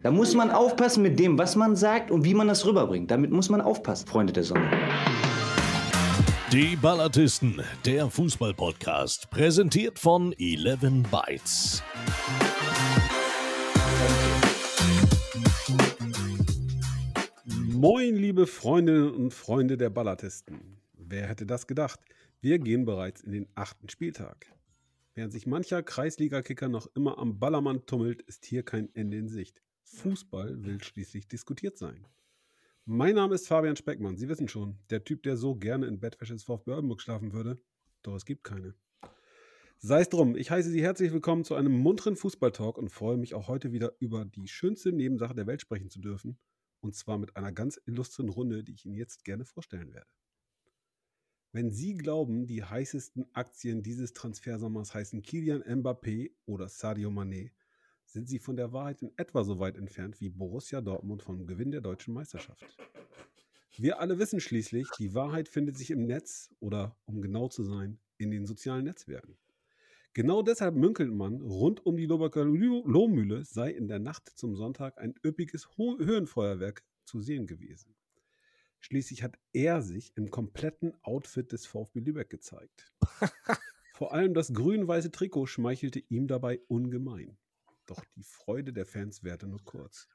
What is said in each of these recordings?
Da muss man aufpassen mit dem, was man sagt und wie man das rüberbringt. Damit muss man aufpassen, Freunde der Sonne. Die Ballatisten, der Fußball-Podcast, präsentiert von 11 Bytes. Moin, liebe Freundinnen und Freunde der Ballatisten. Wer hätte das gedacht? Wir gehen bereits in den achten Spieltag. Während sich mancher Kreisliga-Kicker noch immer am Ballermann tummelt, ist hier kein Ende in Sicht. Fußball will schließlich diskutiert sein. Mein Name ist Fabian Speckmann. Sie wissen schon, der Typ, der so gerne in Bettwäsche des VfB Oldenburg schlafen würde. Doch es gibt keine. Sei es drum, ich heiße Sie herzlich willkommen zu einem munteren Fußballtalk und freue mich auch heute wieder über die schönste Nebensache der Welt sprechen zu dürfen. Und zwar mit einer ganz illustren Runde, die ich Ihnen jetzt gerne vorstellen werde. Wenn Sie glauben, die heißesten Aktien dieses Transfersommers heißen Kilian Mbappé oder Sadio Mané, sind sie von der Wahrheit in etwa so weit entfernt wie Borussia Dortmund vom Gewinn der deutschen Meisterschaft. Wir alle wissen schließlich, die Wahrheit findet sich im Netz oder, um genau zu sein, in den sozialen Netzwerken. Genau deshalb münkelt man, rund um die Lobacker Lohmühle sei in der Nacht zum Sonntag ein üppiges Höhenfeuerwerk zu sehen gewesen. Schließlich hat er sich im kompletten Outfit des VfB Lübeck gezeigt. Vor allem das grün-weiße Trikot schmeichelte ihm dabei ungemein. Doch die Freude der Fans währte nur kurz.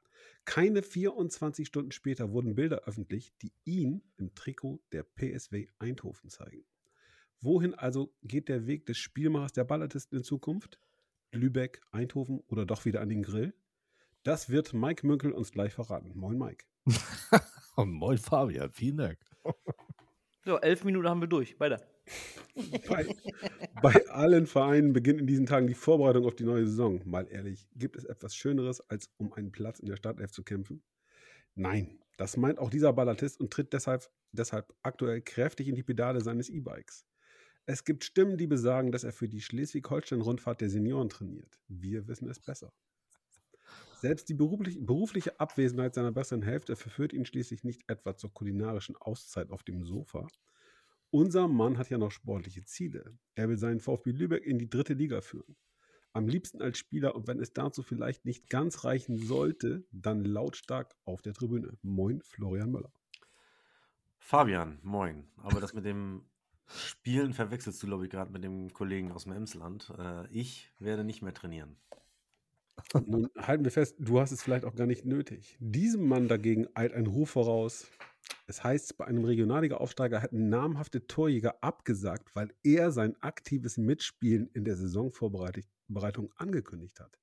Keine 24 Stunden später wurden Bilder öffentlich, die ihn im Trikot der PSW Eindhoven zeigen. Wohin also geht der Weg des Spielmachers der Ballatisten in Zukunft? Lübeck, Eindhoven oder doch wieder an den Grill? Das wird Mike Münkel uns gleich verraten. Moin, Mike. Moin, Fabian. Vielen Dank. So, elf Minuten haben wir durch. Weiter. Bei, allen Vereinen beginnt in diesen Tagen die Vorbereitung auf die neue Saison. Mal ehrlich, gibt es etwas Schöneres, als um einen Platz in der Startelf zu kämpfen? Nein, das meint auch dieser Ballatist und tritt deshalb, deshalb aktuell kräftig in die Pedale seines E-Bikes. Es gibt Stimmen, die besagen, dass er für die Schleswig-Holstein-Rundfahrt der Senioren trainiert. Wir wissen es besser. Selbst die beruflich, berufliche Abwesenheit seiner besseren Hälfte verführt ihn schließlich nicht etwa zur kulinarischen Auszeit auf dem Sofa, unser Mann hat ja noch sportliche Ziele. Er will seinen VfB Lübeck in die dritte Liga führen. Am liebsten als Spieler und wenn es dazu vielleicht nicht ganz reichen sollte, dann lautstark auf der Tribüne. Moin, Florian Möller. Fabian, moin. Aber das mit dem Spielen verwechselst du, glaube ich, gerade mit dem Kollegen aus dem Emsland. Äh, ich werde nicht mehr trainieren. Nun halten wir fest, du hast es vielleicht auch gar nicht nötig. Diesem Mann dagegen eilt ein Ruf voraus, es heißt, bei einem Regionalliga-Aufsteiger hätten namhafte Torjäger abgesagt, weil er sein aktives Mitspielen in der Saisonvorbereitung angekündigt hat.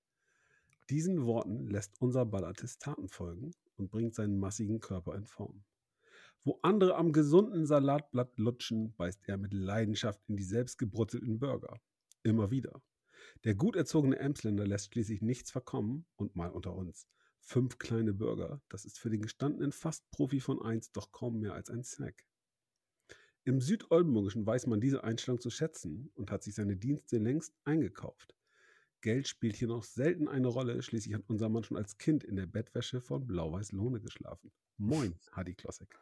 Diesen Worten lässt unser Ballartist Taten folgen und bringt seinen massigen Körper in Form. Wo andere am gesunden Salatblatt lutschen, beißt er mit Leidenschaft in die selbstgebrutzelten Burger. Immer wieder. Der gut erzogene Emsländer lässt schließlich nichts verkommen und mal unter uns. Fünf kleine Burger, das ist für den gestandenen Fast-Profi von 1 doch kaum mehr als ein Snack. Im Südoldenburgischen weiß man diese Einstellung zu schätzen und hat sich seine Dienste längst eingekauft. Geld spielt hier noch selten eine Rolle, schließlich hat unser Mann schon als Kind in der Bettwäsche von Blau-Weiß Lohne geschlafen. Moin, Hadi Klossek.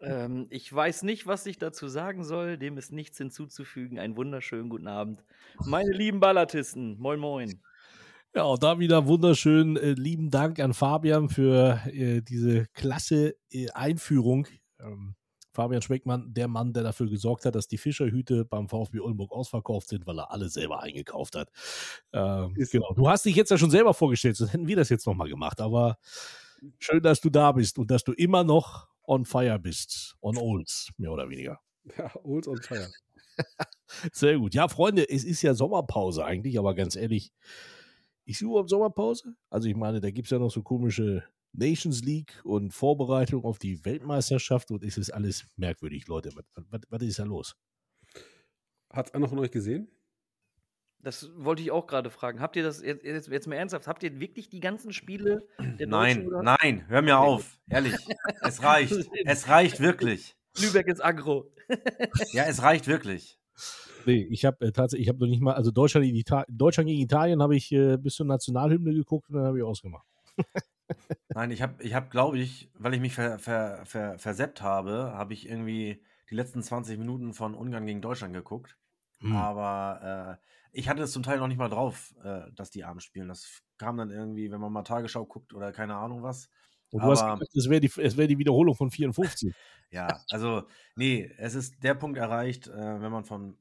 Ähm, ich weiß nicht, was ich dazu sagen soll. Dem ist nichts hinzuzufügen. Einen wunderschönen guten Abend. Meine lieben Ballatisten, moin, moin. Ja, auch da wieder wunderschön äh, lieben Dank an Fabian für äh, diese klasse äh, Einführung. Ähm, Fabian Schmeckmann, der Mann, der dafür gesorgt hat, dass die Fischerhüte beim VfB Oldenburg ausverkauft sind, weil er alle selber eingekauft hat. Ähm, genau. Du hast dich jetzt ja schon selber vorgestellt, sonst hätten wir das jetzt nochmal gemacht. Aber schön, dass du da bist und dass du immer noch on fire bist. On Olds, mehr oder weniger. Ja, Olds on fire. Sehr gut. Ja, Freunde, es ist ja Sommerpause eigentlich, aber ganz ehrlich, ich suche überhaupt Sommerpause? Also ich meine, da gibt es ja noch so komische Nations League und Vorbereitung auf die Weltmeisterschaft und es ist alles merkwürdig, Leute. Was, was, was ist da los? Hat es einer von euch gesehen? Das wollte ich auch gerade fragen. Habt ihr das jetzt, jetzt, jetzt, mal ernsthaft? Habt ihr wirklich die ganzen Spiele der Nein, nein, hör mir auf. Ehrlich. Es reicht. es reicht wirklich. Lübeck ist aggro. ja, es reicht wirklich. Nee, ich habe äh, tatsächlich, ich habe noch nicht mal, also Deutschland, Deutschland gegen Italien habe ich äh, bis zur Nationalhymne geguckt und dann habe ich ausgemacht. Nein, ich habe, ich hab, glaube ich, weil ich mich ver, ver, ver, verseppt habe, habe ich irgendwie die letzten 20 Minuten von Ungarn gegen Deutschland geguckt. Hm. Aber äh, ich hatte es zum Teil noch nicht mal drauf, äh, dass die abends spielen. Das kam dann irgendwie, wenn man mal Tagesschau guckt oder keine Ahnung was. Und du hast gesagt, es wäre die, wär die Wiederholung von 54. ja, also, nee, es ist der Punkt erreicht, äh, wenn man von,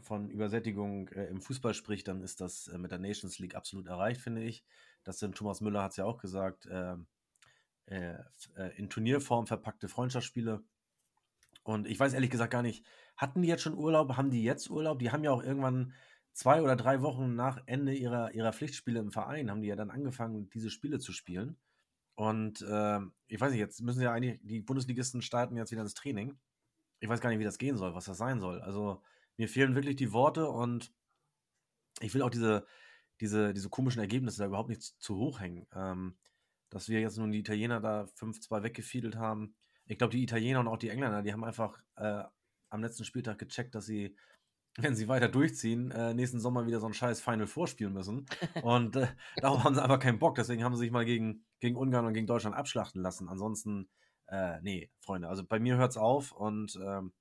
von Übersättigung äh, im Fußball spricht, dann ist das äh, mit der Nations League absolut erreicht, finde ich. Das sind, Thomas Müller hat es ja auch gesagt, äh, äh, in Turnierform verpackte Freundschaftsspiele. Und ich weiß ehrlich gesagt gar nicht, hatten die jetzt schon Urlaub? Haben die jetzt Urlaub? Die haben ja auch irgendwann zwei oder drei Wochen nach Ende ihrer, ihrer Pflichtspiele im Verein, haben die ja dann angefangen, diese Spiele zu spielen. Und äh, ich weiß nicht, jetzt müssen ja eigentlich, die Bundesligisten starten jetzt wieder ins Training. Ich weiß gar nicht, wie das gehen soll, was das sein soll. Also mir fehlen wirklich die Worte und ich will auch diese, diese, diese komischen Ergebnisse da überhaupt nicht zu, zu hoch hängen. Ähm, dass wir jetzt nun die Italiener da 5-2 weggefiedelt haben. Ich glaube, die Italiener und auch die Engländer, die haben einfach äh, am letzten Spieltag gecheckt, dass sie, wenn sie weiter durchziehen, äh, nächsten Sommer wieder so ein scheiß Final vorspielen müssen. Und äh, darauf haben sie einfach keinen Bock. Deswegen haben sie sich mal gegen, gegen Ungarn und gegen Deutschland abschlachten lassen. Ansonsten, äh, nee, Freunde, also bei mir hört es auf und ähm,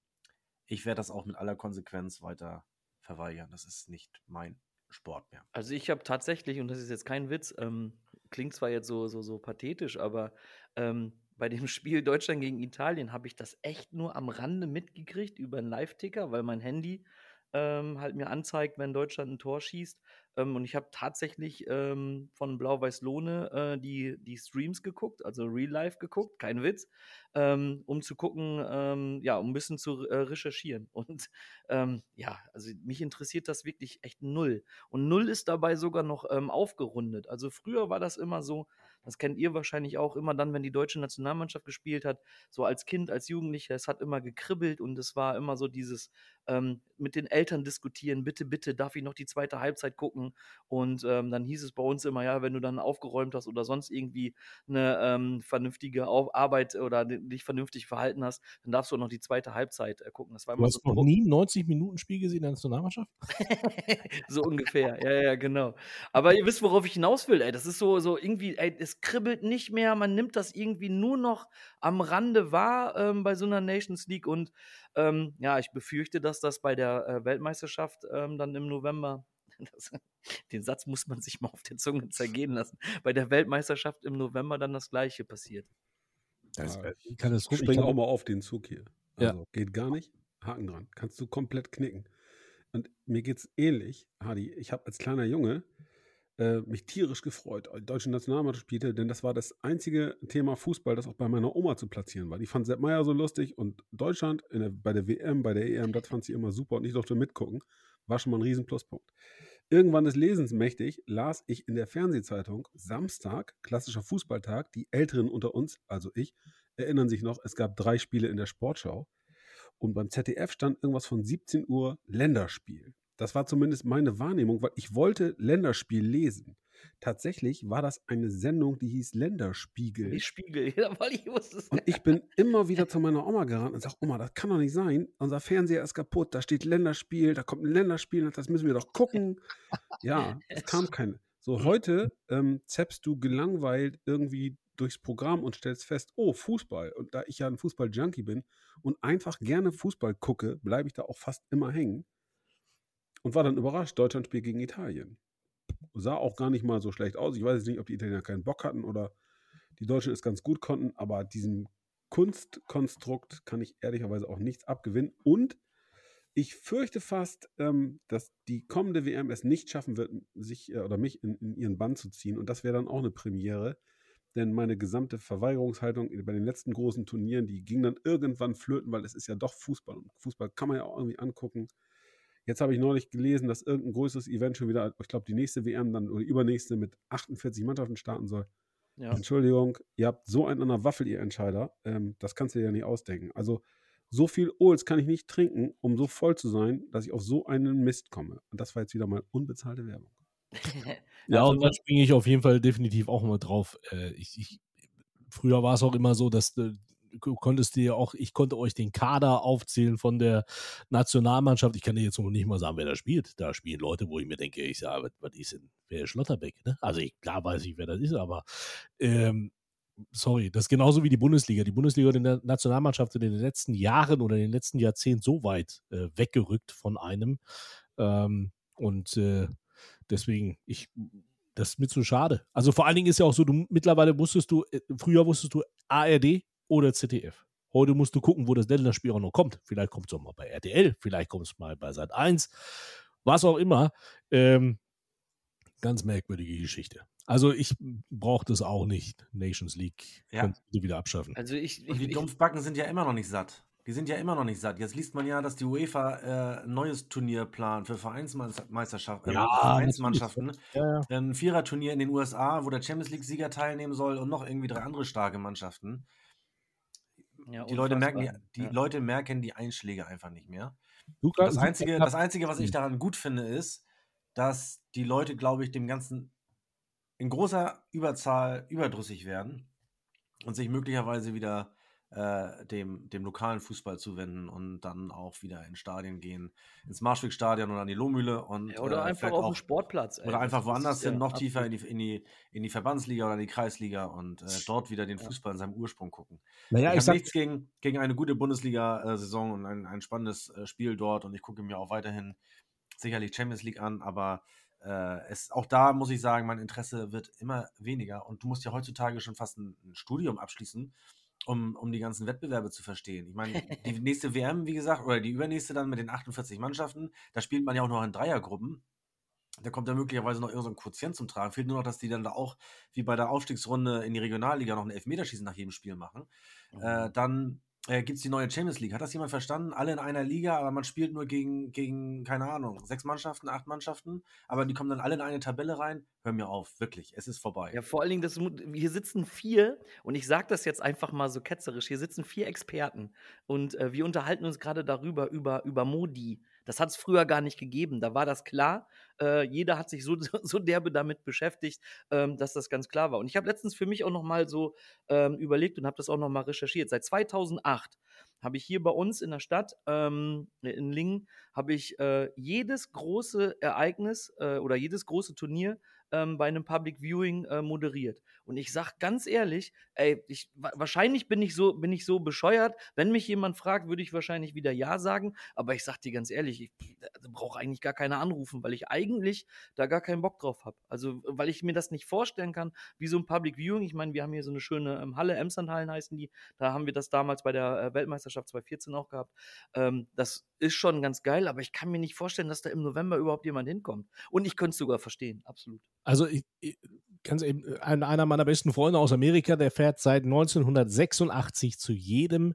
ich werde das auch mit aller Konsequenz weiter verweigern. Das ist nicht mein Sport mehr. Also ich habe tatsächlich, und das ist jetzt kein Witz, ähm, klingt zwar jetzt so, so, so pathetisch, aber ähm, bei dem Spiel Deutschland gegen Italien habe ich das echt nur am Rande mitgekriegt über einen Live-Ticker, weil mein Handy ähm, halt mir anzeigt, wenn Deutschland ein Tor schießt. Ähm, und ich habe tatsächlich ähm, von Blau-Weiß-Lohne äh, die, die Streams geguckt, also Real Life geguckt, kein Witz, ähm, um zu gucken, ähm, ja, um ein bisschen zu äh, recherchieren. Und ähm, ja, also mich interessiert das wirklich echt null. Und null ist dabei sogar noch aufgerundet. Also früher war das immer so, das kennt ihr wahrscheinlich auch immer dann, wenn die deutsche Nationalmannschaft gespielt hat, so als Kind, als Jugendlicher, es hat immer gekribbelt und es war immer so dieses ähm, mit den Eltern diskutieren, bitte, bitte, darf ich noch die zweite Halbzeit gucken? Und ähm, dann hieß es bei uns immer, ja, wenn du dann aufgeräumt hast oder sonst irgendwie eine ähm, vernünftige Auf Arbeit oder dich vernünftig verhalten hast, dann darfst du auch noch die zweite Halbzeit äh, gucken. Das war du hast so noch nie 90 Minuten Spiel gesehen in der Nationalmannschaft? so ungefähr, ja, ja, genau. Aber ihr wisst, worauf ich hinaus will, ey. Das ist so, so irgendwie, ey, es kribbelt nicht mehr, man nimmt das irgendwie nur noch am Rande wahr ähm, bei so einer Nations League und ähm, ja, ich befürchte, dass das bei der äh, Weltmeisterschaft ähm, dann im November das, den Satz muss man sich mal auf der Zunge zergehen lassen. Bei der Weltmeisterschaft im November dann das Gleiche passiert. Das, ja, ich kann das ich spring auch mal auf den Zug hier. Also, ja. Geht gar nicht. Haken dran. Kannst du komplett knicken. Und mir geht es ähnlich, Hadi. Ich habe als kleiner Junge äh, mich tierisch gefreut, die deutsche Nationalmannschaft spielte, denn das war das einzige Thema Fußball, das auch bei meiner Oma zu platzieren war. Die fand Sepp Meier so lustig und Deutschland der, bei der WM, bei der EM, das fand sie immer super und ich durfte mitgucken. War schon mal ein Riesenpluspunkt. Irgendwann des Lesens mächtig las ich in der Fernsehzeitung Samstag, klassischer Fußballtag. Die Älteren unter uns, also ich, erinnern sich noch, es gab drei Spiele in der Sportschau. Und beim ZDF stand irgendwas von 17 Uhr Länderspiel. Das war zumindest meine Wahrnehmung, weil ich wollte Länderspiel lesen. Tatsächlich war das eine Sendung, die hieß Länderspiegel. Die Spiegel, ja, weil ich wusste es. Und ich bin immer wieder zu meiner Oma gerannt und sage, Oma, das kann doch nicht sein. Unser Fernseher ist kaputt, da steht Länderspiel, da kommt ein Länderspiel, das müssen wir doch gucken. Ja, es kam keine. So, heute ähm, zappst du gelangweilt irgendwie durchs Programm und stellst fest, oh, Fußball. Und da ich ja ein Fußball-Junkie bin und einfach gerne Fußball gucke, bleibe ich da auch fast immer hängen und war dann überrascht. Deutschland spielt gegen Italien. Sah auch gar nicht mal so schlecht aus. Ich weiß nicht, ob die Italiener keinen Bock hatten oder die Deutschen es ganz gut konnten, aber diesem Kunstkonstrukt kann ich ehrlicherweise auch nichts abgewinnen. Und ich fürchte fast, ähm, dass die kommende WM es nicht schaffen wird, sich äh, oder mich in, in, ihren Bann zu ziehen. Und das wäre dann auch eine Premiere. Denn meine gesamte Verweigerungshaltung bei den letzten großen Turnieren, die ging dann irgendwann flöten, weil es ist ja doch Fußball. Und Fußball kann man ja auch irgendwie angucken. Jetzt habe ich neulich gelesen, dass irgendein größeres Event schon wieder, ich glaube, die nächste WM dann oder übernächste mit 48 Mannschaften starten soll. Ja. Entschuldigung, ihr habt so einen an der Waffel, ihr Entscheider. Ähm, das kannst du dir ja nicht ausdenken. Also, so viel Ols kann ich nicht trinken, um so voll zu sein, dass ich auf so einen Mist komme. Und das war jetzt wieder mal unbezahlte Werbung. ja, also, und da springe ich auf jeden Fall definitiv auch mal drauf. Äh, ich, ich, früher war es auch immer so, dass äh, konntest dir auch, ich konnte euch den Kader aufzählen von der Nationalmannschaft. Ich kann dir jetzt noch nicht mal sagen, wer da spielt. Da spielen Leute, wo ich mir denke, ich sage, was ist denn, wer ist Schlotterbeck? Ne? Also ich, klar weiß ich, wer das ist, aber ähm, sorry, das ist genauso wie die Bundesliga. Die Bundesliga und die Nationalmannschaft in den letzten Jahren oder in den letzten Jahrzehnten so weit äh, weggerückt von einem, Ähm, und äh, deswegen, ich, das ist mir zu schade. Also vor allen Dingen ist ja auch so, du mittlerweile wusstest du, äh, früher wusstest du ARD oder ZDF. Heute musst du gucken, wo das Länderspiel auch noch kommt. Vielleicht kommt es auch mal bei RTL, vielleicht kommt es mal bei Sat 1, was auch immer. Ähm, ganz merkwürdige Geschichte. Also ich brauche das auch nicht. Nations League Ja. Könnt ihr wieder abschaffen. Also ich, Und ich, die ich Dumpfbacken sind ja immer noch nicht satt. Die sind ja immer noch nicht satt. Jetzt liest man ja, dass die UEFA äh, ein neues Turnier plant für Vereinsmeisterschaften, äh, Ja, Vereinsmannschaften. Ja, ja. Ein Viererturnier in den USA, wo der Champions League-Sieger teilnehmen soll und noch irgendwie drei andere starke Mannschaften. Ja, Die Leute merken die, Ja. Leute merken die Einschläge einfach nicht mehr. Luca, Das Einzige, das Einzige, was ich Hm. daran gut finde, ist, dass die Leute, glaube ich, dem Ganzen in großer Überzahl überdrüssig werden und sich möglicherweise wieder äh, dem, dem lokalen Fußball zuwenden und dann auch wieder in Stadien gehen, ins Marschwegstadion oder an die Lohmühle und Ja, oder äh, einfach auf auch dem Sportplatz. ey. oder einfach woanders hin, ja, noch tiefer in die, in, die, in die Verbandsliga oder in die Kreisliga und äh, dort wieder den Fußball in seinem Ursprung gucken. Naja, ich ich habe sag, nichts gegen, gegen eine gute Bundesliga-Saison und ein, ein spannendes äh, Spiel dort und ich gucke mir auch weiterhin sicherlich Champions League an, aber äh, es, auch da muss ich sagen, mein Interesse wird immer weniger und du musst ja heutzutage schon fast ein, ein Studium abschließen, um, um die ganzen Wettbewerbe zu verstehen. Ich meine, die nächste WM, wie gesagt, oder die übernächste dann mit den 48 Mannschaften, da spielt man ja auch noch in Dreiergruppen. Da kommt da möglicherweise noch irgendein so Quotient zum Tragen. Fehlt nur noch, dass die dann da auch, wie bei der Aufstiegsrunde in die Regionalliga, noch ein Elfmeterschießen nach jedem Spiel machen. Mhm. Äh, dann äh, gibt es die neue Champions League. Hat das jemand verstanden? Alle in einer Liga, aber man spielt nur gegen, gegen, keine Ahnung, sechs Mannschaften, acht Mannschaften, aber die kommen dann alle in eine Tabelle rein. Hör mir auf, wirklich, es ist vorbei. Ja, vor allen Dingen, das, hier sitzen vier, und ich sage das jetzt einfach mal so ketzerisch, hier sitzen vier Experten und äh, wir unterhalten uns gerade darüber, über, über Modi. Das hat es früher gar nicht gegeben. Da war das klar. Äh, jeder hat sich so, so derbe damit beschäftigt, ähm, dass das ganz klar war. Und ich habe letztens für mich auch noch mal so ähm, überlegt und habe das auch noch mal recherchiert. Seit 2008 habe ich hier bei uns in der Stadt, ähm, in Lingen, habe ich äh, jedes große Ereignis äh, oder jedes große Turnier ähm, bei einem Public Viewing äh, moderiert. Und ich sag ganz ehrlich, ey, ich, wa wahrscheinlich bin ich so bin ich so bescheuert. Wenn mich jemand fragt, würde ich wahrscheinlich wieder ja sagen. Aber ich sag dir ganz ehrlich, ich brauche eigentlich gar keine anrufen, weil ich eigentlich da gar keinen Bock drauf habe. Also weil ich mir das nicht vorstellen kann, wie so ein Public Viewing. Ich meine, wir haben hier so eine schöne ähm, Halle, Emslandhallen heißen die. Da haben wir das damals bei der äh, Weltmeisterschaft 2014 auch gehabt. Ähm, das ist schon ganz geil, aber ich kann mir nicht vorstellen, dass da im November überhaupt jemand hinkommt. Und ich könnte es sogar verstehen, absolut. also ich, ich ganz eben, ein, einer meiner besten Freunde aus Amerika, der fährt seit 1986 zu jedem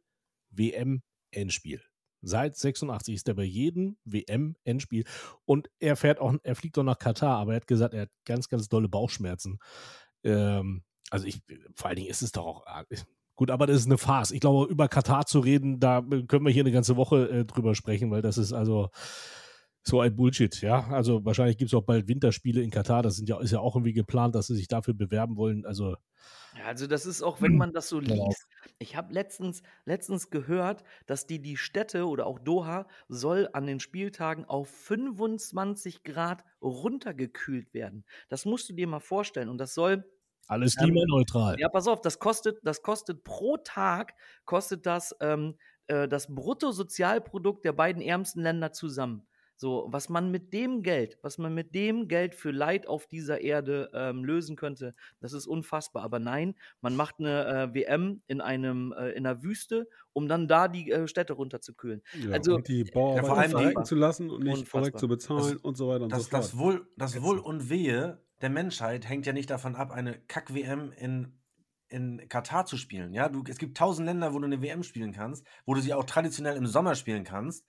WM-Endspiel. Seit 86 ist er bei jedem WM-Endspiel. Und er fährt auch, er fliegt auch nach Katar, aber er hat gesagt, er hat ganz, ganz dolle Bauchschmerzen. Ähm, also ich, vor allen Dingen ist es doch auch. Gut, aber das ist eine Farce. Ich glaube, über Katar zu reden, da können wir hier eine ganze Woche äh, drüber sprechen, weil das ist also so ein Bullshit, ja. Also wahrscheinlich gibt es auch bald Winterspiele in Katar. Das sind ja, ist ja auch irgendwie geplant, dass sie sich dafür bewerben wollen. Also Ja, also das ist auch, wenn man das so Genau. liest. Ich habe letztens, letztens gehört, dass die die Städte oder auch Doha soll an den Spieltagen auf 25 Grad runtergekühlt werden. Das musst du dir mal vorstellen. Und das soll alles klimaneutral. Ja, pass auf, das kostet, das kostet pro Tag, kostet das ähm, äh, das Bruttosozialprodukt der beiden ärmsten Länder zusammen. So, was man mit dem Geld, was man mit dem Geld für Leid auf dieser Erde ähm, lösen könnte, das ist unfassbar. Aber nein, man macht eine äh, WM in einem äh, in einer Wüste, um dann da die äh, Städte runterzukühlen. Ja, Also- und die Bauarbeiter vor allem die- verrecken zu lassen und nicht Unfassbar. korrekt zu bezahlen und so weiter und Das, so fort. das, Wohl, das Wohl und Wehe der Menschheit hängt ja nicht davon ab, eine Kack-WM in, in Katar zu spielen. Ja, du, es gibt tausend Länder, wo du eine WM spielen kannst, wo du sie auch traditionell im Sommer spielen kannst.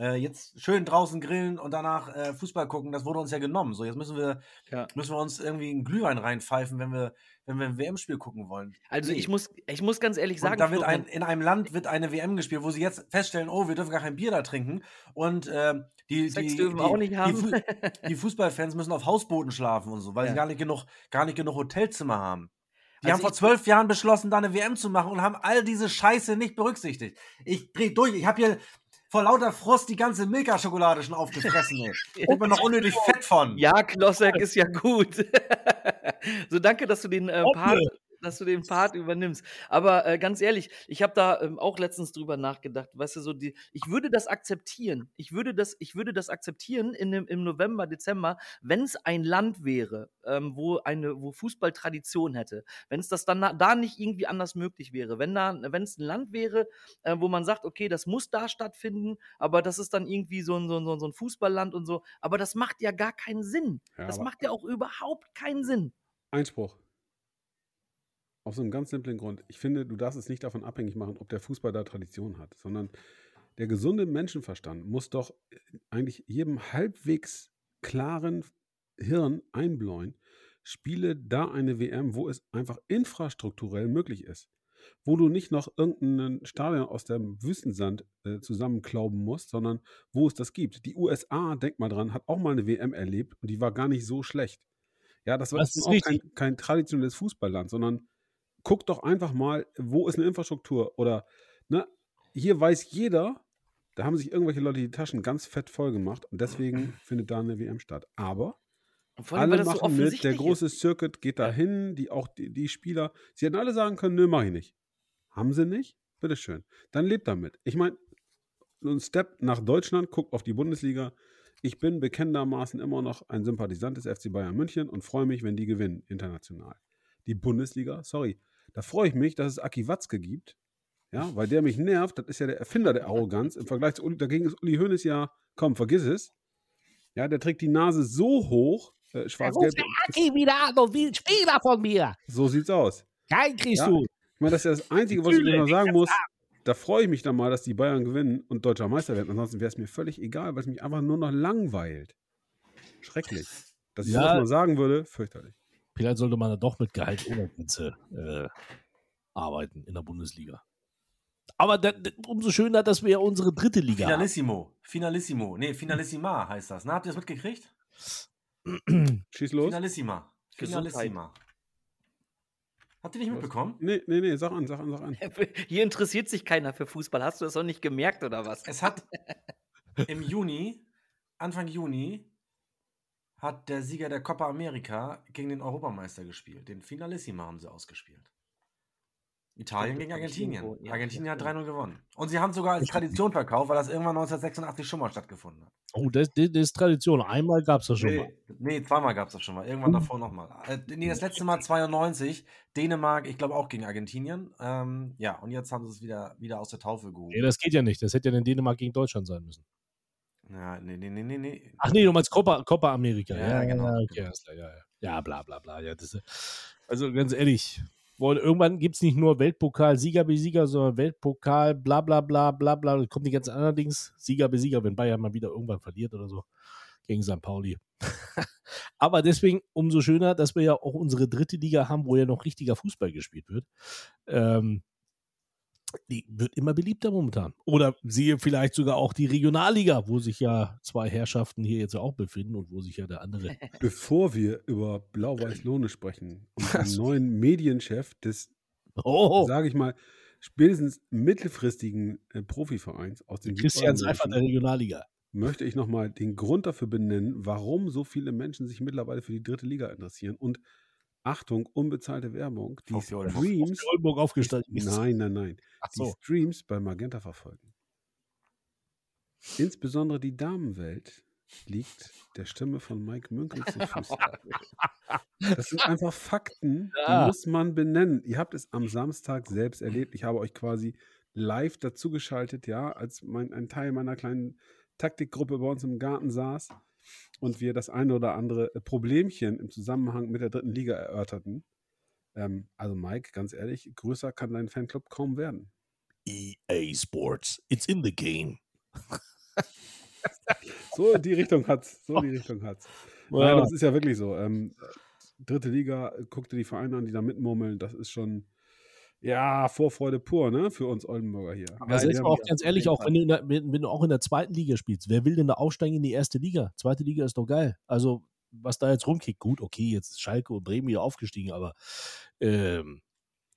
Äh, jetzt schön draußen grillen und danach äh, Fußball gucken, das wurde uns ja genommen. So, jetzt müssen wir, Ja. müssen wir uns irgendwie einen Glühwein reinpfeifen, wenn wir, wenn wir ein WM-Spiel gucken wollen. Also Nee. ich muss, ich muss ganz ehrlich sagen, Und da wird ein, in einem Land wird eine WM gespielt, wo sie jetzt feststellen, oh, wir dürfen gar kein Bier da trinken. Und ähm, die, Sex die, dürfen die, auch nicht die, haben. Fu die Fußballfans müssen auf Hausbooten schlafen und so, weil Ja. sie gar nicht genug, gar nicht genug Hotelzimmer haben. Die Also haben vor zwölf Jahren beschlossen, da eine WM zu machen und haben all diese Scheiße nicht berücksichtigt. Ich dreh durch. Ich habe hier vor lauter Frust die ganze Milka-Schokolade schon aufgefressen. Ey. Ich bin noch unnötig fett von. Ja, Klossek ist ja gut. so, danke, dass du den äh. Part, dass du den Part übernimmst. Aber äh, ganz ehrlich, ich habe da ähm, auch letztens drüber nachgedacht. Weißt du, so die, ich würde das akzeptieren. Ich würde das, ich würde das akzeptieren in dem, im November, Dezember, wenn es ein Land wäre, ähm, wo eine, wo Fußball Tradition hätte. Wenn es das dann da nicht irgendwie anders möglich wäre. Wenn da, wenn es ein Land wäre, äh, wo man sagt, okay, das muss da stattfinden, aber das ist dann irgendwie so ein, so ein, so ein Fußballland und so. Aber das macht ja gar keinen Sinn. Ja, das macht ja auch überhaupt keinen Sinn. Einspruch. Aus einem ganz simplen Grund. Ich finde, du darfst es nicht davon abhängig machen, ob der Fußball da Tradition hat, sondern der gesunde Menschenverstand muss doch äh, eigentlich jedem halbwegs klaren Hirn einbläuen, spiele da eine WM, wo es einfach infrastrukturell möglich ist. Wo du nicht noch irgendein Stadion aus dem Wüstensand äh, zusammenklauben musst, sondern wo es das gibt. Die USA, denk mal dran, hat auch mal eine WM erlebt und die war gar nicht so schlecht. Ja, das war Das auch kein, kein traditionelles Fußballland, sondern guck doch einfach mal, wo ist eine Infrastruktur oder ne, hier weiß jeder, da haben sich irgendwelche Leute die Taschen ganz fett voll gemacht und deswegen findet da eine WM statt. Aber alle das so machen mit, der große ist. Circuit geht da hin, die auch die, die Spieler, sie hätten alle sagen können, nö, mach ich nicht. Haben sie nicht? Bitteschön. Dann lebt damit. Ich meine, ein Step nach Deutschland, guckt auf die Bundesliga. Ich bin bekennendermaßen immer noch ein Sympathisant des FC Bayern München und freue mich, wenn die gewinnen, international. Die Bundesliga, sorry, da freue ich mich, dass es Aki Watzke gibt. Ja, weil der mich nervt, das ist ja der Erfinder der Arroganz. Im Vergleich zu Uli, dagegen ist Uli Hoeneß ja, komm, vergiss es. Ja, der trägt die Nase so hoch, äh, schwarz-gelb. Aki wieder an und will einen Spieler von mir. So sieht's aus. Kein kriegst Ja. du. Ich meine, das ist ja das Einzige, was ich noch sagen muss. Da freue ich mich dann mal, dass die Bayern gewinnen und deutscher Meister werden. Ansonsten wäre es mir völlig egal, weil es mich einfach nur noch langweilt. Schrecklich. Dass ich Ja. sowas mal sagen würde, fürchterlich. Vielleicht sollte man da doch mit Gehalt ohne Grenze äh, arbeiten in der Bundesliga. Aber da, da, umso schöner, dass wir ja unsere dritte Liga haben. Finalissimo. Finalissimo. Nee, Finalissima heißt das. Na, habt ihr das mitgekriegt? Schieß los. Finalissima. Finalissima. Habt ihr nicht mitbekommen? Nee, nee, nee, sag an, sag an, sag an. Hier interessiert sich keiner für Fußball. Hast du das noch nicht gemerkt oder was? Es hat im Juni, Anfang Juni, hat der Sieger der Copa America gegen den Europameister gespielt. Den Finalissima haben sie ausgespielt. Italien gegen Argentinien. Argentinien hat stimmt. 3-0 gewonnen. Und sie haben sogar als Tradition verkauft, weil das irgendwann 1986 schon mal stattgefunden hat. Oh, das, das, ist Tradition. Einmal gab es das schon mal. Nee, nee zweimal gab es das schon mal. Irgendwann davor nochmal. Äh, nee, das letzte Mal 92. Dänemark, ich glaube auch gegen Argentinien. Ähm, ja, und jetzt haben sie es wieder, wieder aus der Taufe gehoben. Nee, das geht ja nicht. Das hätte ja in Dänemark gegen Deutschland sein müssen. Ja, nee, nee, nee, nee. Ach nee, du meinst Copa, Copa America. Ja, Ja, genau, Ja, okay, klar, ja, ja. ja, bla bla bla. Ja, das, ist- also ganz ehrlich, wollen- irgendwann gibt es nicht nur Weltpokal, Sieger Besieger, sondern Weltpokal, bla bla bla bla bla. Da kommen die ganzen anderen Dings. Sieger Besieger, wenn Bayern mal wieder irgendwann verliert oder so gegen St. Pauli. Aber deswegen umso schöner, dass wir ja auch unsere dritte Liga haben, wo ja noch richtiger Fußball gespielt wird. Ähm, die wird immer beliebter momentan. Oder siehe vielleicht sogar auch die Regionalliga, wo sich ja zwei Herrschaften hier jetzt auch befinden und wo sich ja der andere. Bevor wir über Blau-Weiß-Lohne sprechen den neuen Medienchef des, Oh, sage ich mal, spätestens mittelfristigen äh, Profivereins aus dem Christian Seifert der Regionalliga. möchte ich nochmal den Grund dafür benennen, warum so viele Menschen sich mittlerweile für die dritte Liga interessieren. Und Achtung, unbezahlte Werbung, die Oldenburg. Streams, Oldenburg aufgestaltet ist. nein, nein, nein, Ach die so. Streams bei Magenta verfolgen. Insbesondere die Damenwelt liegt der Stimme von Mike Münkel zu Füßen. Das sind einfach Fakten, die muss man benennen. Ihr habt es am Samstag selbst erlebt. Ich habe euch quasi live dazugeschaltet, ja, als mein, ein Teil meiner kleinen Taktikgruppe bei uns im Garten saß und wir das eine oder andere äh, Problemchen im Zusammenhang mit der dritten Liga erörterten. Ähm, also Mike, ganz ehrlich, größer kann dein Fanclub kaum werden. EA Sports, it's in the game. So in die Richtung hat's. So die Richtung hat's. Nein, Ja. aber das ist ja wirklich so. Ähm, dritte Liga, guck dir die Vereine an, die da mitmurmeln. Das ist schon, ja, Vorfreude pur, ne? Für uns Oldenburger hier. Aber selbst wir mal auch ganz ehrlich, auch wenn du, in der, wenn, wenn du auch in der zweiten Liga spielst, wer will denn da aufsteigen in die erste Liga? Zweite Liga ist doch geil. Also, was da jetzt rumkickt, gut, okay, jetzt ist Schalke und Bremen wieder aufgestiegen, aber ähm,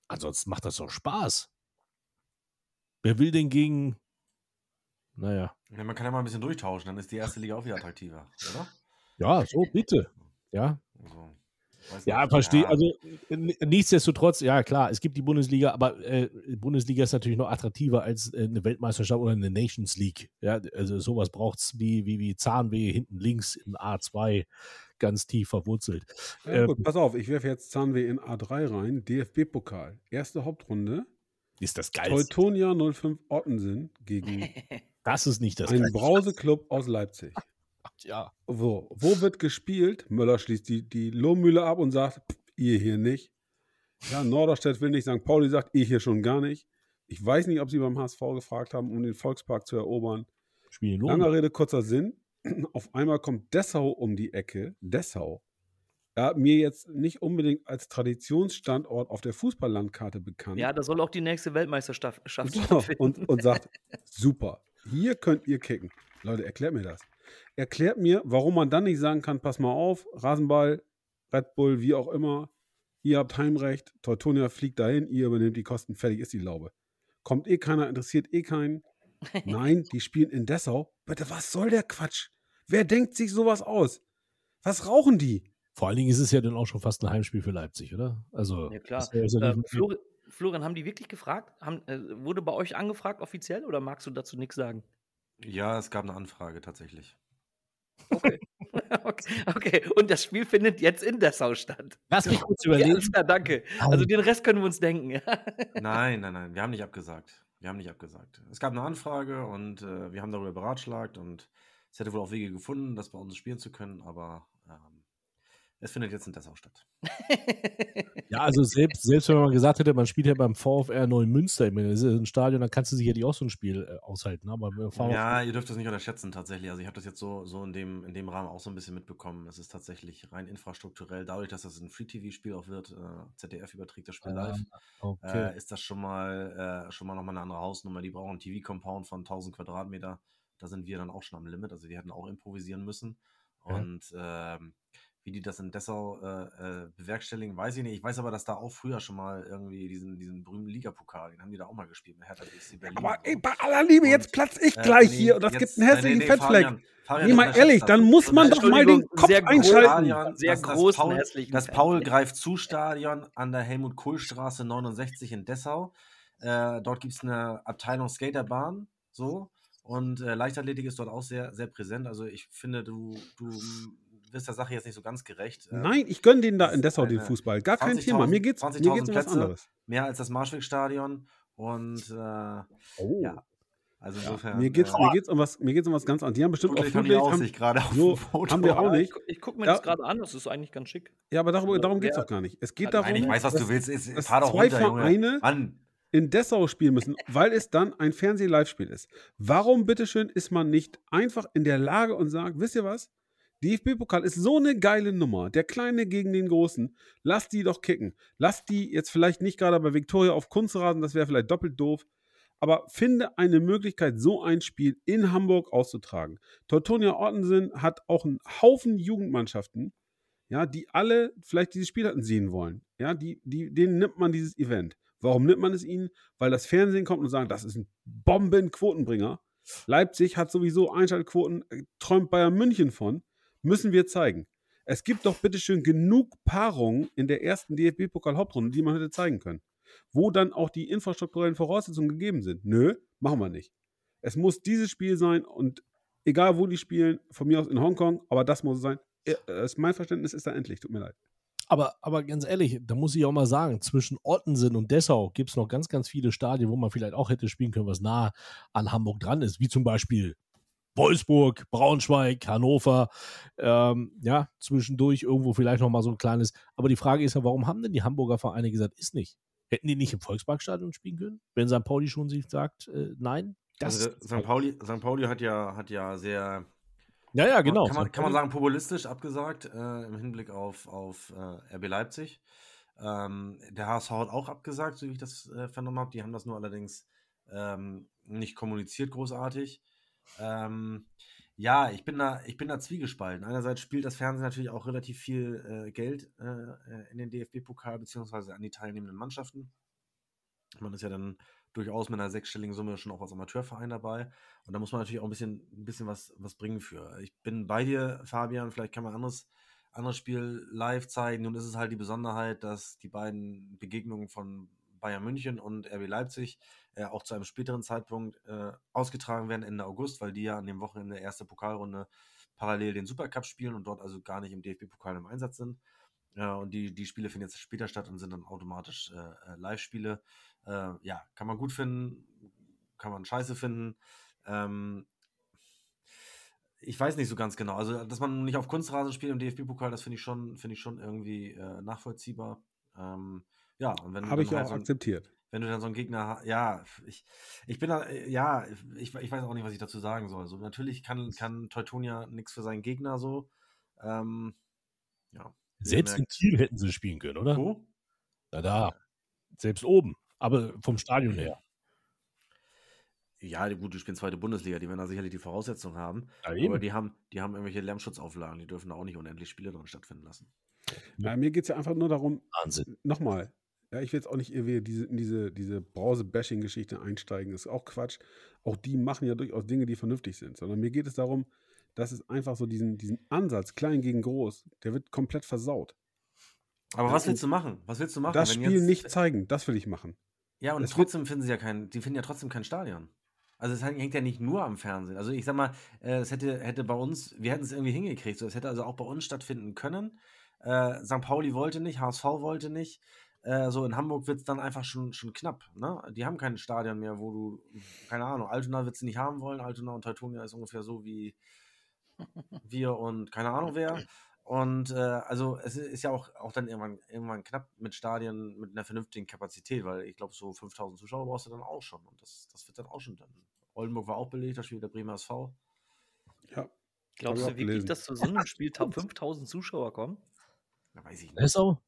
ansonsten macht das doch Spaß. Wer will denn gegen, naja, Ja, man kann ja mal ein bisschen durchtauschen, dann ist die erste Liga auch wieder attraktiver, oder? ja, so bitte. Ja, Also, Weiß Ja, verstehe. Also n- nichtsdestotrotz, ja klar, es gibt die Bundesliga, aber äh, Bundesliga ist natürlich noch attraktiver als äh, eine Weltmeisterschaft oder eine Nations League. Ja, also sowas braucht es wie, wie, wie Zahnweh hinten links in A2 ganz tief verwurzelt. Ja, Ähm, gut, pass auf, ich werfe jetzt Zahnweh in A3 rein. DFB-Pokal. Erste Hauptrunde. ist das geil. Teutonia 05 Ottensen gegen Das ist nicht das einen Geilste. Brauseklub aus Leipzig. Ja. Wo, wo wird gespielt? Möller schließt die, die Lohmühle ab und sagt, "Pff, ihr hier nicht. Ja, Norderstedt will nicht, St. Pauli sagt, ihr hier schon gar nicht. Ich weiß nicht, ob sie beim HSV gefragt haben, um den Volkspark zu erobern. Spielen Langer. Rede, kurzer Sinn. Auf einmal kommt Dessau um die Ecke. Dessau. Ja, mir jetzt nicht unbedingt als Traditionsstandort auf der Fußballlandkarte bekannt. Ja, da soll auch die nächste Weltmeisterschaft So, stattfinden. und, und sagt, super, hier könnt ihr kicken. Leute, erklärt mir das. Erklärt mir, warum man dann nicht sagen kann, pass mal auf, Rasenball, Red Bull, wie auch immer, ihr habt Heimrecht, Teutonia fliegt dahin, ihr übernehmt die Kosten, fertig ist die Laube. Kommt eh keiner, interessiert eh keinen. Nein, die spielen in Dessau. Bitte, was soll der Quatsch? Wer denkt sich sowas aus? Was rauchen die? Vor allen Dingen ist es ja dann auch schon fast ein Heimspiel für Leipzig, oder? Also, Ja, klar. ja Ähm, Flori Florian, haben die wirklich gefragt? Haben, äh, wurde bei euch angefragt offiziell oder magst du dazu nichts sagen? Ja, es gab eine Anfrage tatsächlich. Okay. okay. okay. Und das Spiel findet jetzt in Dessau statt. Lass mich kurz Ja, überlegen. klar, danke. Also den Rest können wir uns denken. Nein, nein, nein, wir haben nicht abgesagt. Wir haben nicht abgesagt. Es gab eine Anfrage und äh, wir haben darüber beratschlagt und es hätte wohl auch Wege gefunden, das bei uns spielen zu können, aber ähm, es findet jetzt in Dessau statt. Ja, also selbst, selbst wenn man gesagt hätte, man spielt ja beim VfR Neumünster, ich meine, das ist ein Stadion, dann kannst du sicherlich auch so ein Spiel äh, aushalten. Aber VfR Ja, ihr dürft das nicht unterschätzen tatsächlich. Also ich habe das jetzt so, so in, dem, in dem Rahmen auch so ein bisschen mitbekommen. Es ist tatsächlich rein infrastrukturell, dadurch, dass das ein Free-TV-Spiel auch wird, äh, ZDF überträgt das Spiel live, okay. äh, ist das schon mal, äh, schon mal nochmal eine andere Hausnummer. Die brauchen einen TV-Compound von 1000 Quadratmeter. Da sind wir dann auch schon am Limit. Also die hätten auch improvisieren müssen. Ja. Und ähm, wie die das in Dessau äh, äh, bewerkstelligen, weiß ich nicht. Ich weiß aber, dass da auch früher schon mal irgendwie diesen, diesen berühmten Ligapokal, den haben die da auch mal gespielt mit Hertha BSC Berlin. Aber ey, bei aller Liebe, jetzt Und, platz ich Äh, gleich nee, hier und das jetzt- gibt einen nee, hässlichen nee, Fettfleck. Fabian, Fabian, Nee, mal ehrlich, dann muss man doch mal den Kopf sehr groß- einschalten. Stadion, Sehr großen, Paul, das. Paul greift zu Stadion an der Helmut-Kohl-Straße 69 in Dessau. Äh, dort gibt es eine Abteilung Skaterbahn, so. Und äh, Leichtathletik ist dort auch sehr, sehr präsent. Also ich finde, du, du wirst der Sache jetzt nicht so ganz gerecht. Äh, Nein, ich gönne denen da das in Dessau den Fußball. Gar kein 20.000 Thema. Mir geht's, mir 20.000 geht's um was anderes. Mehr als das Marschwegstadion. Und äh, Oh. ja, also Ja, insofern. mir geht's, äh, mir geht's um was, mir geht's um was ganz anderes. Die haben bestimmt auch Flutlicht haben. Aussicht gerade auf so Foto. haben wir auch nicht. Ich, ich gucke mir Ja. das gerade an, das ist eigentlich ganz schick. Ja, aber darum, Also, darum geht's wer- doch gar nicht. Es geht darum, Nein, ich weiß, was dass, du willst. Ist, dass fahr doch zwei runter, Junge. Vereine Mann, in Dessau spielen müssen, weil es dann ein Fernseh-Live-Spiel ist. Warum, bitteschön, ist man nicht einfach in der Lage und sagt, wisst ihr was? DFB-Pokal ist so eine geile Nummer. Der Kleine gegen den Großen. Lass die doch kicken. Lass die jetzt vielleicht nicht gerade bei Viktoria auf Kunstrasen, das wäre vielleicht doppelt doof. Aber finde eine Möglichkeit, so ein Spiel in Hamburg auszutragen. Teutonia Ottensen hat auch einen Haufen Jugendmannschaften, ja, die alle vielleicht dieses Spiel hatten sehen wollen. Ja, die, die, denen nimmt man dieses Event. Warum nimmt man es ihnen? Weil das Fernsehen kommt und sagt, das ist ein Bombenquotenbringer. Leipzig hat sowieso Einschaltquoten, äh, träumt Bayern München von. Müssen wir zeigen. Es gibt doch bitteschön genug Paarungen in der ersten DFB-Pokal-Hauptrunde, die man hätte zeigen können. Wo dann auch die infrastrukturellen Voraussetzungen gegeben sind. Nö, machen wir nicht. Es muss dieses Spiel sein und egal wo die spielen, von mir aus in Hongkong, aber das muss es sein. Äh, Mein Verständnis ist da endlich, tut mir leid. Aber, aber ganz ehrlich, da muss ich auch mal sagen, zwischen Ottensen und Dessau gibt es noch ganz, ganz viele Stadien, wo man vielleicht auch hätte spielen können, was nah an Hamburg dran ist, wie zum Beispiel Wolfsburg, Braunschweig, Hannover, ähm, ja, zwischendurch irgendwo vielleicht noch mal so ein kleines. Aber die Frage ist ja, warum haben denn die Hamburger Vereine gesagt, ist nicht? Hätten die nicht im Volksparkstadion spielen können? Wenn St. Pauli schon sich sagt, äh, nein? Das, also St. Pauli, St. Pauli hat ja, hat ja sehr, ja, ja, genau. kann, man, kann man sagen, populistisch abgesagt äh, im Hinblick auf, auf äh, RB Leipzig. Ähm, der HSV hat auch abgesagt, so wie ich das äh, vernommen habe. Die haben das nur allerdings ähm, nicht kommuniziert großartig. Ähm, ja, ich bin da, ich bin da zwiegespalten. Einerseits spielt das Fernsehen natürlich auch relativ viel äh, Geld äh, äh, in den DFB-Pokal beziehungsweise an die teilnehmenden Mannschaften. Man ist ja dann durchaus mit einer sechsstelligen Summe schon auch als Amateurverein dabei. Und da muss man natürlich auch ein bisschen, ein bisschen was, was bringen für. Ich bin bei dir, Fabian, vielleicht kann man anderes, anderes Spiel live zeigen. Nun ist es halt die Besonderheit, dass die beiden Begegnungen von Bayern München und RB Leipzig äh, auch zu einem späteren Zeitpunkt äh, ausgetragen werden Ende August, weil die ja an dem Wochenende erste Pokalrunde parallel den Supercup spielen und dort also gar nicht im DFB-Pokal im Einsatz sind. Ja, und die, die Spiele finden jetzt später statt und sind dann automatisch äh, äh, Live-Spiele. Äh, ja, kann man gut finden, kann man scheiße finden. Ähm, ich weiß nicht so ganz genau. Also, dass man nicht auf Kunstrasen spielt im DFB-Pokal, das finde ich schon, finde ich schon irgendwie äh, nachvollziehbar. Ähm, ja, und wenn Habe ich halt auch so ein, akzeptiert. wenn du dann so einen Gegner hast, ja, ich, ich bin da, äh, ja, ich, ich weiß auch nicht, was ich dazu sagen soll. So, natürlich kann, kann Teutonia nichts für seinen Gegner so. Ähm, ja. Selbst in. Kiel hätten sie spielen können, oder? Wo? Na da. Selbst oben. Aber vom Stadion her. Ja, die- gut, die spielen zweite Bundesliga, die werden da sicherlich die Voraussetzungen haben. Ja, Aber die haben, die haben irgendwelche Lärmschutzauflagen, die dürfen da auch nicht unendlich Spiele drin stattfinden lassen. Ja, mir geht es ja einfach nur darum, Wahnsinn. nochmal, ja, ich will jetzt auch nicht irgendwie diese, in diese, diese Brause-Bashing-Geschichte einsteigen. Das ist auch Quatsch. Auch die machen ja durchaus Dinge, die vernünftig sind. Sondern mir geht es darum, dass es einfach so diesen, diesen Ansatz, klein gegen groß, der wird komplett versaut. Aber Ja, was willst du machen? Was willst du machen? Das Spiel jetzt- nicht zeigen, das will ich machen. Ja, und wird- trotzdem finden sie ja kein, die finden ja trotzdem kein Stadion. Also es hängt ja nicht nur am Fernsehen. Also ich sag mal, äh, es hätte, hätte bei uns, wir hätten es irgendwie hingekriegt. So, es hätte also auch bei uns stattfinden können. Äh, St. Pauli wollte nicht, HSV wollte nicht. Äh, so in Hamburg wird es dann einfach schon, schon knapp. Ne? Die haben kein Stadion mehr, wo du, keine Ahnung, Altona wird sie nicht haben wollen. Altona und Teutonia ist ungefähr so wie wir und keine Ahnung wer. Und äh, also es ist ja auch, auch dann irgendwann, irgendwann knapp mit Stadien mit einer vernünftigen Kapazität, weil ich glaube, so 5000 Zuschauer brauchst du dann auch schon. Und das, das wird dann auch schon dann. Oldenburg war auch belegt, da spielt der Bremer SV. Ja. Glaubst du ich auch wirklich, gelesen. dass zu so einem Spiel 5000 Zuschauer kommen? Da weiß ich nicht. Dessau?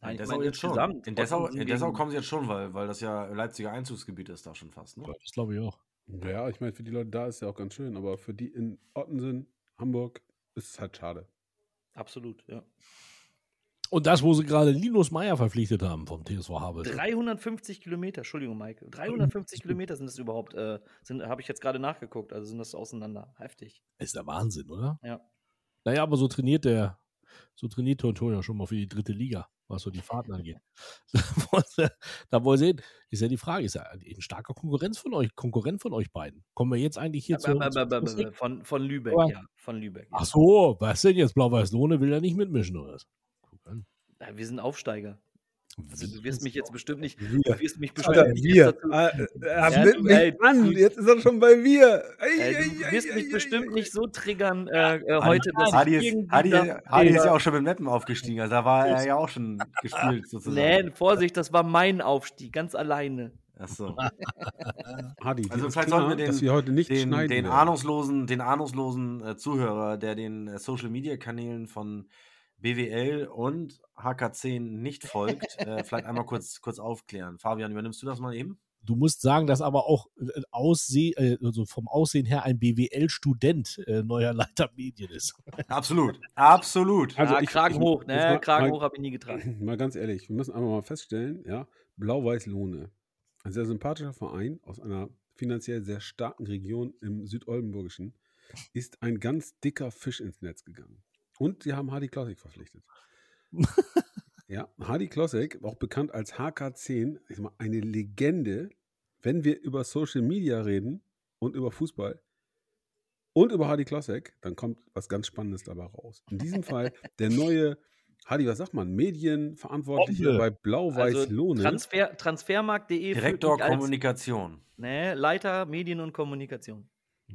Nein, in Dessau jetzt schon. In Dessau, in Dessau kommen sie jetzt schon, weil, weil das ja Leipziger Einzugsgebiet ist da schon fast. Ne? Ja, das glaube ich auch. Ja, ich meine, für die Leute da ist ja auch ganz schön, aber für die in Ottensen, Hamburg, ist es halt schade. Absolut, ja. Und das, wo sie gerade Linus Meyer verpflichtet haben vom TSV Havelse. 350 Kilometer, Entschuldigung, Mike. 350 Kilometer sind das überhaupt, äh, sind, habe ich jetzt gerade nachgeguckt, also sind das auseinander. Heftig. Ist der Wahnsinn, oder? Ja. Naja, aber so trainiert der, so trainiert Tontonia schon mal für die dritte Liga, was so die Fahrten angeht. da wollen sie- hin. Ist ja die Frage, ist er ein starker Konkurrenz von euch, Konkurrent von euch beiden? Kommen wir jetzt eigentlich hier zu. Aber- aber- aber- Von, von Lübeck, ja. Von Lübeck. Ach ja. so, was denn jetzt? Blau-Weiß-Lohne will er nicht mitmischen, oder was? Guck an. Ja, Wir sind Aufsteiger. Also, du wirst mich jetzt bestimmt nicht. Wir. Du wirst mich bestimmt Alter, nicht wir. dazu, Ah, äh, Ja, du, mich ey, an. Jetzt ist er schon bei wir. Ei, äh, ei, du ei, wirst ei, mich ei, bestimmt ei. nicht so triggern äh, äh, heute, dass Hadi ich ist, Hadi, da- Hadi ist ja auch schon mit Meppen aufgestiegen, also da war er ja auch schon gespielt sozusagen. Nee, Vorsicht, das war mein Aufstieg, ganz alleine. Achso. Hadi, Also ist vielleicht klar, sollten wir den- dass wir heute nicht den, schneiden den ahnungslosen, den ahnungslosen äh, Zuhörer, der den äh, Social Media Kanälen von BWL und HK10 nicht folgt, äh, vielleicht einmal kurz, kurz aufklären. Fabian, übernimmst du das mal eben? Du musst sagen, dass aber auch äh, Ausseh, äh, also vom Aussehen her ein BWL-Student äh, neuer Leiter Medien ist. Absolut, absolut. Also ja, ich- Kragen ich- hoch, ne? mal- Kragen mal- hoch habe ich nie getragen. Mal ganz ehrlich, wir müssen einfach mal feststellen, ja, Blau-Weiß-Lohne, ein sehr sympathischer Verein aus einer finanziell sehr starken Region im Südoldenburgischen, ist ein ganz dicker Fisch ins Netz gegangen. Und sie haben Hardy Klossek verpflichtet. ja, Hardy Klossek, auch bekannt als HK10, ich sag mal, eine Legende, wenn wir über Social Media reden und über Fußball und über Hardy Klossek, dann kommt was ganz Spannendes dabei raus. In diesem Fall der neue, Hardy, was sagt man, Medienverantwortliche Bombe. bei Also Blau-Weiß-Lohne. Transfer, Transfermarkt.de. Direktor Kommunikation. Ne, Leiter Medien und Kommunikation.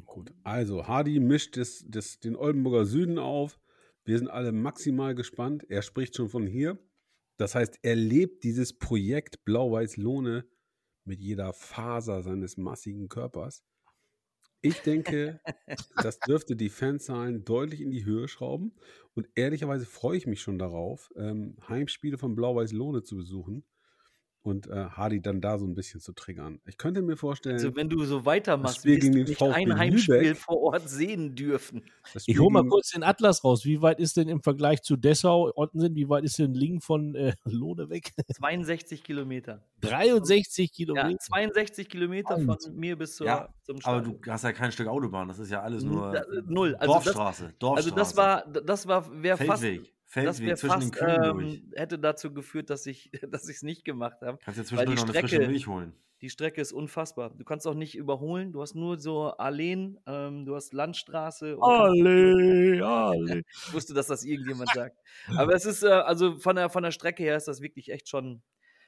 Gut, also Hardy mischt das, das, den Oldenburger Süden auf. Wir sind alle maximal gespannt. Er spricht schon von hier. Das heißt, er lebt dieses Projekt Blau-Weiß-Lohne mit jeder Faser seines massigen Körpers. Ich denke, das dürfte die Fanzahlen deutlich in die Höhe schrauben. Und ehrlicherweise freue ich mich schon darauf, ähm, Heimspiele von Blau-Weiß-Lohne zu besuchen. Und äh, Hardy dann da so ein bisschen zu triggern. Ich könnte mir vorstellen, Also wenn du so weitermachst, wirst gegen du den nicht VfB ein Heimspiel Lübeck. vor Ort sehen dürfen. das Ich hole mal kurz den Atlas raus. Wie weit ist denn im Vergleich zu Dessau, Ottensen, wie weit ist denn Lingen von äh, Lohne weg? 62 Kilometer. 63 Ja, Kilometer. 62 Kilometer von mir bis zur, Ja, zum Aber Stadion. du hast ja kein Stück Autobahn, das ist ja alles nur Da- null. Also das- Dorfstraße. Dorfstraße. Also das war, das war, wäre fast, Feldweg. zwischen den fast, Kühen durch. ähm, hätte dazu geführt, dass ich, es nicht gemacht habe. Kannst die zwischendurch noch eine frische Strecke- Milch holen. Die Strecke ist unfassbar. Du kannst auch nicht überholen. Du hast nur so Alleen, ähm, du hast Landstraße. und kannst- Alle, alle. Ich wusste, dass das irgendjemand sagt. Aber es ist, äh, also von der, von der Strecke her ist das wirklich echt schon.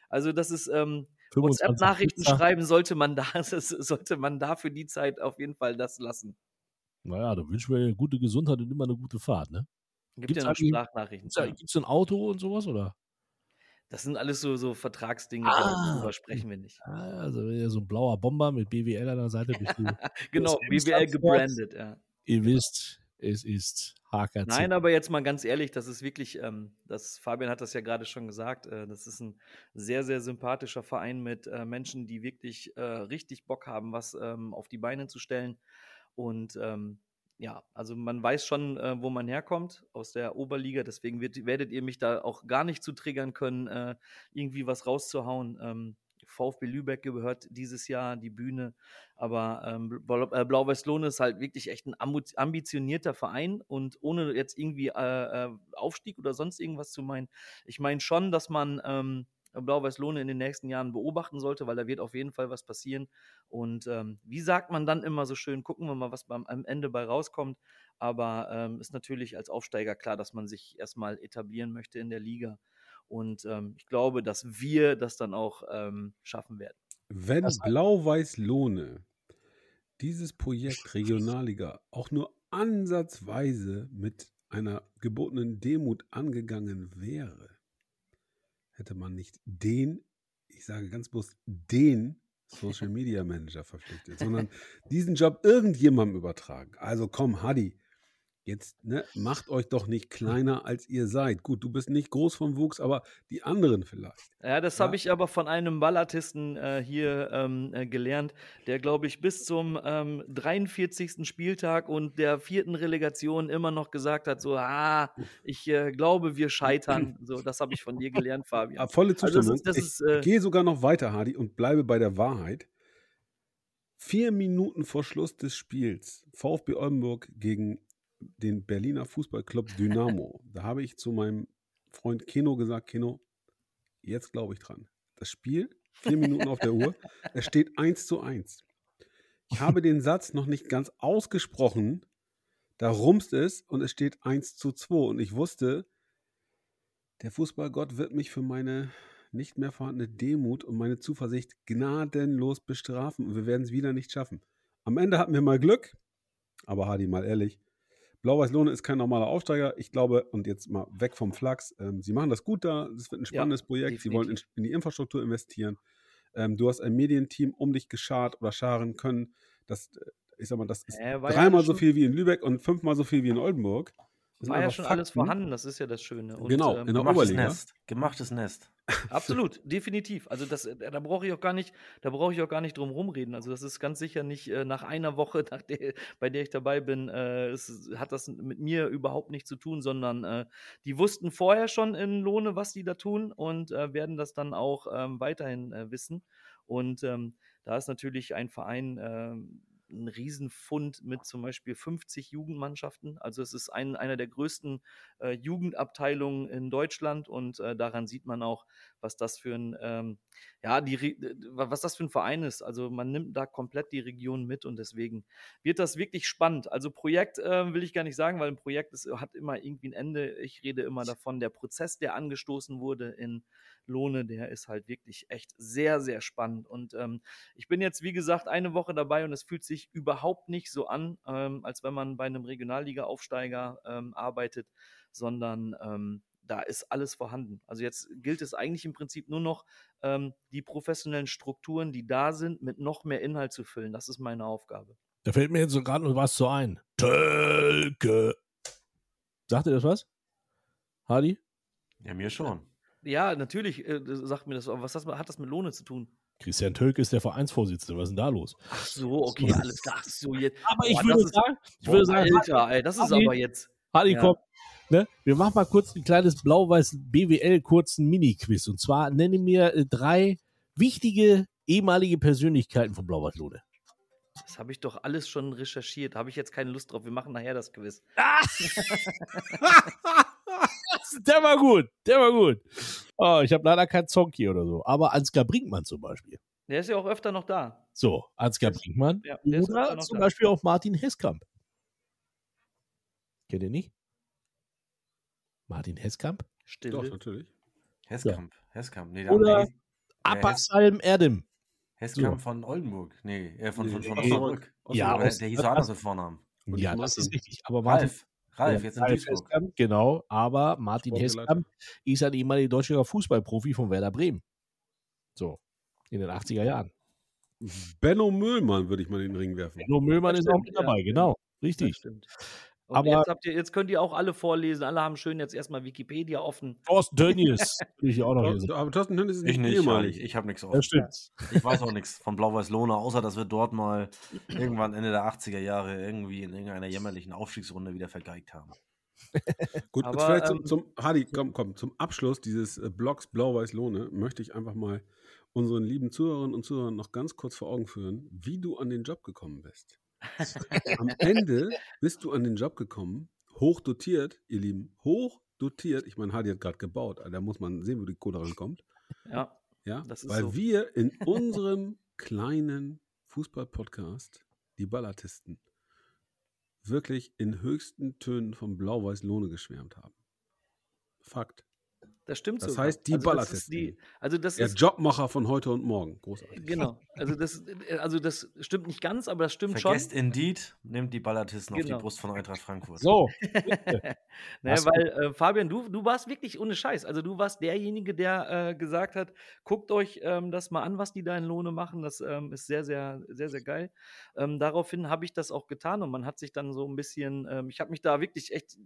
Also, das ist, ähm, 25 WhatsApp-Nachrichten schreiben sollte man da, sollte man da für die Zeit auf jeden Fall das lassen. Naja, da wünschen wir gute Gesundheit und immer eine gute Fahrt, ne? Gibt Gibt's ja noch Sprachnachrichten. Da, gibt's ein Auto und sowas, oder? Das sind alles so, so Vertragsdinge, Ah. darüber sprechen wir nicht. Ah, Also, so ein blauer Bomber mit BWL an der Seite Genau, BWL gebrandet, ja. ihr wisst, es ist HKC. Nein, aber jetzt mal ganz ehrlich, das ist wirklich, ähm, das, Fabian hat das ja gerade schon gesagt, äh, das ist ein sehr, sehr sympathischer Verein mit äh, Menschen, die wirklich äh, richtig Bock haben, was ähm, auf die Beine zu stellen. Und ähm, ja, also man weiß schon, äh, wo man herkommt aus der Oberliga, deswegen wird, werdet ihr mich da auch gar nicht zu triggern können, äh, irgendwie was rauszuhauen. Ähm, VfB Lübeck gehört dieses Jahr die Bühne, aber ähm, äh, Blau-Weiß-Lohne ist halt wirklich echt ein ambitionierter Verein und ohne jetzt irgendwie äh, äh, Aufstieg oder sonst irgendwas zu meinen. Ich meine schon, dass man ähm, Blau-Weiß-Lohne in den nächsten Jahren beobachten sollte, weil da wird auf jeden Fall was passieren. Und ähm, wie sagt man dann immer so schön, gucken wir mal, was beim, am Ende bei rauskommt. Aber ähm, ist natürlich als Aufsteiger klar, dass man sich erstmal etablieren möchte in der Liga. Und ähm, ich glaube, dass wir das dann auch ähm, schaffen werden. Wenn Blau-Weiß-Lohne dieses Projekt Regionalliga auch nur ansatzweise mit einer gebotenen Demut angegangen wäre, hätte man nicht den, ich sage ganz bewusst, den Social Media Manager verpflichtet, sondern diesen Job irgendjemandem übertragen. Also komm, Hadi, jetzt ne, macht euch doch nicht kleiner, als ihr seid. Gut, du bist nicht groß vom Wuchs, aber die anderen vielleicht. Ja, das Ja. habe ich aber von einem Ballartisten äh, hier ähm, äh, gelernt, der, glaube ich, bis zum ähm, 43. Spieltag und der vierten Relegation immer noch gesagt hat: So, ah, ich äh, glaube, wir scheitern. So, das habe ich von dir gelernt, Ja, Fabian. volle Also das Zustimmung. ist- das ich ist, äh, gehe sogar noch weiter, Hardy, und bleibe bei der Wahrheit. Vier Minuten vor Schluss des Spiels, VfB Oldenburg gegen den Berliner Fußballclub Dynamo. da habe ich zu meinem Freund Keno gesagt, Keno, jetzt glaube ich dran. Das Spiel, vier Minuten auf der Uhr, es steht 1 zu 1. Ich habe den Satz noch nicht ganz ausgesprochen, da rumst es und es steht 1 zu 2. Und ich wusste, der Fußballgott wird mich für meine nicht mehr vorhandene Demut und meine Zuversicht gnadenlos bestrafen und wir werden es wieder nicht schaffen. Am Ende hatten wir mal Glück, aber Hadi, mal ehrlich, Blau-Weiß-Lohne ist kein normaler Aufsteiger. Ich glaube, und jetzt mal weg vom Flachs, ähm, sie machen das gut da, es wird ein spannendes Projekt, sie wollen in, definitiv. in die Infrastruktur investieren. Ähm, du hast ein Medienteam um dich geschart oder scharen können. Das, äh, ich sag mal, das ist Äh, ja dreimal alles so viel wie in Lübeck und fünfmal so viel wie in Oldenburg. War ja schon alles Fakten. vorhanden, das ist ja das Schöne. Und, Genau, ähm, in der Gemachtes Oberliga. Nest. Gemachtes Nest. Absolut, definitiv. Also das, äh, da brauche ich auch gar nicht, da brauche ich auch gar nicht drum rumreden. Also das ist ganz sicher nicht äh, nach einer Woche, nach der, bei der ich dabei bin, äh, es hat das mit mir überhaupt nichts zu tun, sondern äh, die wussten vorher schon in Lohne, was die da tun und äh, werden das dann auch ähm, weiterhin äh, wissen. Und ähm, da ist natürlich ein Verein ähm, ein Riesenfund mit zum Beispiel 50 Jugendmannschaften. Also es ist ein, einer der größten äh, Jugendabteilungen in Deutschland und äh, daran sieht man auch, was das für ein ähm, ja die was das für ein Verein ist. Also man nimmt da komplett die Region mit und deswegen wird das wirklich spannend. Also Projekt äh, will ich gar nicht sagen, weil ein Projekt ist, hat immer irgendwie ein Ende. Ich rede immer davon, der Prozess, der angestoßen wurde in Lohne, der ist halt wirklich echt sehr, sehr spannend. Und ähm, ich bin jetzt, wie gesagt, eine Woche dabei und es fühlt sich überhaupt nicht so an, ähm, als wenn man bei einem Regionalliga-Aufsteiger ähm, arbeitet, sondern ähm, da ist alles vorhanden. Also jetzt gilt es eigentlich im Prinzip nur noch, ähm, die professionellen Strukturen, die da sind, mit noch mehr Inhalt zu füllen. Das ist meine Aufgabe. Da fällt mir jetzt so gerade noch was zu ein. Tölke. Sagt ihr das was? Hardy? Ja, mir schon. Ja, natürlich äh, sagt mir das, aber was hat, hat das mit Lohne zu tun? Christian Tölke ist der Vereinsvorsitzende. Was ist denn da los? Ach so, okay, alles klar. So, jetzt. Aber ich Boah, würde das ist- sagen, ich würde sagen, Alter, ey, das ist Hardy- aber jetzt. Hardy, Ja. komm. Ne? Wir machen mal kurz ein kleines blau-weiß BWL kurzen Mini-Quiz. Und zwar nenne mir äh, drei wichtige ehemalige Persönlichkeiten von Blau-Weiß-Lohne. Das habe ich doch alles schon recherchiert. Habe ich jetzt keine Lust drauf. Wir machen nachher das Quiz. Der war gut, der war gut. Oh, ich habe leider keinen Zonki oder so. Aber Ansgar Brinkmann zum Beispiel. Der ist ja auch öfter noch da. So, Ansgar Brinkmann. Ja, Oder zum da. Beispiel auch Martin Heskamp. Kennt ihr nicht? Martin Heskamp? Doch, Stille. natürlich. Heskamp. Heskamp. Nee, Oder- nee, Abbasalm Erdem. Heskamp von Oldenburg. Nee, äh, von, von, Nee, von nee. Osnabrück. Ja, Aber der, der hieß so anders mit Vornamen. Und Ja, das ist richtig. Aber Martin, Ralf. Ralf, Ja, jetzt in Ralf Duisburg. Heskamp, genau. Aber Martin. Heskamp ist ein ehemaliger deutscher Fußballprofi von Werder Bremen. So, in den 80er Jahren. Benno Müllmann würde ich mal in den Ring werfen. Benno Müllmann Das ist auch stimmt, mit ja. dabei, genau. Das Richtig. Und Aber- jetzt, habt ihr, jetzt könnt ihr auch alle vorlesen. Alle haben schön jetzt erstmal Wikipedia offen. Thorsten Tönnies. will ich auch noch sagen. Aber Thorsten Hönes ist Ich nicht nicht. ehemalig. Ich, ich habe nichts Das offen. stimmt. Ich weiß auch nichts von Blau-Weiß-Lohne, außer dass wir dort mal irgendwann Ende der 80er Jahre irgendwie in irgendeiner jämmerlichen Aufstiegsrunde wieder vergeigt haben. Gut, Aber, jetzt vielleicht ähm, zum, zum Hardy, komm, komm, zum Abschluss dieses äh, Blogs Blau-Weiß-Lohne möchte ich einfach mal unseren lieben Zuhörerinnen und Zuhörern noch ganz kurz vor Augen führen, wie du an den Job gekommen bist. Am Ende bist du an den Job gekommen, hochdotiert, ihr Lieben, hochdotiert. Ich meine, Hardy hat gerade gebaut, da muss man sehen, wo die Kohle rankommt. Ja, Ja, Das ist weil so. wir in unserem kleinen Fußball-Podcast, die Ballatisten, wirklich in höchsten Tönen vom Blau-Weiß-Lohne geschwärmt haben. Fakt. Das stimmt Das sogar. heißt, die also das ist Ballatisten. die, Also das Der ist Jobmacher von heute und morgen. Großartig. genau. Also das, also das stimmt nicht ganz, aber das stimmt Vergesst schon. Indeed, nimmt die Ballatisten auf Genau. die Brust von Eintracht Frankfurt. So, Naja, weil, äh, Fabian, du, du warst wirklich ohne Scheiß. Also du warst derjenige, der äh, gesagt hat, guckt euch ähm, das mal an, was die da in Lohne machen. Das ähm, ist sehr, sehr, sehr, sehr geil. Ähm, daraufhin habe ich das auch getan und man hat sich dann so ein bisschen, ähm, ich habe mich da wirklich echt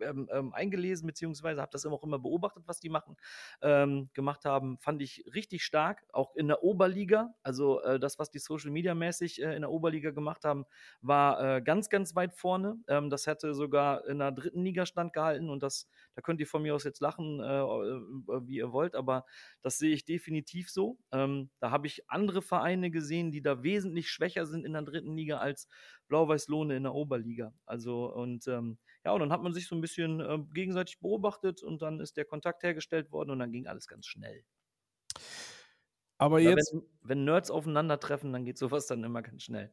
ähm, ähm, eingelesen, beziehungsweise habe das immer auch immer beobachtet, was die machen, ähm, gemacht haben, fand ich richtig stark. Auch in der Oberliga, also äh, das, was die Social Media mäßig äh, in der Oberliga gemacht haben, war äh, ganz, ganz weit vorne. Ähm, das hätte sogar in der dritten Liga standgehalten und das, da könnt ihr von mir aus jetzt lachen, äh, äh, wie ihr wollt, aber das sehe ich definitiv so. Ähm, da habe ich andere Vereine gesehen, die da wesentlich schwächer sind in der dritten Liga als Blau-Weiß-Lohne in der Oberliga. Also und ähm, ja, und dann hat man sich so ein bisschen äh, gegenseitig beobachtet und dann ist der Kontakt hergestellt worden und dann ging alles ganz schnell. aber Weil jetzt, wenn, wenn Nerds aufeinandertreffen, dann geht sowas dann immer ganz schnell.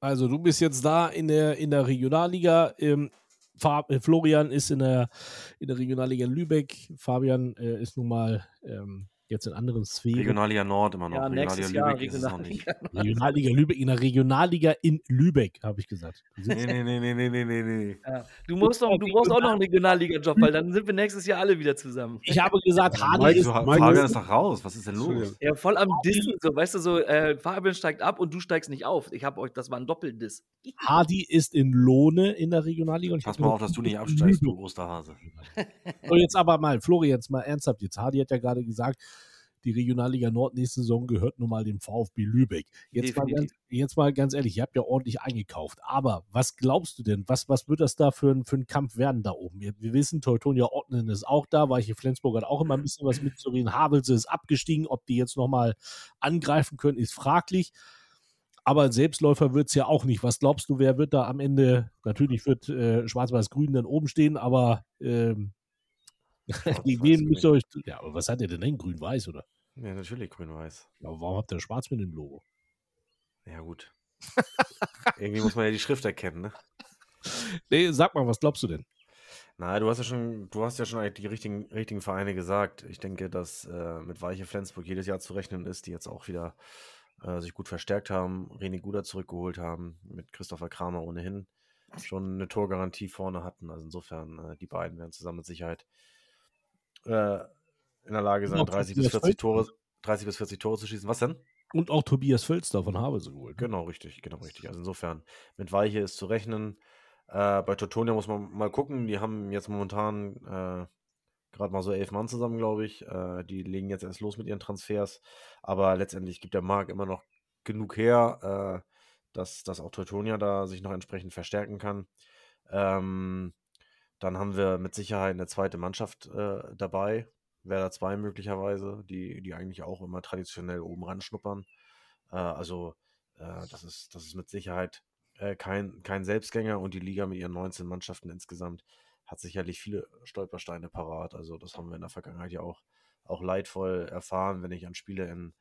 also du bist jetzt da in der, in der Regionalliga. Ähm, äh, Florian ist in der, in der Regionalliga in Lübeck. Fabian äh, ist nun mal ähm, jetzt in anderen Sphären. Regionalliga Nord immer noch. Ja, Regionalliga Jahr Lübeck ist es noch nicht. Regionalliga. Regionalliga Lübeck, in der Regionalliga in Lübeck, habe ich gesagt. Nee, nee, nee, nee, nee, nee, nee, nee. Ja. Du, musst doch, du brauchst auch noch einen Regionalliga-Job, weil dann sind wir nächstes Jahr alle wieder zusammen. Ich habe gesagt, Hardy Mike, ist, Fabian ist- ist doch raus. Was ist denn los? Ja, voll am Dissen, so, weißt du, so, äh, Fabian steigt ab und du steigst nicht auf. Ich habe euch, das war ein Doppeldiss. Hardy ist in Lohne in der Regionalliga. Und ich Pass mal auf, dass du nicht absteigst, du. Osterhase. So, jetzt aber mal, Florian, jetzt mal ernsthaft jetzt. Hardy hat ja gerade gesagt, die Regionalliga Nord nächste Saison gehört nun mal dem VfB Lübeck. Jetzt mal, ganz, jetzt mal ganz ehrlich, ihr habt ja ordentlich eingekauft. Aber was glaubst du denn? Was, was wird das da für ein, für ein Kampf werden da oben? Wir, wir wissen, Teutonia Ottenen ist auch da, weil hier Flensburg hat auch immer ein bisschen was mitzureden. Havelse ist abgestiegen. Ob die jetzt nochmal angreifen können, ist fraglich. Aber ein Selbstläufer wird es ja auch nicht. Was glaubst du, wer wird da am Ende? Natürlich wird äh, Schwarz-Weiß-Grün dann oben stehen, aber ähm, gegen wen müsst ihr euch. Ja, aber was hat ihr denn denn? Grün-Weiß, oder? Ja, natürlich grün-weiß. Ja, aber warum habt ihr schwarz mit dem Logo? Ja, gut. Irgendwie muss man ja die Schrift erkennen, ne? Nee, sag mal, was glaubst du denn? Na, du hast ja schon, du hast ja schon eigentlich die richtigen, richtigen Vereine gesagt. Ich denke, dass äh, mit Weiche Flensburg jedes Jahr zu rechnen ist, die jetzt auch wieder äh, sich gut verstärkt haben, René Guder zurückgeholt haben, mit Christopher Kramer ohnehin schon eine Torgarantie vorne hatten. Also insofern, äh, die beiden werden zusammen mit Sicherheit äh, in der Lage sein, Auch 30 bis Tobias 40 Tore, 30 bis 40 Tore zu schießen. Was denn? Und auch Tobias Völster von Havelse geholt. ne? Genau, richtig, genau, richtig. Also insofern, mit Weiche ist zu rechnen. Äh, bei Teutonia muss man mal gucken. Die haben jetzt momentan äh, gerade mal so elf Mann zusammen, glaube ich. Äh, die legen jetzt erst los mit ihren Transfers. Aber letztendlich gibt der Markt immer noch genug her, äh, dass, dass auch Teutonia da sich noch entsprechend verstärken kann. Ähm, dann haben wir mit Sicherheit eine zweite Mannschaft äh, dabei, Werder 2 möglicherweise, die, die eigentlich auch immer traditionell oben ran schnuppern. Äh, also äh, das, ist, das ist mit Sicherheit äh, kein, kein Selbstgänger und die Liga mit ihren 19 Mannschaften insgesamt hat sicherlich viele Stolpersteine parat. Also das haben wir in der Vergangenheit ja auch, auch leidvoll erfahren, wenn ich an Spiele in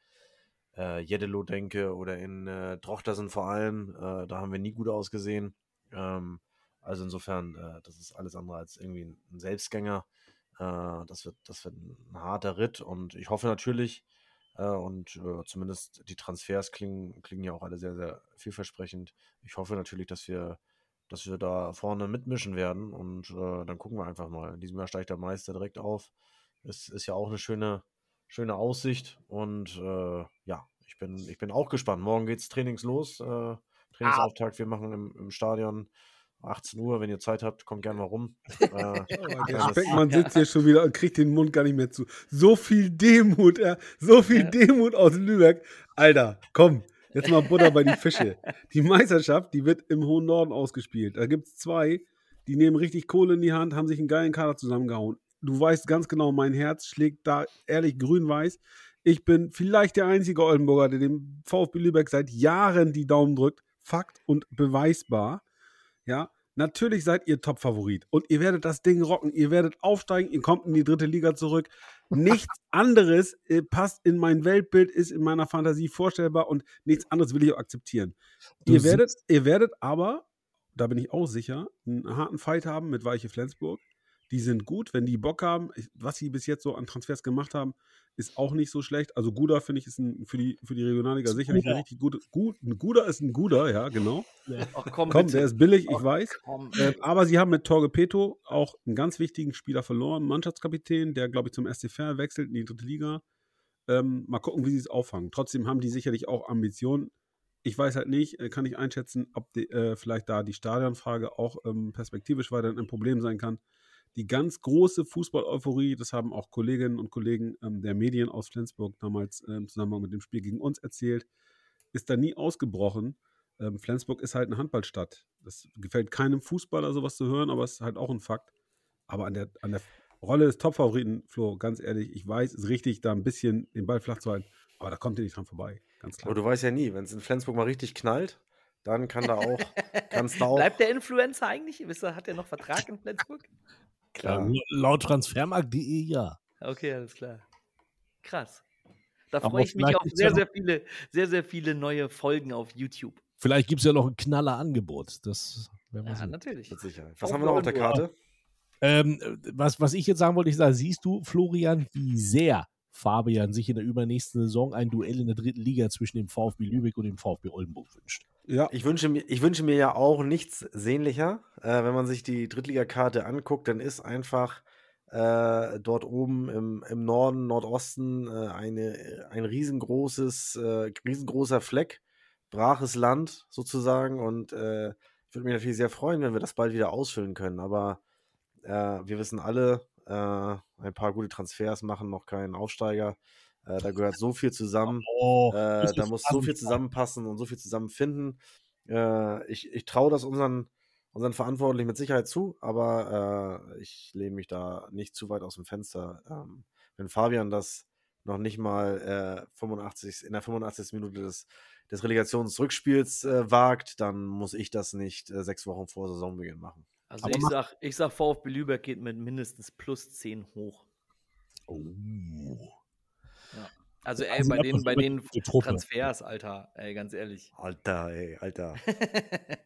äh, Jeddelo denke oder in äh, Drochtersen vor allem. Äh, da haben wir nie gut ausgesehen. Ähm, also insofern, äh, das ist alles andere als irgendwie ein Selbstgänger. Äh, das, wird, das wird ein harter Ritt und ich hoffe natürlich, äh, und äh, zumindest die Transfers klingen, klingen ja auch alle sehr, sehr vielversprechend. Ich hoffe natürlich, dass wir, dass wir da vorne mitmischen werden und äh, dann gucken wir einfach mal. In diesem Jahr steigt der Meister direkt auf. Es ist ja auch eine schöne, schöne Aussicht und äh, ja, ich bin, ich bin auch gespannt. Morgen geht's Trainings los. Äh, Trainingsauftakt. Wir machen im, im Stadion 18 Uhr, wenn ihr Zeit habt, kommt gerne mal rum. Äh, Der Speckmann sitzt hier schon wieder und kriegt den Mund gar nicht mehr zu. So viel Demut, ja, so viel Ja. Demut aus Lübeck. Alter, komm, jetzt mal Butter bei die Fische. Die Meisterschaft, die wird im hohen Norden ausgespielt. Da gibt es zwei, die nehmen richtig Kohle in die Hand, haben sich einen geilen Kader zusammengehauen. Du weißt ganz genau, mein Herz schlägt da ehrlich grün-weiß. Ich bin vielleicht der einzige Oldenburger, der dem VfB Lübeck seit Jahren die Daumen drückt. Fakt und beweisbar. Ja, natürlich seid ihr Top-Favorit und ihr werdet das Ding rocken. Ihr werdet aufsteigen, ihr kommt in die dritte Liga zurück. Nichts anderes äh, passt in mein Weltbild, ist in meiner Fantasie vorstellbar und nichts anderes will ich auch akzeptieren. Du Ihr werdet, ihr werdet aber, da bin ich auch sicher, einen harten Fight haben mit Weiche Flensburg. Die sind gut, wenn die Bock haben. Was sie bis jetzt so an Transfers gemacht haben, ist auch nicht so schlecht. Also Guda finde ich ist ein, für, die, für die Regionalliga Ist ein sicherlich ein Guder. richtig gute. Gut, ein Guda ist ein Guda, ja, genau. Ach komm, Komm, der ist billig, ich Ach, weiß. komm. Ähm, aber sie haben mit Torge Peto auch einen ganz wichtigen Spieler verloren, Mannschaftskapitän, der, glaube ich, zum SC Verl wechselt in die dritte Liga. Ähm, mal gucken, wie sie es auffangen. Trotzdem haben die sicherlich auch Ambitionen. Ich weiß halt nicht, äh, kann ich einschätzen, ob die, äh, vielleicht da die Stadionfrage auch ähm, perspektivisch weiterhin ein Problem sein kann. Die ganz große Fußball-Euphorie, das haben auch Kolleginnen und Kollegen ähm, der Medien aus Flensburg damals äh, im Zusammenhang mit dem Spiel gegen uns erzählt, ist da nie ausgebrochen. Ähm, Flensburg ist halt eine Handballstadt. Das gefällt keinem Fußballer, sowas zu hören, aber es ist halt auch ein Fakt. Aber an der, an der Rolle des Topfavoriten, Flo, ganz ehrlich, ich weiß, es ist richtig, da ein bisschen den Ball flach zu halten, aber da kommt ihr nicht dran vorbei. Ganz klar. Aber du weißt ja nie, wenn es in Flensburg mal richtig knallt, dann kann da auch, kannst da auch. Bleibt der Influencer eigentlich? Wisst ihr, hat er noch Vertrag in Flensburg? Klar. Ja, laut transfermarkt.de ja. Okay, alles klar. Krass. Da freue ich mich auf sehr, ja sehr viele, sehr, sehr viele neue Folgen auf YouTube. Vielleicht gibt es ja noch ein knaller Angebot. Das werden wir Ja, sehen. natürlich. Mit Sicherheit. Was Auch haben wir noch auf der. Karte? Ähm, was, was ich jetzt sagen wollte, ich sage, siehst du, Florian, wie sehr Fabian sich in der übernächsten Saison ein Duell in der dritten Liga zwischen dem VfB Lübeck und dem VfB Oldenburg wünscht? Ja, Ich wünsche, mir, ich wünsche mir ja auch nichts sehnlicher. Äh, wenn man sich die Drittligakarte anguckt, dann ist einfach äh, dort oben im, im Norden, Nordosten äh, eine, ein riesengroßes, äh, riesengroßer Fleck, braches Land sozusagen. Und äh, ich würde mich natürlich sehr freuen, wenn wir das bald wieder ausfüllen können. Aber äh, wir wissen alle, ein paar gute Transfers machen noch keinen Aufsteiger. Äh, da gehört so viel zusammen. Oh, Äh, da muss so viel zusammenpassen und so viel zusammenfinden. Äh, ich ich traue das unseren, unseren Verantwortlichen mit Sicherheit zu, aber äh, ich lehne mich da nicht zu weit aus dem Fenster. Ähm, wenn Fabian das noch nicht mal äh, 85, in der 85. Minute des, des Relegationsrückspiels äh, wagt, dann muss ich das nicht äh, sechs Wochen vor Saisonbeginn machen. Also Aber ich sag, ich sag, VfB Lübeck geht mit mindestens plus 10 hoch. Oh. Also ey, Also bei den, bei den. Transfers, Alter, ey, ganz ehrlich. Alter, ey, Alter.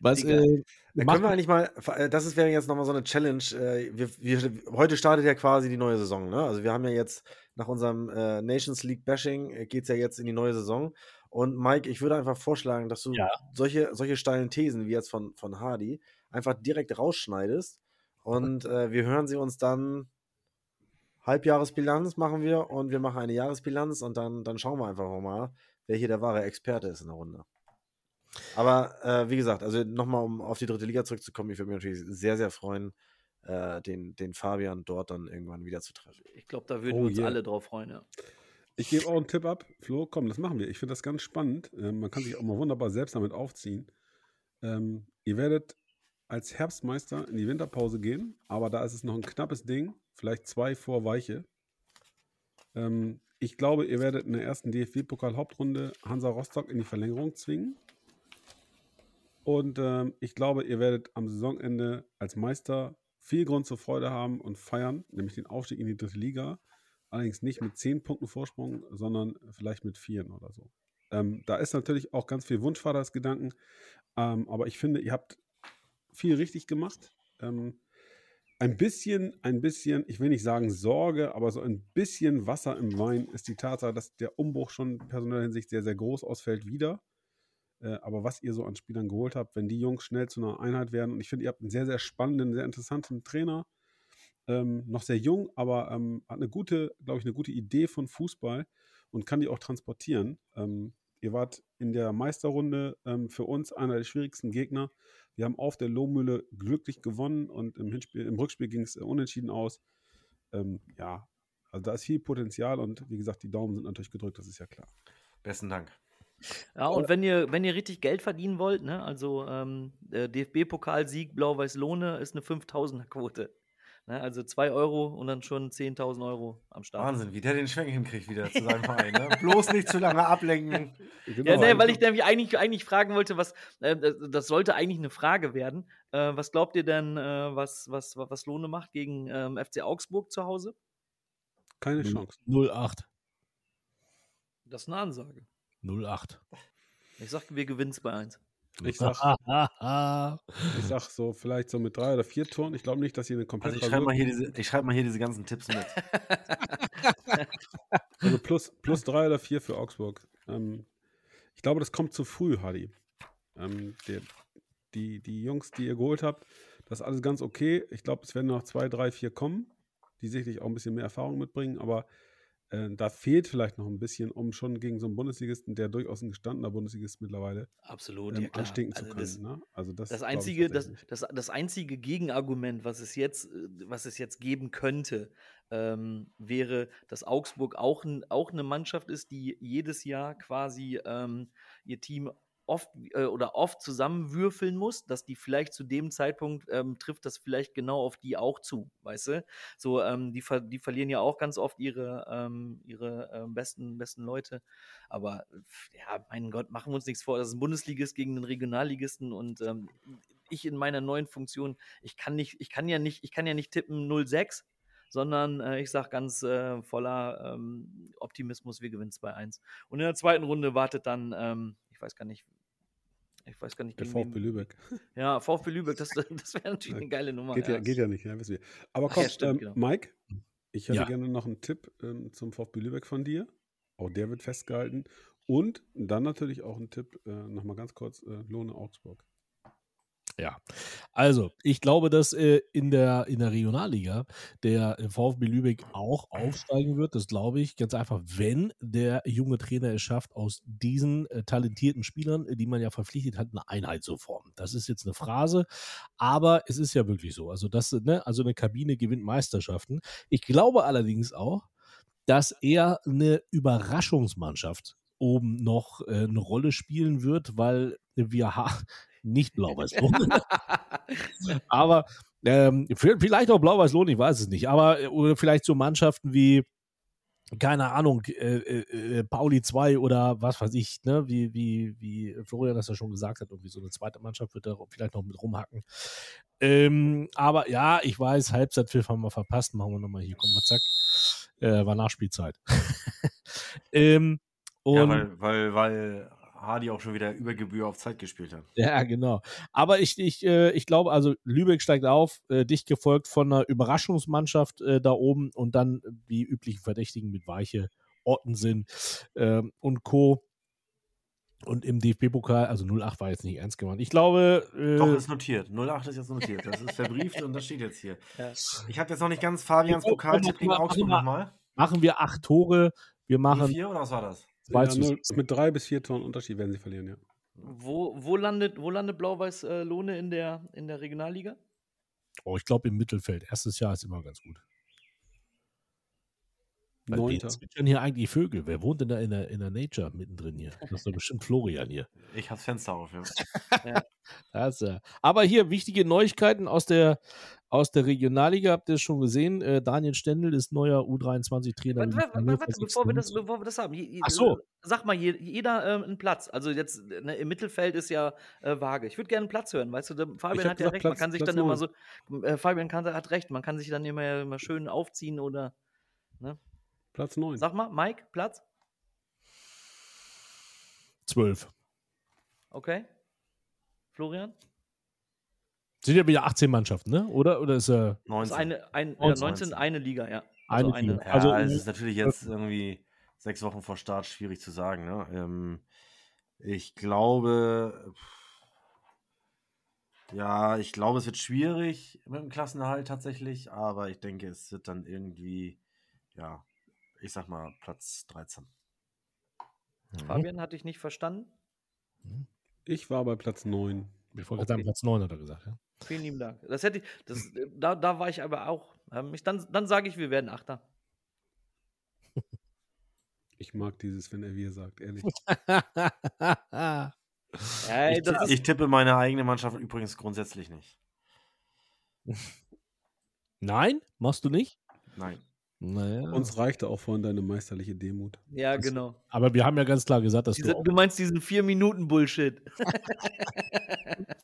Was, äh, können wir eigentlich mal, äh, das ist, wäre jetzt nochmal so eine Challenge. äh, Wir, wir, heute startet ja quasi die neue Saison. Ne? Also wir haben ja jetzt nach unserem äh, Nations League Bashing äh, geht es ja jetzt in die neue Saison. Und Mike, ich würde einfach vorschlagen, dass du Ja. solche, solche steilen Thesen wie jetzt von, von Hardy einfach direkt rausschneidest. Und äh, wir hören sie uns dann. Halbjahresbilanz machen wir und wir machen eine Jahresbilanz und dann, dann schauen wir einfach mal, wer hier der wahre Experte ist in der Runde. Aber äh, wie gesagt, also nochmal, um auf die dritte Liga zurückzukommen, ich würde mich natürlich sehr, sehr freuen, äh, den, den Fabian dort dann irgendwann wieder zu treffen. Ich glaube, da würden Oh wir uns yeah. alle drauf freuen, ja. Ich gebe auch einen Tipp ab. Flo, komm, das machen wir. Ich finde das ganz spannend. Ähm, man kann sich auch mal wunderbar selbst damit aufziehen. Ähm, ihr werdet als Herbstmeister in die Winterpause gehen, aber da ist es noch ein knappes Ding. Vielleicht zwei vor Weiche. Ähm, ich glaube, ihr werdet in der ersten DFB-Pokal-Hauptrunde Hansa Rostock in die Verlängerung zwingen. Und ähm, ich glaube, ihr werdet am Saisonende als Meister viel Grund zur Freude haben und feiern, nämlich den Aufstieg in die dritte Liga. Allerdings nicht mit zehn Punkten Vorsprung, sondern vielleicht mit vieren oder so. Ähm, da ist natürlich auch ganz viel Wunschvatersgedanken. Ähm, aber ich finde, ihr habt viel richtig gemacht. Ähm, ein bisschen, ein bisschen, ich will nicht sagen Sorge, aber so ein bisschen Wasser im Wein ist die Tatsache, dass der Umbruch schon in personeller Hinsicht sehr, sehr groß ausfällt wieder. Äh, aber was ihr so an Spielern geholt habt, wenn die Jungs schnell zu einer Einheit werden, und ich finde, ihr habt einen sehr, sehr spannenden, sehr interessanten Trainer, ähm, noch sehr jung, aber ähm, hat eine gute, glaube ich, eine gute Idee von Fußball und kann die auch transportieren. Ähm, ihr wart in der Meisterrunde ähm, für uns einer der schwierigsten Gegner. Wir haben auf der Lohmühle glücklich gewonnen und im, Hinspiel, im Rückspiel ging es äh, unentschieden aus. Ähm, ja, also da ist viel Potenzial und wie gesagt, die Daumen sind natürlich gedrückt, das ist ja klar. Besten Dank. Ja, und wenn ihr, wenn ihr richtig Geld verdienen wollt, ne, also ähm, der DFB-Pokalsieg Blau-Weiß-Lohne ist eine 5000er-Quote. Ne, also 2 Euro und dann schon 10.000 Euro am Start. Wahnsinn, wie der den Schwenk hinkriegt wieder zu seinem Verein. Ne? Bloß nicht zu lange ablenken. Ja, ne, weil ich nämlich eigentlich, eigentlich fragen wollte, was, äh, das das sollte eigentlich eine Frage werden. Äh, was glaubt ihr denn, äh, was, was, was Lohne macht gegen ähm, FC Augsburg zu Hause? Keine Chance. 08. Das ist eine Ansage. 08. Ich sag, wir gewinnen es bei 1. Ich sag, ich sag so, vielleicht so mit drei oder vier Toren. Ich glaube nicht, dass ihr eine Also komplette ich schreibe mal, hier diese- ich schreib mal hier diese ganzen Tipps mit. Also plus, plus drei oder vier für Augsburg. Ähm, ich glaube, das kommt zu früh, Hadi. Ähm, der, die, die Jungs, die ihr geholt habt, das ist alles ganz okay. Ich glaube, es werden noch zwei, drei, vier kommen, die sicherlich auch ein bisschen mehr Erfahrung mitbringen, aber äh, da fehlt vielleicht noch ein bisschen, um schon gegen so einen Bundesligisten, der durchaus ein gestandener Bundesligist mittlerweile, Absolut, ähm, ja anstinken zu Also können. das, ne? Also das, das einzige, das, das, das einzige Gegenargument, was es jetzt, äh, was es jetzt geben könnte, ähm, wäre, dass Augsburg auch, auch eine Mannschaft ist, die jedes Jahr quasi ähm, ihr Team oft äh, oder oft zusammenwürfeln muss, dass die vielleicht zu dem Zeitpunkt ähm, trifft das vielleicht genau auf die auch zu, weißt du? So, ähm, die, ver die verlieren ja auch ganz oft ihre, ähm, ihre ähm, besten, besten Leute. Aber ja, mein Gott, machen wir uns nichts vor. Das ist ein Bundesligist gegen einen Regionalligisten und ähm, ich in meiner neuen Funktion, ich kann nicht, ich kann ja nicht, ich kann ja nicht tippen 06, sondern äh, ich sage ganz äh, voller ähm, Optimismus, wir gewinnen 2-1. Und in der zweiten Runde wartet dann, ähm, ich weiß gar nicht, ich weiß gar nicht, Der VfB Lübeck. Ja, VfB Lübeck, das, das wäre natürlich eine geile Nummer. Geht ja, geht ja nicht, ja, wissen wir. Aber komm, ja, stimmt, ähm, genau. Mike, ich hätte Ja. gerne noch einen Tipp ähm, zum VfB Lübeck von dir. Auch der wird festgehalten. Und dann natürlich auch ein Tipp, äh, nochmal ganz kurz, äh, Lohne Augsburg. Ja, also ich glaube, dass äh, in, der, in der Regionalliga der äh, VfB Lübeck auch aufsteigen wird. Das glaube ich ganz einfach, wenn der junge Trainer es schafft, aus diesen äh, talentierten Spielern, äh, die man ja verpflichtet hat, eine Einheit zu formen. Das ist jetzt eine Phrase, aber es ist ja wirklich so. Also, das, ne, also eine Kabine gewinnt Meisterschaften. Ich glaube allerdings auch, dass er eine Überraschungsmannschaft oben noch äh, eine Rolle spielen wird, weil wir nicht blau-weiß-rot. aber ähm, vielleicht auch blau-weiß-rot, ich weiß es nicht. Aber äh, oder vielleicht so Mannschaften wie keine Ahnung, äh, äh, äh, Pauli 2 oder was weiß ich, ne, wie, wie, wie Florian das ja schon gesagt hat, irgendwie so eine zweite Mannschaft wird da vielleicht noch mit rumhacken. Ähm, aber ja, ich weiß, Halbzeitpfiff haben wir verpasst, machen wir nochmal hier, komm mal, zack. Äh, war Nachspielzeit. ähm, und, Ja, weil, weil, weil Hardy auch schon wieder über Gebühr auf Zeit gespielt hat. Ja, genau. Aber ich, ich, äh, ich glaube, also Lübeck steigt auf, äh, dicht gefolgt von einer Überraschungsmannschaft äh, da oben und dann die üblichen Verdächtigen mit Weiche, Ottensen ähm, und Co. Und im DFB-Pokal, also 08 war jetzt nicht ernst gemeint. Ich glaube, äh, Doch, ist notiert. 08 ist jetzt notiert. Das ist verbrieft und das steht jetzt hier. Ja. Ich habe jetzt noch nicht ganz Fabians Pokaltipp gegen Augsburg nochmal. machen wir acht Tore. Wir machen 4 oder was war das? Zwei Ja, zu nur mit drei bis vier Toren Unterschied werden sie verlieren, ja. Wo, wo landet, wo landet Blau-Weiß äh, Lohne in der, in der Regionalliga? Oh, ich glaube im Mittelfeld. Erstes Jahr ist immer ganz gut. Neunter. zwitschern hier eigentlich Vögel? Wer wohnt denn da in der, in der Nature mittendrin hier? Das ist doch bestimmt Florian hier. Ich habe Fenster auf. Ja. Das, äh, aber hier wichtige Neuigkeiten aus der, aus der Regionalliga. Habt ihr es schon gesehen? Äh, Daniel Stendel ist neuer U23-Trainer. Warte, warte, warte, warte, bevor, wir das, bevor wir das haben. Je- Ach so. Sag mal, je- jeder ähm, einen Platz. Also jetzt ne, im Mittelfeld ist ja äh, vage. Ich würde gerne einen Platz hören. Weißt du, Fabian hat ja gesagt, recht. man Platz- kann sich Platz dann immer so. Äh, Fabian kann, hat recht. Man kann sich dann immer, immer schön aufziehen oder. Platz 9. Sag mal, Mike, Platz? 12. Okay. Florian? Sind ja wieder 18 Mannschaften, ne? Oder, oder ist er ist 19. eine, ein, ja, 19. 19, eine Liga, ja. eine, Also Liga? Ja, Also, es ist natürlich jetzt irgendwie sechs Wochen vor Start schwierig zu sagen. Ne? Ähm, ich glaube, ja, ich glaube, es wird schwierig mit dem Klassenerhalt tatsächlich, aber ich denke, es wird dann irgendwie, ja, ich sag mal Platz 13. Fabian hatte ich nicht verstanden. Ich war bei Platz 9. ich wollte gerade sagen, Platz 9 hat er gesagt. Ja? Vielen lieben Dank. Das hätte ich, das, da, da war ich aber auch. Ähm, ich, dann dann sage ich, wir werden Achter. Ich mag dieses, wenn er wir sagt, ehrlich. Ey, Ich, das ich tippe meine eigene Mannschaft übrigens grundsätzlich nicht. Nein? Machst du nicht? Nein. Naja. Uns reichte auch vorhin deine meisterliche Demut. ja, genau. aber wir haben ja ganz klar gesagt, dass Diese, du auch du meinst diesen 4-Minuten-Bullshit.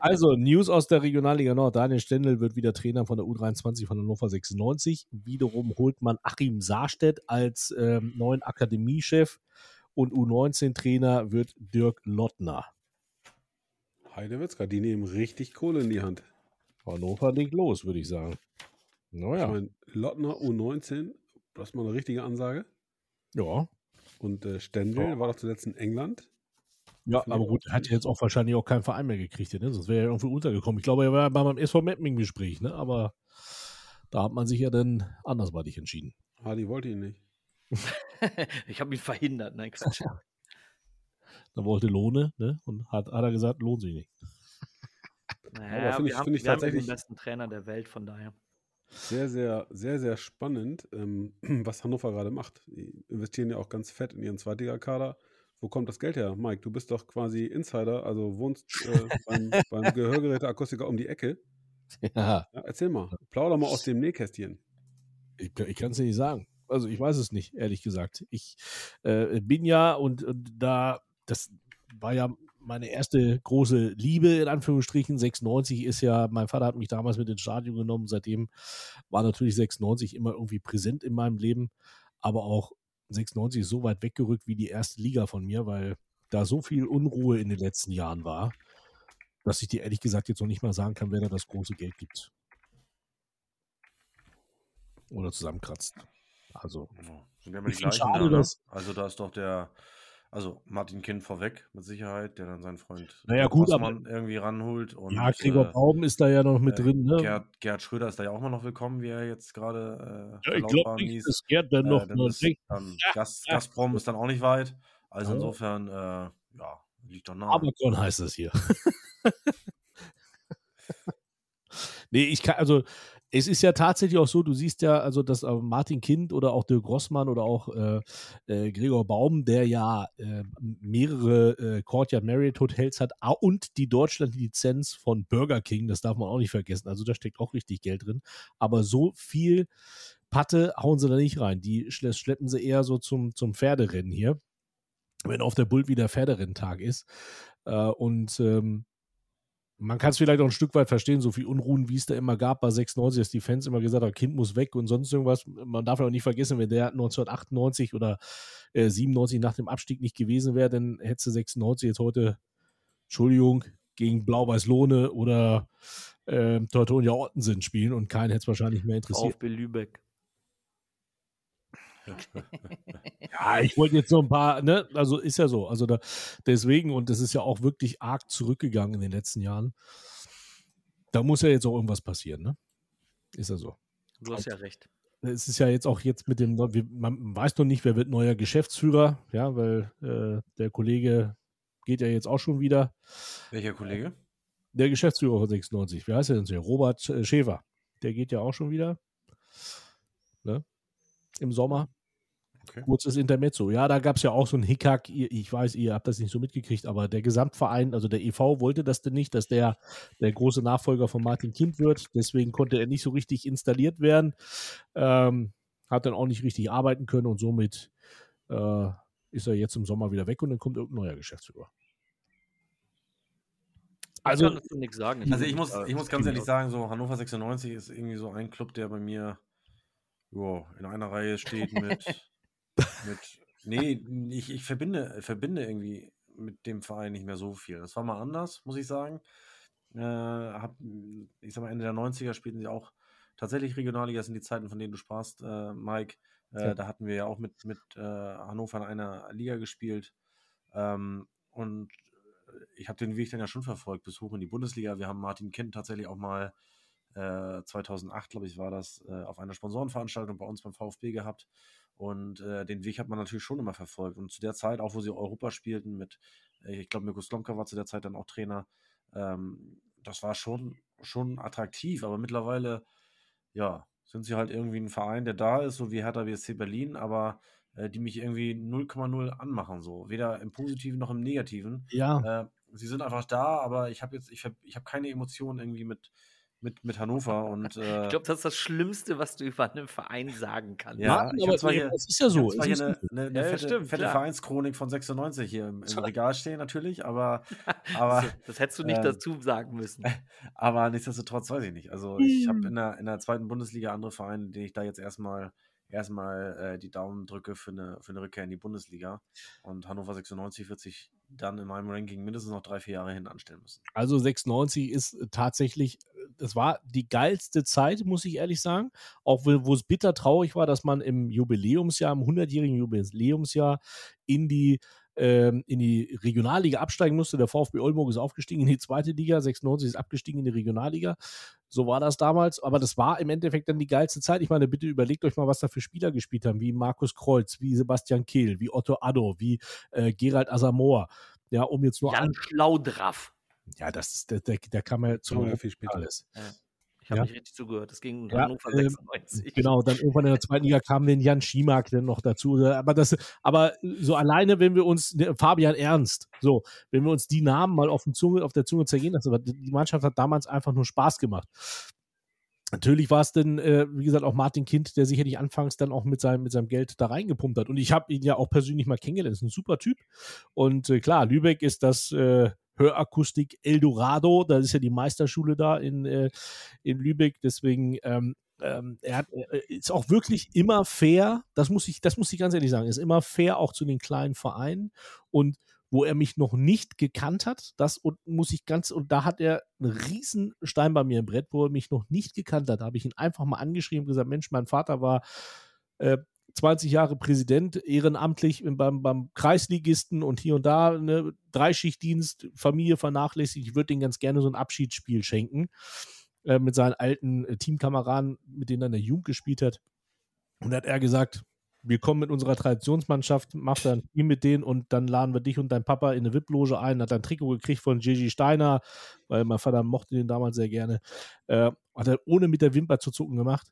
Also, News aus der Regionalliga Nord. Daniel Stendel wird wieder Trainer von der U23 von Hannover 96. Wiederum holt man Achim Saarstedt als ähm, neuen Akademiechef und U19-Trainer wird Dirk Lottner. Heidewitzka, die nehmen richtig Kohle in die Hand. Hannover legt los, würde ich sagen. Ich Naja, meine, Lottner U19, das ist mal eine richtige Ansage. ja. Und äh, Stendel Ja. war doch zuletzt in England. Ja, aber gut, auch hat ziemlich- jetzt auch wahrscheinlich auch keinen Verein mehr gekriegt, ne? sonst wäre er irgendwie untergekommen. Ich glaube, er war bei meinem SV Meppen im Gespräch, ne? aber da hat man sich ja dann andersweitig entschieden. Hardy wollte ihn nicht. ich habe ihn verhindert. Nein, Quatsch. Da wollte Lohne ne? und hat, hat er gesagt, lohnt sich nicht. Naja, finde wir ich- haben, ich wir haben den tatsächlich- besten Trainer der Welt, von daher. Sehr, sehr, sehr, sehr spannend, ähm, was Hannover gerade macht. Die investieren ja auch ganz fett in ihren Zweitligakader. Wo kommt das Geld her? Mike, du bist doch quasi Insider, also wohnst äh, beim, beim Gehörgeräteakustiker um die Ecke. Ja, Ja, erzähl mal, plauder mal aus dem Nähkästchen. ich, ich kann es dir nicht sagen. Also ich weiß es nicht, ehrlich gesagt. Ich äh, bin ja und, und da, das war ja meine erste große Liebe, in Anführungsstrichen. 96 ist ja, mein Vater hat mich damals mit ins Stadion genommen. Seitdem war natürlich 96 immer irgendwie präsent in meinem Leben. Aber auch 96 ist so weit weggerückt wie die erste Liga von mir, weil da so viel Unruhe in den letzten Jahren war, dass ich dir ehrlich gesagt jetzt noch nicht mal sagen kann, wer da das große Geld gibt. Oder zusammenkratzt. Also, Ja, Sind ja immer die gleichen schade, da, ne? Also da ist doch der, also Martin Kind vorweg, mit Sicherheit, der dann seinen Freund Naja, Dirk gut, aber- irgendwie ranholt. Und, ja, Gregor äh, Baum ist da ja noch mit äh, drin, ne? Gerd, Gerd Schröder ist da ja auch mal noch willkommen, wie er jetzt gerade äh, ja, ich glaube nicht, dass Gerd dann noch äh, mal ist, dann Gas, Gazprom ist dann auch nicht weit. Also Ja. insofern, äh, ja, liegt doch nahe. Amazon heißt das hier. nee, ich kann, also es ist ja tatsächlich auch so, du siehst ja, also dass äh, Martin Kind oder auch Dirk Rossmann oder auch äh, äh, Gregor Baum, der ja äh, mehrere Courtyard Marriott Hotels hat und die Deutschland-Lizenz von Burger King, das darf man auch nicht vergessen. Also da steckt auch richtig Geld drin. Aber so viel Patte hauen sie da nicht rein. Die schle schleppen sie eher so zum, zum Pferderennen hier, wenn auf der Bult wieder Pferderenntag ist. Äh, und ähm, man kann es vielleicht auch ein Stück weit verstehen, so viel Unruhen, wie es da immer gab bei 96, dass die Fans immer gesagt haben, Kind muss weg und sonst irgendwas. Man darf ja auch nicht vergessen, wenn der 1998 oder äh, 97 nach dem Abstieg nicht gewesen wäre, dann hätte 96 jetzt heute, Entschuldigung, gegen Blau-Weiß-Lohne oder äh, Teutonia Ottensen spielen und keinen hätte es wahrscheinlich mehr interessiert. VfB Lübeck. Ja, ich wollte jetzt so ein paar, ne, also ist ja so. Also da, deswegen, und das ist ja auch wirklich arg zurückgegangen in den letzten Jahren. Da muss ja jetzt auch irgendwas passieren, ne? Ist ja so. Du hast ja recht. Es ist ja jetzt auch jetzt mit dem, man weiß noch nicht, wer wird neuer Geschäftsführer, ja, weil äh, der Kollege geht ja jetzt auch schon wieder. Welcher Kollege? der Geschäftsführer von 96, wie heißt er denn so? Robert äh, Schäfer. Der geht ja auch schon wieder. Ne? Im Sommer. Okay. Kurzes Intermezzo. Ja, da gab es ja auch so einen Hickhack. Ich weiß, ihr habt das nicht so mitgekriegt, aber der Gesamtverein, also der EV, wollte das denn nicht, dass der der große Nachfolger von Martin Kind wird. Deswegen konnte er nicht so richtig installiert werden. Ähm, hat dann auch nicht richtig arbeiten können und somit äh, ist er jetzt im Sommer wieder weg und dann kommt irgendein neuer Geschäftsführer. Also, ich kann nichts sagen. Also ich muss, ich muss ganz ehrlich sagen, so Hannover 96 ist irgendwie so ein Club, der bei mir jo, in einer Reihe steht mit, mit nee, ich, ich verbinde, verbinde irgendwie mit dem Verein nicht mehr so viel. Das war mal anders, muss ich sagen. Äh, hab, ich sag mal, Ende der 90er spielten sie auch tatsächlich Regionalliga, das sind die Zeiten, von denen du sprachst, äh, Mike. Äh, Ja. Da hatten wir ja auch mit, mit äh, Hannover in einer Liga gespielt. Ähm, und ich habe den Weg dann ja schon verfolgt bis hoch in die Bundesliga. Wir haben Martin Kind tatsächlich auch mal äh, 2008, glaube ich, war das, äh, auf einer Sponsorenveranstaltung bei uns beim VfB gehabt. Und äh, den Weg hat man natürlich schon immer verfolgt. Und zu der Zeit, auch wo sie Europa spielten, mit, äh, ich glaube, Mirko Slomka war zu der Zeit dann auch Trainer, ähm, das war schon, schon attraktiv. Aber mittlerweile, ja, sind sie halt irgendwie ein Verein, der da ist, so wie Hertha BSC Berlin, aber äh, die mich irgendwie 0,0 anmachen, so. Weder im Positiven noch im Negativen. Ja, Äh, sie sind einfach da, aber ich habe jetzt, ich habe ich hab keine Emotionen irgendwie mit, mit, mit Hannover und äh, Ich glaube, das ist das Schlimmste, was du über einen Verein sagen kannst. Ja, Martin, ich aber zwar hier- es ist ja ich so. hab zwar es hier ist eine, eine, eine Ja, fette, stimmt, fette. Vereinschronik von 96 hier im, im Regal stehen natürlich, aber, aber, das, das hättest du nicht ähm, dazu sagen müssen. aber nichtsdestotrotz weiß ich nicht. Also ich habe Hm. in der, in der zweiten Bundesliga andere Vereine, denen ich da jetzt erstmal erstmal äh, die Daumen drücke für eine, für eine Rückkehr in die Bundesliga. Und Hannover 96 wird sich dann in meinem Ranking mindestens noch drei, vier Jahre hin anstellen müssen. Also 96 ist tatsächlich, das war die geilste Zeit, muss ich ehrlich sagen. Auch wo es bitter traurig war, dass man im Jubiläumsjahr, im 100-jährigen Jubiläumsjahr in die ähm, in die Regionalliga absteigen musste. Der VfB Oldenburg ist aufgestiegen in die zweite Liga, 96 ist abgestiegen in die Regionalliga. So war das damals, aber das war im Endeffekt dann die geilste Zeit. Ich meine, bitte überlegt euch mal, was da für Spieler gespielt haben, wie Markus Kreuz, wie Sebastian Kehl, wie Otto Addo, wie äh, Gerald Asamoah. Ja, um jetzt nur Jan an, Schlaudraff. Ja, das ist, der, der, der kam ja zu viel später. alles. Ich habe Ja. nicht richtig zugehört. Das ging um Ja, Hannover ähm, 96. Genau, dann irgendwann in der zweiten Liga kam den Jan Schimak dann noch dazu. Aber das, aber so alleine, wenn wir uns, ne, Fabian Ernst, so, wenn wir uns die Namen mal auf, Zunge, auf der Zunge zergehen lassen, aber die Mannschaft hat damals einfach nur Spaß gemacht. Natürlich war es dann, äh, wie gesagt, auch Martin Kind, der sicherlich anfangs dann auch mit seinem, mit seinem Geld da reingepumpt hat. Und ich habe ihn ja auch persönlich mal kennengelernt. Ist ein super Typ. Und äh, klar, Lübeck ist das äh, Hörakustik Eldorado. Da ist ja die Meisterschule da in, äh, in Lübeck. Deswegen, ähm, ähm, er hat, äh, ist auch wirklich immer fair. Das muss ich, das muss ich ganz ehrlich sagen. Ist immer fair auch zu den kleinen Vereinen. Und wo er mich noch nicht gekannt hat, das und muss ich ganz, und da hat er einen riesen Stein bei mir im Brett, wo er mich noch nicht gekannt hat. Da habe ich ihn einfach mal angeschrieben und gesagt, Mensch, mein Vater war äh, 20 Jahre Präsident, ehrenamtlich beim, beim Kreisligisten und hier und da, ne, Dreischichtdienst, Familie vernachlässigt. Ich würde den ganz gerne so ein Abschiedsspiel schenken äh, mit seinen alten äh, Teamkameraden, mit denen er in der Jugend gespielt hat. Und da hat er gesagt, wir kommen mit unserer Traditionsmannschaft, macht dann ein Spiel mit denen und dann laden wir dich und dein Papa in eine VIP-Loge ein. Hat ein Trikot gekriegt von Gigi Steiner, weil mein Vater mochte den damals sehr gerne. Äh, hat er ohne mit der Wimper zu zucken gemacht.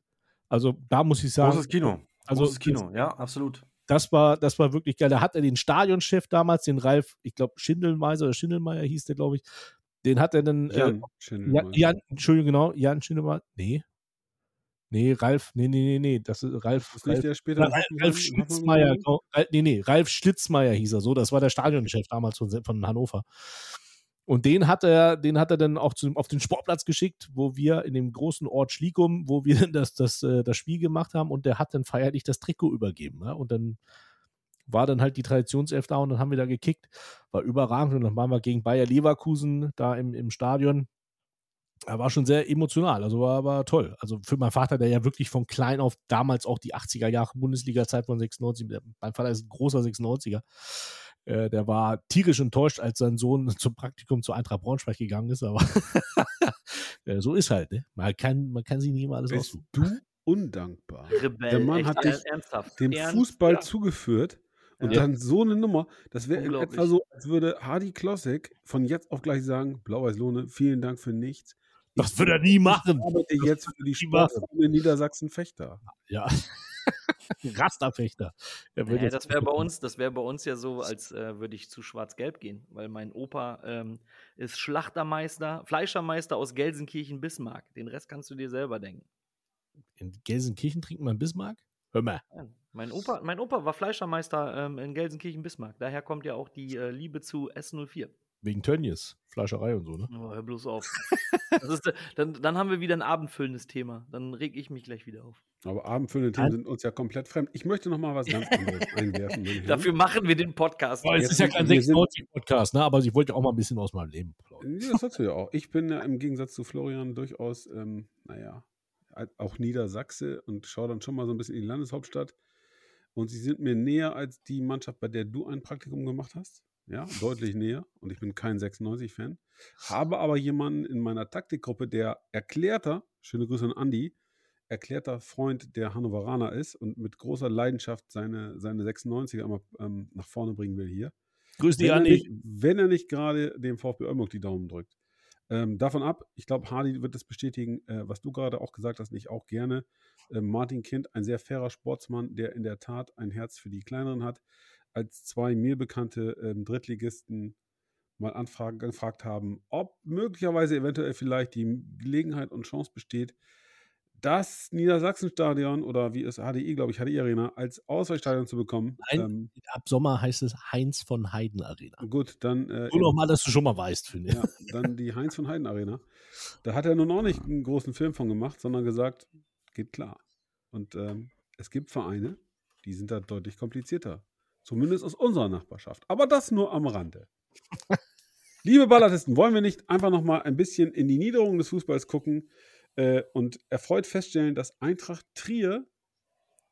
Also da muss ich sagen, Großes Kino. also Großes Kino, ja, absolut. das war, das war wirklich geil. Da hat er den Stadionchef damals, den Ralf, ich glaube, Schindelmeiser oder Schindelmeier hieß der, glaube ich, den hat er dann. Jan, äh, Jan, Entschuldigung, genau, Jan Schindelmeier. Nee. Nee, Ralf, nee, nee, nee, nee, das ist Ralf. nicht Ralf, später Ralf, Ralf Schlitzmeier, nee, nee, Ralf Schlitzmeier hieß er so, das war der Stadionchef damals von, von Hannover. Und den hat er, den hat er dann auch zu, auf den Sportplatz geschickt, wo wir in dem großen Ort Schliegum, wo wir dann das, das, äh, das Spiel gemacht haben und der hat dann feierlich das Trikot übergeben. Ja? Und dann war dann halt die Traditionself da und dann haben wir da gekickt. War überragend und dann waren wir gegen Bayer Leverkusen da im, im Stadion. Er war schon sehr emotional, also war, war toll. Also für meinen Vater, der ja wirklich von klein auf damals auch die 80er Jahre Bundesliga-Zeit von 96, der- mein Vater ist ein großer 96er, äh, der war tierisch enttäuscht, als sein Sohn zum Praktikum zu Eintracht Braunschweig gegangen ist, aber so ist halt, ne? Man kann, man kann sich nicht immer alles Bist aussuchen. du undankbar? Rebell, Der Mann echt, hat dich ernsthaft. Dem Ernst, Fußball ja. zugeführt Und Ja. dann so eine Nummer, das wäre in etwa so, als würde Hardy Klossek von jetzt auf gleich sagen, Blau-Weiß-Lohne, vielen Dank für nichts. Das würde er nie machen. Ich arbeite jetzt für die. Sportschule Niedersachsen-Fechter. Ja. Rasterfechter. Er Naja, das wäre bei uns, das wäre bei uns ja so, als äh, würde ich zu Schwarz-Gelb gehen, weil mein Opa ähm, ist Schlachtermeister, Fleischermeister aus Gelsenkirchen-Bismarck. Den Rest kannst du dir selber denken. In Gelsenkirchen trinkt man Bismarck? Hör mal. Ja, Mein Opa, mein Opa war Fleischermeister ähm, in Gelsenkirchen-Bismarck. Daher kommt ja auch die äh, Liebe zu S04. Wegen Tönnies. Fleischerei und so, ne? Oh, hör bloß auf. Das ist, äh, dann, dann haben wir wieder ein abendfüllendes Thema. Dann reg ich mich gleich wieder auf. Aber abendfüllende Themen sind uns ja komplett fremd. Ich möchte noch mal was ganz anderes einwerfen. Dafür machen wir den Podcast. Aber es ist ja kein 96-Podcast, ne? Aber ich wollte ja auch mal ein bisschen aus meinem Leben plaudern. Ja, das sollst du ja auch. Ich bin ja im Gegensatz zu Florian durchaus, ähm, naja, auch Niedersachse und schaue dann schon mal so ein bisschen in die Landeshauptstadt. Und sie sind mir näher als die Mannschaft, bei der du ein Praktikum gemacht hast. Ja, deutlich näher. Und ich bin kein 96-Fan. Habe aber jemanden in meiner Taktikgruppe, der erklärter, schöne Grüße an Andi, erklärter Freund der Hannoveraner ist und mit großer Leidenschaft seine, seine 96er immer ähm, nach vorne bringen will hier. Grüß dich, Andi. nicht, wenn er nicht gerade dem VfB Oldenburg die Daumen drückt. Ähm, davon ab, ich glaube, Hardy wird das bestätigen, äh, was du gerade auch gesagt hast, nicht auch gerne. Ähm, Martin Kind, ein sehr fairer Sportsmann, der in der Tat ein Herz für die Kleineren hat. Als zwei mir bekannte ähm, Drittligisten mal anfragen, gefragt haben, ob möglicherweise eventuell vielleicht die Gelegenheit und Chance besteht, das Niedersachsenstadion oder wie es HDI, glaube ich, HDI Arena als Ausweichstadion zu bekommen. Nein, Ähm, ab Sommer heißt es Heinz von Heiden Arena. gut, dann äh, Nur noch mal, dass du schon mal weißt, finde ich. ja, dann die Heinz von Heiden Arena. Da hat er nun auch nicht einen großen Film von gemacht, sondern gesagt, geht klar. Und ähm, es gibt Vereine, die sind da deutlich komplizierter. Zumindest aus unserer Nachbarschaft. Aber das nur am Rande. Liebe Ballatisten, wollen wir nicht einfach noch mal ein bisschen in die Niederung des Fußballs gucken äh, und erfreut feststellen, dass Eintracht Trier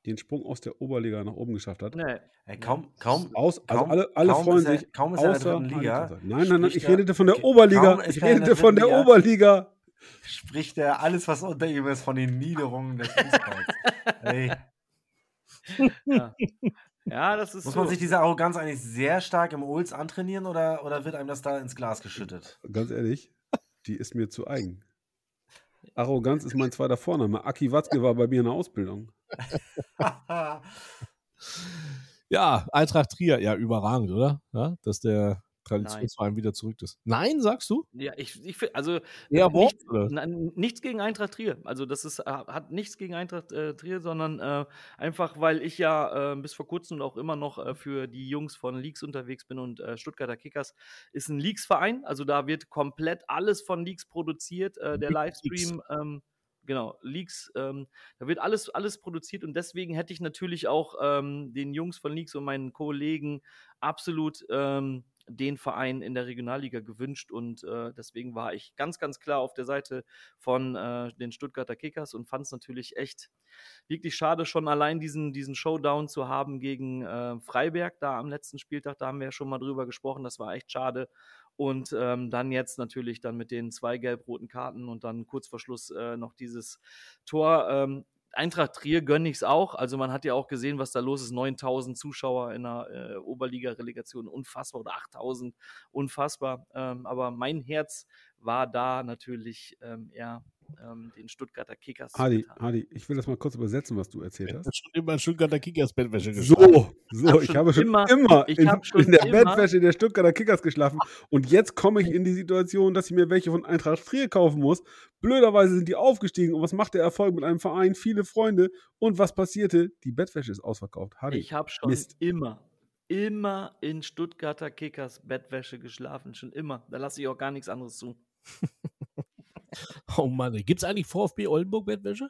den Sprung aus der Oberliga nach oben geschafft hat? Nee. Ey, kaum, kaum, Aus, also kaum- alle, alle kaum freuen ist er- sich. kaum ist er in der Liga. Nein, nein, nein, ich redete von der Oberliga. Ich redete von der Liga. Oberliga. spricht er alles, was unter ihm ist, von den Niederungen des Fußballs. Ey, Ja. Ja, das ist muss so. man sich diese Arroganz eigentlich sehr stark im Olds antrainieren oder, oder wird einem das da ins Glas geschüttet? Ganz ehrlich, die ist mir zu eigen. Arroganz ist mein zweiter Vorname. Aki Watzke war bei mir in der Ausbildung. Ja, Eintracht Trier, ja, überragend, oder? Ja, dass der Traditionsverein wieder zurück ist. Nein, sagst du? Ja, ich, ich finde, also Ja, oder? na, nichts gegen Eintracht Trier. Also das ist, hat nichts gegen Eintracht äh, Trier, sondern äh, einfach, weil ich ja äh, bis vor kurzem und auch immer noch äh, für die Jungs von Leaks unterwegs bin und äh, Stuttgarter Kickers ist ein Leaks-Verein. Also da wird komplett alles von Leaks produziert. Äh, der. Livestream, ähm, genau, Leaks, ähm, da wird alles, alles produziert und deswegen hätte ich natürlich auch ähm, den Jungs von Leaks und meinen Kollegen absolut ähm, den Verein in der Regionalliga gewünscht und äh, deswegen war ich ganz, ganz klar auf der Seite von äh, den Stuttgarter Kickers und fand es natürlich echt wirklich schade, schon allein diesen, diesen Showdown zu haben gegen äh, Freiberg da am letzten Spieltag. Da haben wir ja schon mal drüber gesprochen, das war echt schade. Und ähm, dann jetzt natürlich dann mit den zwei gelb-roten Karten und dann kurz vor Schluss äh, noch dieses Tor. Ähm, Eintracht Trier gönne ich es auch. Also man hat ja auch gesehen, was da los ist. 9000 Zuschauer in der äh, Oberliga-Relegation, unfassbar. Oder 8000, unfassbar. Ähm, aber mein Herz war da natürlich ähm, eher ähm, den Stuttgarter Kickers. Hadi. Hadi, ich will das mal kurz übersetzen, was du erzählt Ich hast. habe schon immer in Stuttgarter Kickers Bettwäsche geschlafen. So, so, hab ich habe schon immer- immer, ich in, schon in der immer- Bettwäsche der Stuttgarter Kickers geschlafen und jetzt komme ich in die Situation, dass ich mir welche von Eintracht Trier kaufen muss. Blöderweise sind die aufgestiegen und was macht der Erfolg mit einem Verein? Viele Freunde und was passierte? Die Bettwäsche ist ausverkauft. Hadi, Ich habe schon Mist. immer, immer in Stuttgarter Kickers Bettwäsche geschlafen. Schon immer. Da lasse ich auch gar nichts anderes zu. Oh Mann, gibt es eigentlich VfB Oldenburg Bettwäsche?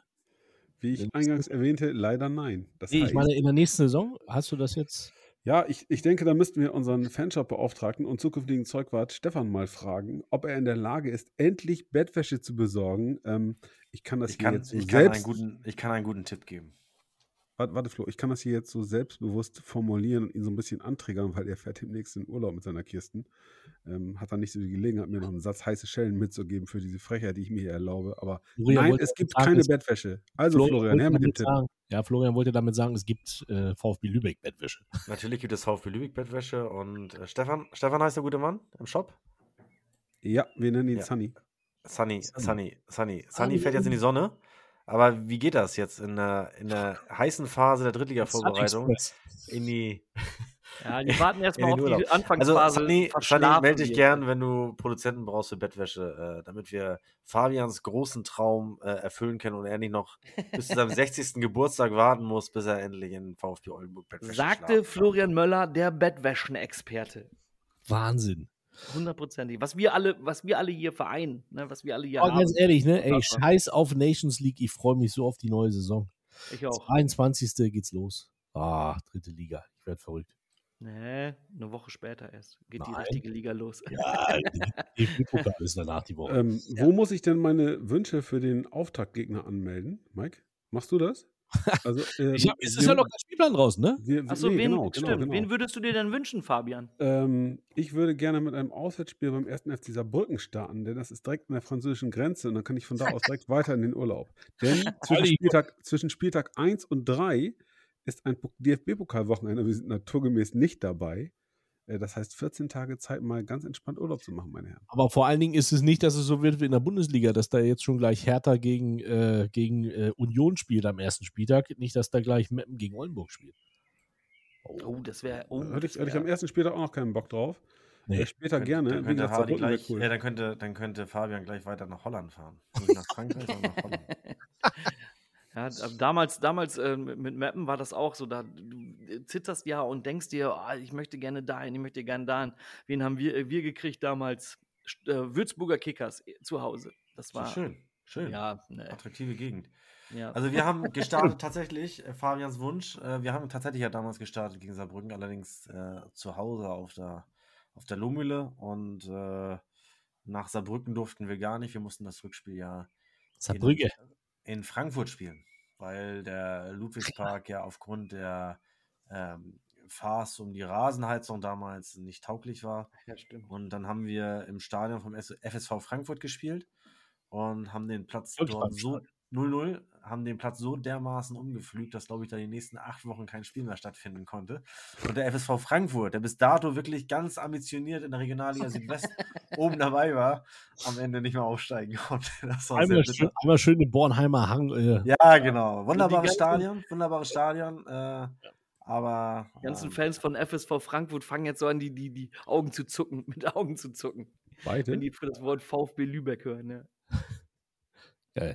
wie ich eingangs erwähnte, leider nein. Das Nee, ich heißt- meine, in der nächsten Saison hast du das jetzt. Ja, ich, ich denke, da müssten wir unseren Fanshop-Beauftragten und zukünftigen Zeugwart Stefan mal fragen, ob er in der Lage ist, endlich Bettwäsche zu besorgen. Ähm, ich kann das Ich hier kann, jetzt ich, kann einen selbst. guten, ich kann einen guten Tipp geben. Warte, warte, Flo, ich kann das hier jetzt so selbstbewusst formulieren und ihn so ein bisschen antriggern, weil er fährt demnächst in Urlaub mit seiner Kirsten. Ähm, hat dann nicht so die Gelegenheit, mir noch einen Satz heiße Schellen mitzugeben für diese Frechheit, die ich mir hier erlaube. Aber Florian nein, es gibt sagen, keine Bettwäsche. Also, Florian, wollte her mit dem Tipp. sagen, ja, Florian wollte damit sagen, es gibt äh, VfB Lübeck Bettwäsche. Natürlich gibt es VfB Lübeck Bettwäsche und äh, Stefan, Stefan heißt der gute Mann im Shop. Ja, wir nennen ihn Ja. Sunny. Sunny, Sunny. Sunny, Sunny. Sunny fährt jetzt in die Sonne. Aber wie geht das jetzt in der, in der heißen Phase der Drittliga-Vorbereitung in die. Ja, die warten erstmal auf den die Urlaub? Also, Anfangsphase. Sunny, melde dich gern, wenn du Produzenten brauchst für Bettwäsche, äh, damit wir Fabians großen Traum äh, erfüllen können und er nicht noch bis zu seinem 60. Geburtstag warten muss, bis er endlich in VfB Oldenburg Bettwäsche Sagte. Florian Möller, der Bettwäschenexperte. Wahnsinn. Hundertprozentig. Was wir alle, was wir alle hier vereinen, ne? was wir alle hier Aber haben. ganz ehrlich, ne? Ey, scheiß auf Nations League. Ich freue mich so auf die neue Saison. Ich auch. 23. geht's los. Ah, dritte Liga. Ich werde verrückt. Nee, eine Woche später erst geht die Nein. richtige Liga los. Ja, DFB-Pokal ist danach die Woche. Ähm, Wo muss ich denn meine Wünsche für den Auftaktgegner anmelden? Mike, machst du das? Also, ähm, ich hab, es ist wir- ja noch kein Spielplan draußen, ne? Wir, Achso, nee, wen, genau, stimmt. genau, genau. wen würdest du dir denn wünschen, Fabian? Ähm, ich würde gerne mit einem Auswärtsspiel beim ersten FC Saarbrücken starten, denn das ist direkt an der französischen Grenze und dann kann ich von da aus direkt weiter in den Urlaub. Denn zwischen. Spieltag, zwischen Spieltag 1 und 3 ist ein DFB-Pokalwochenende. Wir sind naturgemäß nicht dabei. Äh, Das heißt, 14 Tage Zeit, mal ganz entspannt Urlaub zu machen, meine Herren. Aber vor allen Dingen ist es nicht, dass es so wird wie in der Bundesliga, dass da jetzt schon gleich Hertha gegen, äh, gegen äh, Union spielt am ersten Spieltag. Nicht, dass da gleich Meppen gegen Oldenburg spielt. Oh, das wäre. Oh, Hatte ich, das hatte ich am ersten Spieltag auch noch keinen Bock drauf. Nee. Äh, später gerne. Dann könnte, gesagt, gleich, cool. ja, dann, könnte, dann könnte Fabian gleich weiter nach Holland fahren. Nicht nach Frankreich, sondern nach Holland. Ja, d- damals, damals äh, mit Mappen war das auch so, da du zitterst ja und denkst dir, ah, ich möchte gerne dahin, ich möchte gerne dahin. Wen haben wir, äh, wir gekriegt damals? Äh, Würzburger Kickers äh, zu Hause. Das So war schön, schön. Ja, ne, Attraktive Gegend. ja. Also wir haben gestartet tatsächlich, äh, Fabians Wunsch, äh, wir haben tatsächlich ja damals gestartet gegen Saarbrücken, allerdings äh, zu Hause auf der, auf der Lohmühle und äh, nach Saarbrücken durften wir gar nicht, wir mussten das Rückspiel ja Saarbrücke. in Frankfurt spielen, weil der Ludwigspark ja aufgrund der ähm, Farce um die Rasenheizung damals nicht tauglich war. ja, stimmt. Und dann haben wir im Stadion vom FSV Frankfurt gespielt und haben den Platz dort so 0-0, haben den Platz so dermaßen umgepflügt, dass, glaube ich, da die nächsten acht Wochen kein Spiel mehr stattfinden konnte. Und der FSV Frankfurt, der bis dato wirklich ganz ambitioniert in der Regionalliga Südwest oben dabei war, am Ende nicht mehr aufsteigen konnte. Das war sehr Einmal schön, einmal schön den Bornheimer Hang. Äh, Ja, genau. Wunderbares Stadion, wunderbares Stadion. Äh, aber Die ganzen ähm, Fans von FSV Frankfurt fangen jetzt so an, die, die, die Augen zu zucken, mit Augen zu zucken, Beide. wenn die das Wort VfB Lübeck hören. Ja.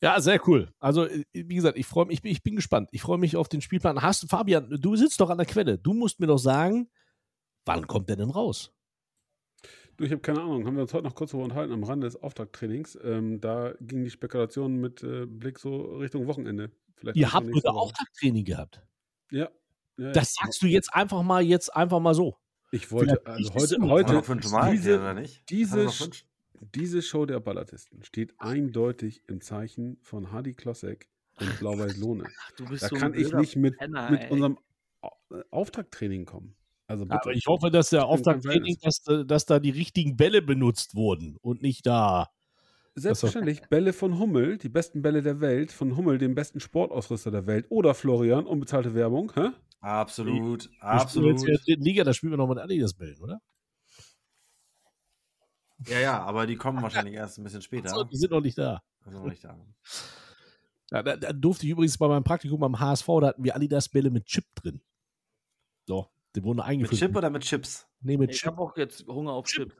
Ja, sehr cool. Also, äh, wie gesagt, ich freue mich, ich bin, ich bin gespannt. Ich freue mich auf den Spielplan. Hast du, Fabian, du sitzt doch an der Quelle. Du musst mir doch sagen, wann kommt der denn raus? Du, ich habe keine Ahnung. Haben wir uns heute noch kurz darüber unterhalten am Rande des Auftakttrainings. Ähm, da ging die Spekulation mit äh, Blick so Richtung Wochenende. Vielleicht Ihr habt Woche. Auftakttraining gehabt. Ja. ja Das ja. sagst du jetzt einfach mal, jetzt einfach mal so. Ich wollte, Vielleicht also heute, heute diese, diese? Diese Show der Ballatisten steht eindeutig im Zeichen von Hadi Klossek und Blau-Weiß Lohne. Ach, du bist Da so ein kann ich nicht mit, Penner, mit unserem äh, Auftakttraining kommen. Also bitte. Aber ich hoffe, dass der Auftakttraining, dass, dass da die richtigen Bälle benutzt wurden und nicht da. Selbstverständlich, Bälle von Hummel, die besten Bälle der Welt, von Hummel, dem besten Sportausrüster der Welt. Oder Florian, unbezahlte Werbung. Hä? Absolut, absolut. jetzt in der dritten Liga, da spielen wir noch mit Adidas Bällen, oder? Ja, ja, aber die kommen wahrscheinlich erst ein bisschen später. So, die sind noch nicht da. Noch nicht da. Ja, da, da durfte ich übrigens bei meinem Praktikum am HSV, da hatten wir Adidas Bälle mit Chip drin. So, die wurden Mit eingeführt. Chip oder mit Chips? Nee, mit Ich Chip, habe auch jetzt Hunger auf Chips.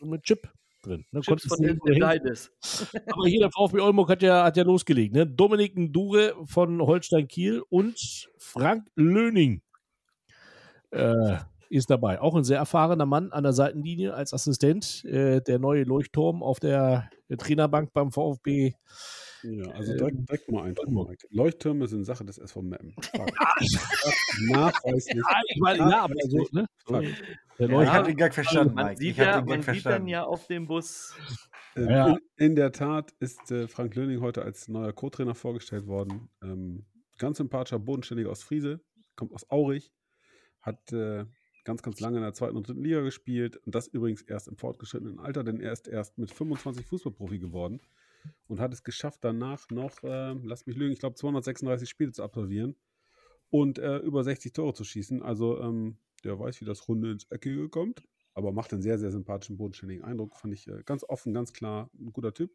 mit Chip drin. Ne, Chips von hin- Leides. Aber hier der VfB Oldenburg hat ja, hat ja losgelegt. Ne? Dominik Ndure von Holstein Kiel und Frank Löning äh, ist dabei. Auch ein sehr erfahrener Mann an der Seitenlinie als Assistent. Äh, der neue Leuchtturm auf der Trainerbank beim VfB. Ja, also Ähm, direkt, direkt mal ein. Oldenburg. Mike. Leuchttürme sind Sache des SV Meppen. Nachweislich. Ja, ich meine, ja, aber so, ne? Der Ja, ich habe den Gag verstanden, Man Mike. sieht, ja, man Gag sieht dann verstanden. ja auf dem Bus. Äh, Ja. in, in der Tat ist äh, Frank Löning heute als neuer Co-Trainer vorgestellt worden. Ähm, ganz sympathischer, bodenständiger aus Friese, kommt aus Aurich, hat äh, ganz, ganz lange in der zweiten und dritten Liga gespielt und das übrigens erst im fortgeschrittenen Alter, denn er ist erst mit 25 Fußballprofi geworden und hat es geschafft, danach noch, äh, lass mich lügen, ich glaube 236 Spiele zu absolvieren und äh, über 60 Tore zu schießen. Also ähm, der weiß, wie das Runde ins Eckige kommt, aber macht einen sehr, sehr sympathischen, bodenständigen Eindruck. Fand ich äh, ganz offen, ganz klar ein guter Typ,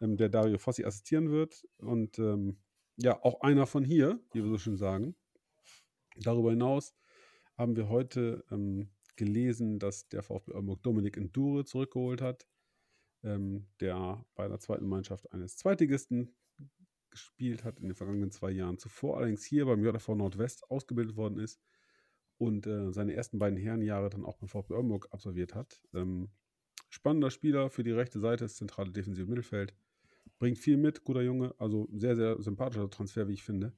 ähm, der Dario Fossi assistieren wird und ähm, ja, auch einer von hier, wie wir so schön sagen. Darüber hinaus haben wir heute ähm, gelesen, dass der VfB Oldenburg Dominik Endure zurückgeholt hat, ähm, der bei der zweiten Mannschaft eines Zweitligisten gespielt hat in den vergangenen zwei Jahren. Zuvor allerdings hier beim JV Nordwest ausgebildet worden ist und äh, seine ersten beiden Herrenjahre dann auch beim VfB Oldenburg absolviert hat. Ähm, spannender Spieler für die rechte Seite, das zentrale defensive Mittelfeld. Bringt viel mit, guter Junge, also sehr, sehr sympathischer Transfer, wie ich finde.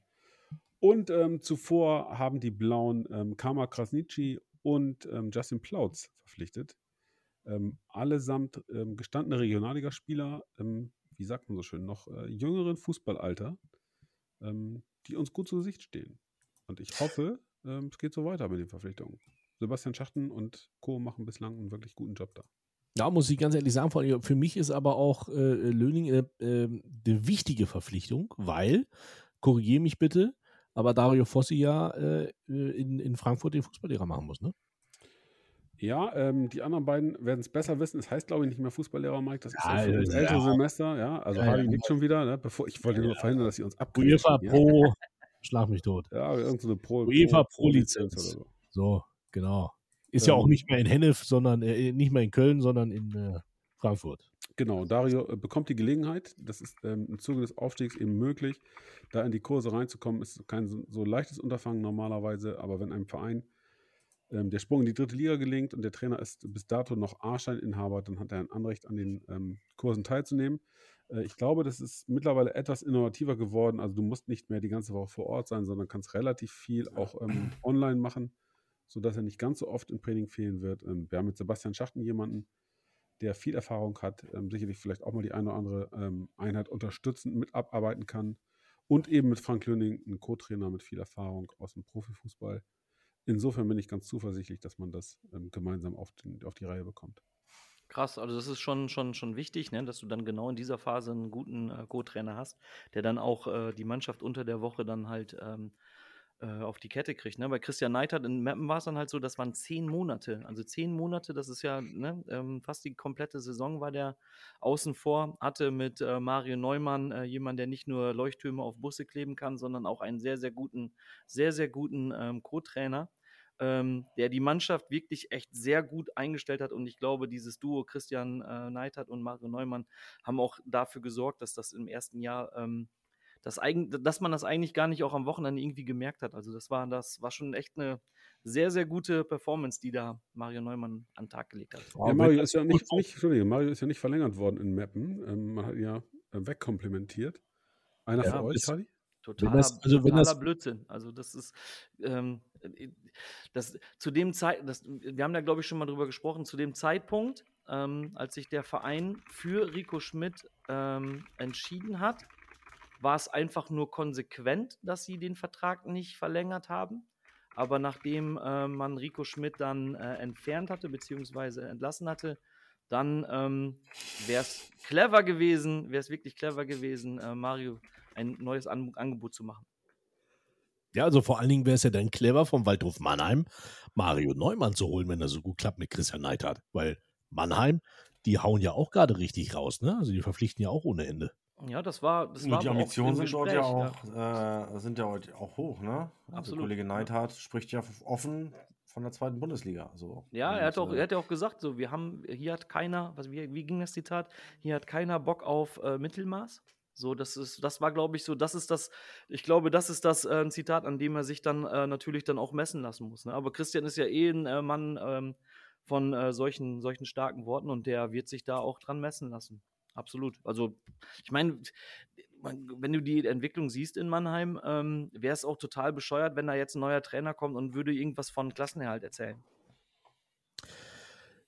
Und ähm, zuvor haben die Blauen ähm, Kama Krasnitschi und ähm, Justin Plautz verpflichtet. Ähm, allesamt ähm, gestandene Regionalligaspieler, ähm, wie sagt man so schön, noch äh, jüngeren Fußballalter, die uns gut zu Gesicht stehen. Und ich hoffe, es geht so weiter mit den Verpflichtungen. Sebastian Schachten und Co. machen bislang einen wirklich guten Job da. Da muss ich ganz ehrlich sagen, für mich ist aber auch äh, Löning äh, äh, eine wichtige Verpflichtung, weil, korrigiere mich bitte, aber Dario Fossi ja äh, in, in Frankfurt den Fußballlehrer machen muss, ne? Ja, ähm, die anderen beiden werden es besser wissen. Es heißt, glaube ich, nicht mehr Fußballlehrer, Mike. Das ist Ja, ja für uns ja. ältere Semester, ja. Also Ja, Hardy ja. nickt schon wieder, ne? Bevor, ich wollte nur verhindern, dass sie uns UEFA abgreifen. Ja, Pro, schlag mich tot. ja irgendeine Pro, UEFA Pro Lizenz. oder so. So, genau. Ist ja Ähm, auch nicht mehr in Hennef, sondern äh, nicht mehr in Köln, sondern in äh, Frankfurt. Genau, Dario äh, bekommt die Gelegenheit. Das ist ähm, im Zuge des Aufstiegs eben möglich. Da in die Kurse reinzukommen, ist kein so, leichtes Unterfangen normalerweise. Aber wenn einem Verein ähm, der Sprung in die dritte Liga gelingt und der Trainer ist bis dato noch A-Steininhaber, dann hat er ein Anrecht, an den ähm, Kursen teilzunehmen. Äh, ich glaube, das ist mittlerweile etwas innovativer geworden. Also du musst nicht mehr die ganze Woche vor Ort sein, sondern kannst relativ viel auch ähm, online machen, sodass er nicht ganz so oft im Training fehlen wird. Ähm, wir haben mit Sebastian Schachten jemanden, der viel Erfahrung hat, ähm, sicherlich vielleicht auch mal die eine oder andere ähm, Einheit unterstützend mit abarbeiten kann. Und eben mit Frank Löning, ein Co-Trainer mit viel Erfahrung aus dem Profifußball. Insofern bin ich ganz zuversichtlich, dass man das ähm, gemeinsam auf, den, auf die Reihe bekommt. Krass, also das ist schon, schon, schon wichtig, ne, dass du dann genau in dieser Phase einen guten äh, Co-Trainer hast, der dann auch äh, die Mannschaft unter der Woche dann halt ähm, äh, auf die Kette kriegt. Ne? Bei Christian Neidhardt in Meppen war es dann halt so, das waren zehn Monate. Also zehn Monate, das ist ja ne, ähm, fast die komplette Saison war der außen vor, hatte mit äh, Mario Neumann äh, jemanden, der nicht nur Leuchttürme auf Busse kleben kann, sondern auch einen sehr, sehr guten, sehr, sehr guten ähm, Co-Trainer ähm, der die Mannschaft wirklich echt sehr gut eingestellt hat. Und ich glaube, dieses Duo Christian äh, Neidhardt und Mario Neumann haben auch dafür gesorgt, dass das im ersten Jahr, ähm, das eigen, dass man das eigentlich gar nicht auch am Wochenende irgendwie gemerkt hat. Also das war, das war schon echt eine sehr, sehr gute Performance, die da Mario Neumann an den Tag gelegt hat. Ja, Mario ist ja nicht, nicht, Entschuldige, Mario ist ja nicht verlängert worden in Meppen. Ähm, man hat ihn ja äh, wegkomplementiert. Einer Ja, für euch, Hadi? Totaler, das- also wenn totaler das- Blödsinn. Also das ist ähm, das zu dem Zeit, das, wir haben da glaube ich schon mal drüber gesprochen, zu dem Zeitpunkt, ähm, als sich der Verein für Rico Schmidt ähm, entschieden hat, war es einfach nur konsequent, dass sie den Vertrag nicht verlängert haben. Aber nachdem äh, man Rico Schmidt dann äh, entfernt hatte, beziehungsweise entlassen hatte, dann ähm, wäre es clever gewesen, wäre es wirklich clever gewesen, äh, Mario ein neues An Angebot zu machen. Ja, also vor allen Dingen wäre es ja dann clever vom Waldhof Mannheim, Mario Neumann zu holen, wenn er so gut klappt mit Christian Neidhardt. Weil Mannheim, die hauen ja auch gerade richtig raus, ne? Also die verpflichten ja auch ohne Ende. Ja, das war, das Und war die Ambitionen sind dort ja auch, Äh, sind ja heute auch hoch, ne? Also Absolut, Kollege ja. Neidhardt spricht ja offen von der zweiten Bundesliga. So. Ja, er hat, auch, er hat ja auch gesagt, so, wir haben, hier hat keiner, was, wie, wie ging das Zitat? Hier hat keiner Bock auf äh, Mittelmaß. So, das ist, das war, glaube ich, so, das ist das, ich glaube, das ist das äh, Zitat, an dem er sich dann äh, natürlich dann auch messen lassen muss. Ne? Aber Christian ist ja eh ein äh, Mann ähm, von äh, solchen, solchen starken Worten und der wird sich da auch dran messen lassen. Absolut. Also, ich meine, wenn du die Entwicklung siehst in Mannheim, ähm, wäre es auch total bescheuert, wenn da jetzt ein neuer Trainer kommt und würde irgendwas von Klassenerhalt erzählen.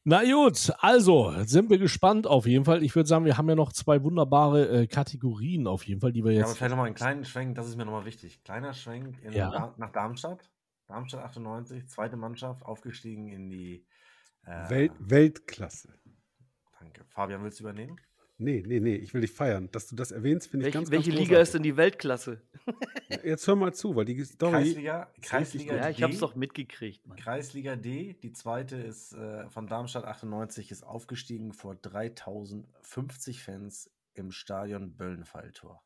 Na gut, also sind wir gespannt auf jeden Fall. Ich würde sagen, wir haben ja noch zwei wunderbare äh, Kategorien auf jeden Fall, die wir Ja, aber jetzt. vielleicht nochmal einen kleinen Schwenk, das ist mir nochmal wichtig. Kleiner Schwenk in Ja. nach Darmstadt. Darmstadt 98, zweite Mannschaft, aufgestiegen in die äh, Welt, Weltklasse. Danke. Fabian, willst du übernehmen? Nee, nee, nee, ich will dich feiern. Dass du das erwähnst, finde ich Welche, ganz, welche ganz Liga ist denn die Weltklasse? Jetzt hör mal zu, weil die Story. Kreisliga, Kreisliga. Ja, ich D. hab's doch mitgekriegt, Mann. Kreisliga D, die zweite ist äh, von Darmstadt 98, ist aufgestiegen vor 3050 Fans im Stadion Böllenfalltor.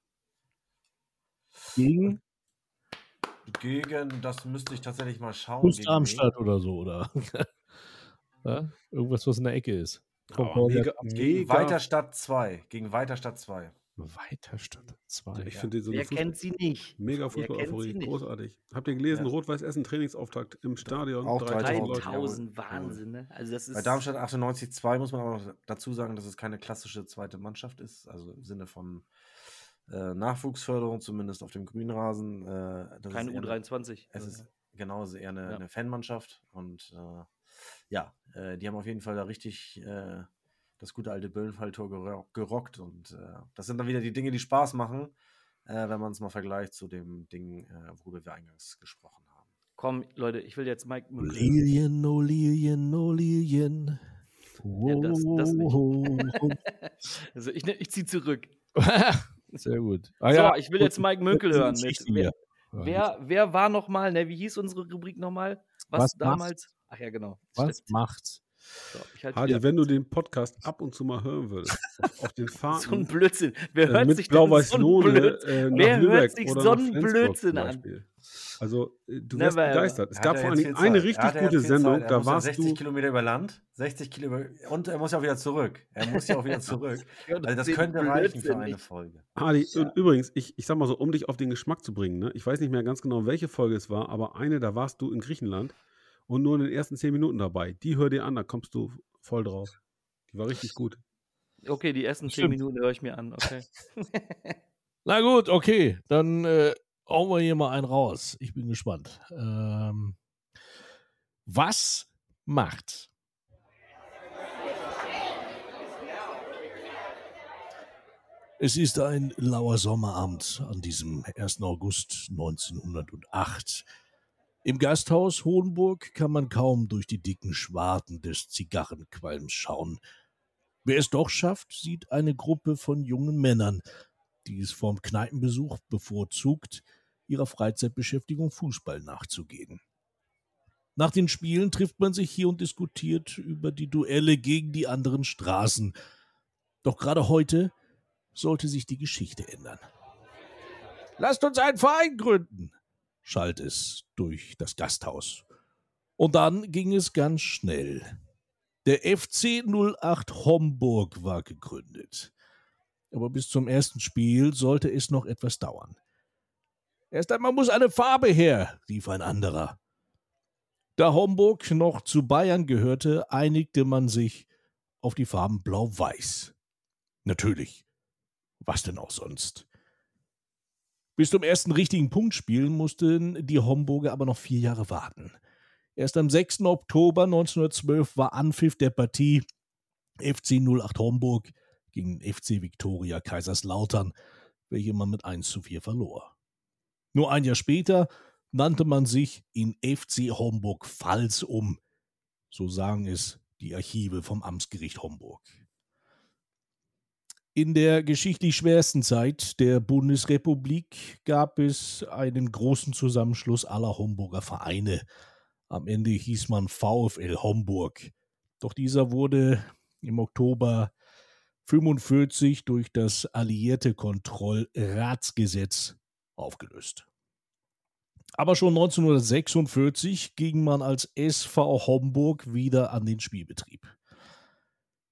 Gegen Gegen, das müsste ich tatsächlich mal schauen. Darmstadt oder so, oder? ja? Irgendwas, was in der Ecke ist. Oh, Concordia mega? Gegen. Weiterstadt 2. Gegen Weiterstadt 2. Weiterstadt 2. Ich finde so Wer Fußball- kennt sie nicht? Mega Fußball-Euphorie, großartig. Habt ihr gelesen, Ja. Rot-Weiß Essen Trainingsauftakt im Stadion? Auch 3000 Leute. 3000, Wahnsinn, ne? Also das ist Bei Darmstadt 98 2 muss man aber noch dazu sagen, dass es keine klassische zweite Mannschaft ist, also im Sinne von äh, Nachwuchsförderung, zumindest auf dem Grünrasen. Äh, das kein ist eher eine- U23. Es ist genau es ist eher eine, Ja. eine Fanmannschaft und äh, ja, äh, die haben auf jeden Fall da richtig äh, das gute alte Böllenfalltor gero gerockt und äh, das sind dann wieder die Dinge, die Spaß machen, äh, wenn man es mal vergleicht zu dem Ding, äh, worüber wir eingangs gesprochen haben. Komm, Leute, ich will jetzt Mike Münkel. Lilien, oh Lilien, oh Lilien. Ja, das- das nicht. Also ich, ich zieh zurück. Sehr gut. Ah, so, ja, ich will jetzt Mike Münkel hören. Mit, wer, wer, wer war nochmal, ne, wie hieß unsere Rubrik nochmal? Was, Was damals? Ach ja, genau. Was Stimmt. macht's? So, ich halt Hardy, wenn du den Podcast ab und zu mal hören würdest, auf, auf den so ein Fahrten Blödsinn. Wer äh, hört mit sich so einen Lohne Blödsinn? äh, nach Wer hört sich oder so einen Flensburg Blödsinn an? Also, äh, du wärst Never ever. begeistert. Es gab vor ja viel eine richtig ja gute Sendung, da ja warst 60 du. Kilometer über Land, 60 Kilometer und er muss ja auch wieder zurück. Er muss ja auch wieder zurück. Ja, Also das könnte reichen für eine. Folge. Hardy, und übrigens, ich, ich sag mal so, um dich auf den Geschmack zu bringen, ne? ich weiß nicht mehr ganz genau, welche Folge es war, aber eine, da warst du in Griechenland und nur in den ersten zehn Minuten dabei. Die hör dir an, da kommst du voll drauf. Die war richtig gut. Okay, die ersten zehn. Minuten höre ich mir an, okay. Na gut, okay. Dann äh, hauen wir hier mal einen raus. Ich bin gespannt. Ähm, was macht Es ist ein lauer Sommerabend an diesem 1. August 1908. Im Gasthaus Hohenburg kann man kaum durch die dicken Schwarten des Zigarrenqualms schauen. Wer es doch schafft, sieht eine Gruppe von jungen Männern, die es vom Kneipenbesuch bevorzugt, ihrer Freizeitbeschäftigung Fußball nachzugehen. Nach den Spielen trifft man sich hier und diskutiert über die Duelle gegen die anderen Straßen. Doch gerade heute sollte sich die Geschichte ändern. Lasst uns einen Verein gründen, schallt es durch das Gasthaus. Und dann ging es ganz schnell. Der FC 08 Homburg war gegründet. Aber bis zum ersten Spiel sollte es noch etwas dauern. Erst einmal muss eine Farbe her, rief ein anderer. Da Homburg noch zu Bayern gehörte, einigte man sich auf die Farben Blau-Weiß. Natürlich. Was denn auch sonst? Bis zum ersten richtigen Punktspiel mussten die Homburger aber noch vier Jahre warten. Erst am 6. Oktober 1912 war Anpfiff der Partie FC 08 Homburg gegen FC Viktoria Kaiserslautern, welche man mit 1 zu 4 verlor. Nur ein Jahr später nannte man sich in FC Homburg Pfalz um. So sagen es die Archive vom Amtsgericht Homburg. In der geschichtlich schwersten Zeit der Bundesrepublik gab es einen großen Zusammenschluss aller Homburger Vereine. Am Ende hieß man VfL Homburg. Doch dieser wurde im Oktober 45 durch das alliierte Kontrollratsgesetz aufgelöst. Aber schon 1946 ging man als SV Homburg wieder an den Spielbetrieb.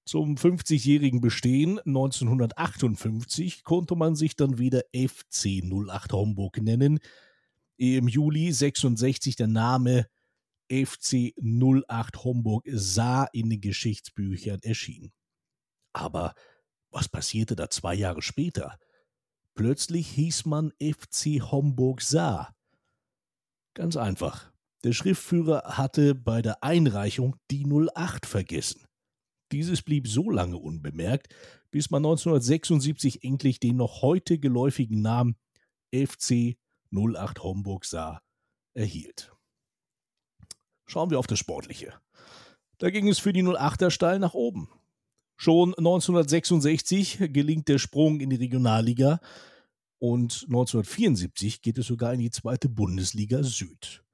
Zum 50-jährigen Bestehen 1958 konnte man sich dann wieder FC 08 Homburg nennen, ehe im Juli 66 der Name FC 08 Homburg Saar in den Geschichtsbüchern erschien. Aber was passierte da zwei Jahre später? Plötzlich hieß man FC Homburg Saar. Ganz einfach. Der Schriftführer hatte bei der Einreichung die 08 vergessen. Dieses blieb so lange unbemerkt, bis man 1976 endlich den noch heute geläufigen Namen FC 08 Homburg sah, erhielt. Schauen wir auf das Sportliche. Da ging es für die 08er steil nach oben. Schon 1966 gelingt der Sprung in die Regionalliga und 1974 geht es sogar in die zweite Bundesliga Süd.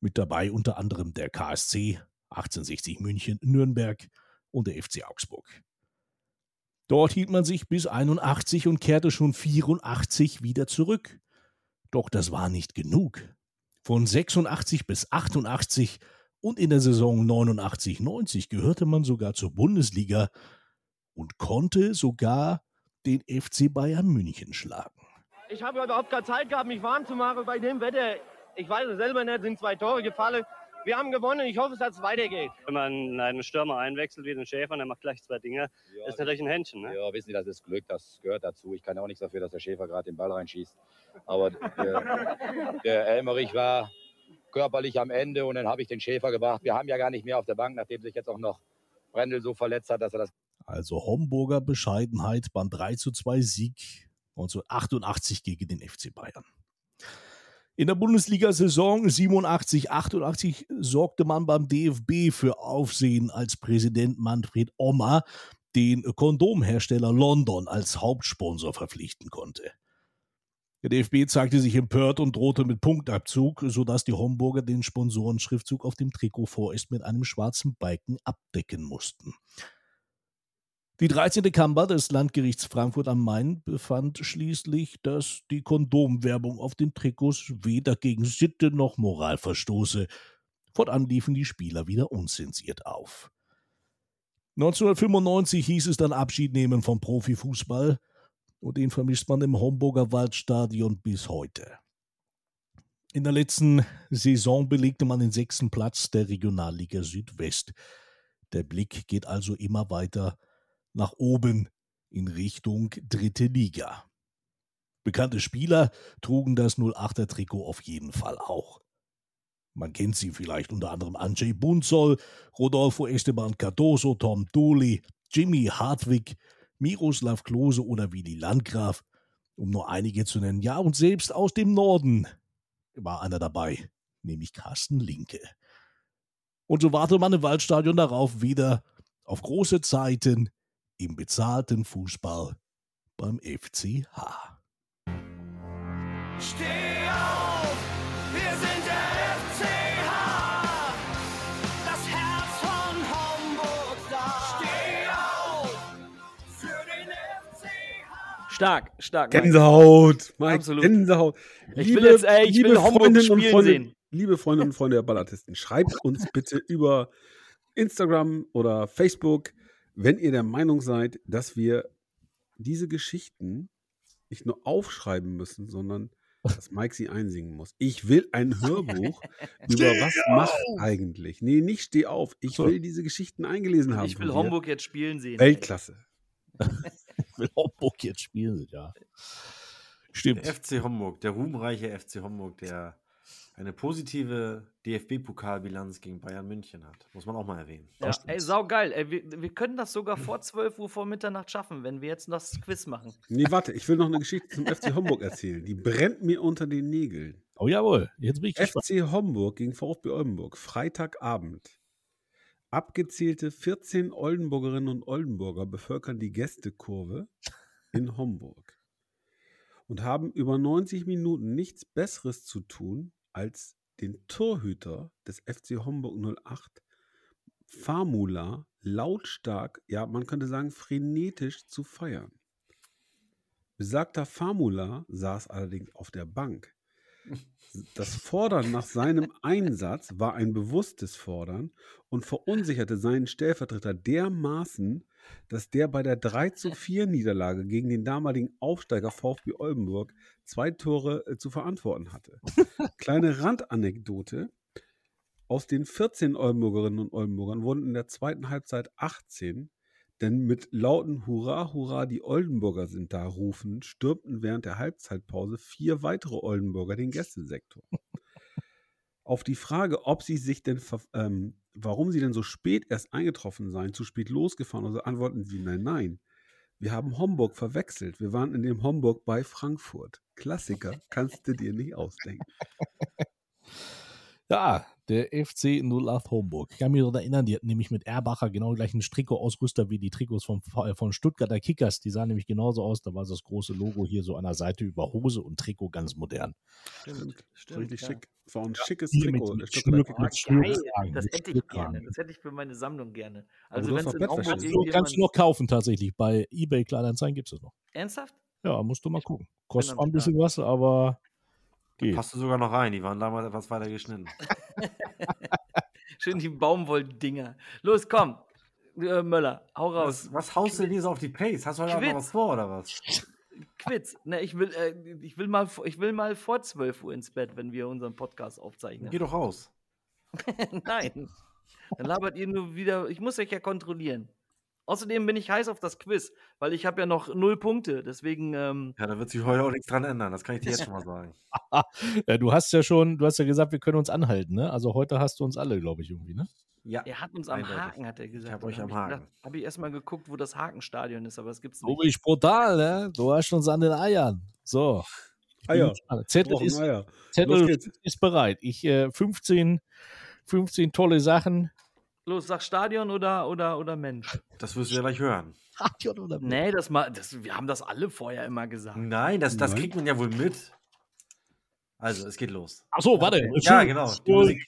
Mit dabei unter anderem der KSC, 1860 München, Nürnberg und der FC Augsburg. Dort hielt man sich bis 81 und kehrte schon 84 wieder zurück. Doch das war nicht genug. Von 86 bis 88 und in der Saison 89-90 gehörte man sogar zur Bundesliga und konnte sogar den FC Bayern München schlagen. Ich habe überhaupt keine Zeit gehabt, mich warm zu machen bei dem Wetter. Ich weiß es selber nicht, sind zwei Tore gefallen. Wir haben gewonnen, ich hoffe, dass es weitergeht. Wenn man einen Stürmer einwechselt wie den Schäfer und er macht gleich zwei Dinge, Ja, ist natürlich ein Händchen. Ne? Ja, wissen Sie, das ist Glück, das gehört dazu. Ich kann auch nichts dafür, dass der Schäfer gerade den Ball reinschießt. Aber der, der Elmerich war körperlich am Ende und dann habe ich den Schäfer gebracht. Wir haben ja gar nicht mehr auf der Bank, nachdem sich jetzt auch noch Brendel so verletzt hat, dass er das. Also Homburger Bescheidenheit beim 3 zu 2 Sieg 1988 gegen den FC Bayern. In der Bundesliga-Saison 87-88 sorgte man beim DFB für Aufsehen, als Präsident Manfred Ommer den Kondomhersteller London als Hauptsponsor verpflichten konnte. Der DFB zeigte sich empört und drohte mit Punktabzug, sodass die Homburger den Sponsorenschriftzug auf dem Trikot vorerst mit einem schwarzen Balken abdecken mussten. Die 13. Kammer des Landgerichts Frankfurt am Main befand schließlich, dass die Kondomwerbung auf den Trikots weder gegen Sitte noch Moral verstoße. Fortan liefen die Spieler wieder unzensiert auf. 1995 hieß es dann Abschied nehmen vom Profifußball und den vermisst man im Homburger Waldstadion bis heute. In der letzten Saison belegte man den sechsten Platz der Regionalliga Südwest. Der Blick geht also immer weiter nach oben in Richtung dritte Liga. Bekannte Spieler trugen das 08er Trikot auf jeden Fall auch. Man kennt sie vielleicht unter anderem Andrzej Bunzol, Rodolfo Esteban Cardoso, Tom Dooley, Jimmy Hartwig, Miroslav Klose oder Willi Landgraf, um nur einige zu nennen. Ja, und selbst aus dem Norden war einer dabei, nämlich Carsten Linke. Und so wartete man im Waldstadion darauf wieder auf große Zeiten im bezahlten Fußball beim FCH. Steh auf, wir sind der FCH, das Herz von Hamburg da. Steh auf für den FCH. Stark, stark. Mike. Gänsehaut, Mike, Absolut. Gänsehaut. Ich will jetzt, ey, ich will Homburg Freundinnen und Freunde, sehen. Liebe Freundinnen und Freunde der Ballartisten, schreibt uns bitte über Instagram oder Facebook, wenn ihr der Meinung seid, dass wir diese Geschichten nicht nur aufschreiben müssen, sondern dass Mike sie einsingen muss. Ich will ein Hörbuch über was macht eigentlich. Nee, nicht steh auf. Ich So. will diese Geschichten eingelesen haben. Ich will. Homburg jetzt spielen sehen. Weltklasse. Ich will Homburg jetzt spielen, ja. Stimmt. Der FC Homburg, der ruhmreiche FC Homburg, der eine positive DFB-Pokalbilanz gegen Bayern München hat. Muss man auch mal erwähnen. Ja, ey, saugeil. Ey, wir, wir können das sogar vor 12 Uhr vor Mitternacht schaffen, wenn wir jetzt das Quiz machen. Nee, warte, ich will noch eine Geschichte zum FC Homburg erzählen. Die brennt mir unter den Nägeln. Oh jawohl, jetzt bin ich gespannt. FC Homburg gegen VfB Oldenburg, Freitagabend. Abgezählte 14 Oldenburgerinnen und Oldenburger bevölkern die Gästekurve in Homburg und haben über 90 Minuten nichts Besseres zu tun, als den Torhüter des FC Homburg 08, Famula, lautstark, ja, man könnte sagen, frenetisch zu feiern. Besagter Famula saß allerdings auf der Bank. Das Fordern nach seinem Einsatz war ein bewusstes Fordern und verunsicherte seinen Stellvertreter dermaßen, dass der bei der 3 zu 4 Niederlage gegen den damaligen Aufsteiger VfB Oldenburg zwei Tore äh, zu verantworten hatte. Kleine Randanekdote. Aus den 14 Oldenburgerinnen und Oldenburgern wurden in der zweiten Halbzeit 18, denn mit lauten Hurra, Hurra, die Oldenburger sind da rufen, stürmten während der Halbzeitpause vier weitere Oldenburger den Gästesektor. Auf die Frage, ob sie sich denn, ähm, warum sie denn so spät erst eingetroffen seien, zu spät losgefahren, also antworten sie nein, nein. Wir haben Homburg verwechselt. Wir waren in dem Homburg bei Frankfurt. Klassiker, kannst du dir nicht ausdenken. Ja, der FC 08 Homburg. Ich kann mich noch erinnern, die hatten nämlich mit Erbacher genau gleichen Trikot-Ausrüster wie die Trikots vom, äh, von Stuttgarter Kickers. Die sahen nämlich genauso aus. Da war das große Logo hier so an der Seite über Hose und Trikot ganz modern. Stimmt, stimmt. Richtig ja. schick. Das war ein schickes Hier mit- Trikot. mit mit das hätte ich gerne. Das hätte ich für meine Sammlung gerne. Also wenn es in Homburg Bettwäsche. So, kannst du noch kaufen tatsächlich. Bei eBay Kleinanzeigen gibt es das noch. Ernsthaft? Ja, musst du mal gucken. Kostet ein bisschen was, aber geht. Passt du sogar noch rein. Die waren damals etwas weiter geschnitten. Schön die Baumwolldinger. Los, komm. Äh, Möller, hau raus. Was, was haust du denn hier so auf die Pace? Hast du heute Abend noch Quiz. was vor oder was? Quiz. Ne, ich will, äh, ich will mal, ich will mal vor 12 Uhr ins Bett, wenn wir unseren Podcast aufzeichnen. Geh doch raus. Nein. Dann labert ihr nur wieder. Ich muss euch ja kontrollieren. Außerdem bin ich heiß auf das Quiz, weil ich habe ja noch null Punkte. Deswegen, ähm, Ja, da wird sich heute auch nichts dran ändern. Das kann ich dir jetzt schon mal sagen. Ja, du hast ja schon, du hast ja gesagt, wir können uns anhalten, ne? Also heute hast du uns alle, glaube ich, irgendwie, ne? Ja. er hat uns am eindeutig. Haken, hat er gesagt. hab euch Dann am hab ich Haken. Habe ich erstmal geguckt, wo das Hakenstadion ist, aber das gibt's Du nicht. bist brutal, ne? Du hast uns an den Eiern. So. Ich Eier. Zettel, ist, Eier. Zettel ist bereit. Ich, äh, 15, 15 tolle Sachen. Los, sag Stadion oder, oder, oder Mensch. Das wirst du ja gleich hören. Stadion oder Nee, das mal, das, wir haben das alle vorher immer gesagt. Nein, das, das Nein. kriegt man ja wohl mit. Also, es geht los. Achso, warte. Ja, genau.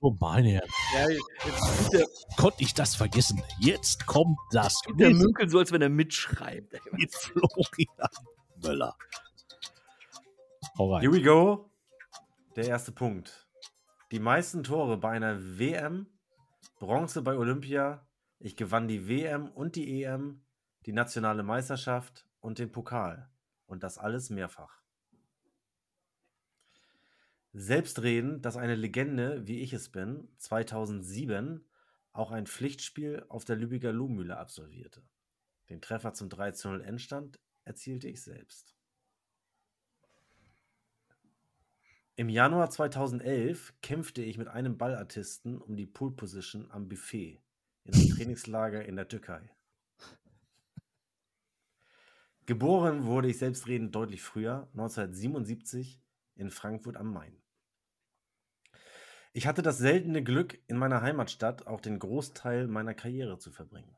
Oh, meine Herren. Ja, jetzt der, Konnte ich das vergessen? Jetzt kommt das tut der Münkel so, als wenn er mitschreibt. mit Florian Möller. Hau rein. Here we go. Der erste Punkt. Die meisten Tore bei einer WM, Bronze bei Olympia. Ich gewann die WM und die EM, die nationale Meisterschaft und den Pokal. Und das alles mehrfach. Selbstredend, dass eine Legende, wie ich es bin, 2007 auch ein Pflichtspiel auf der Lübecker Lohmühle absolvierte. Den Treffer zum 3-0 Endstand erzielte ich selbst. Im Januar 2011 kämpfte ich mit einem Ballartisten um die Pole Position am Buffet in einem Trainingslager in der Türkei. Geboren wurde ich selbstredend deutlich früher, 1977 in Frankfurt am Main. Ich hatte das seltene Glück, in meiner Heimatstadt auch den Großteil meiner Karriere zu verbringen.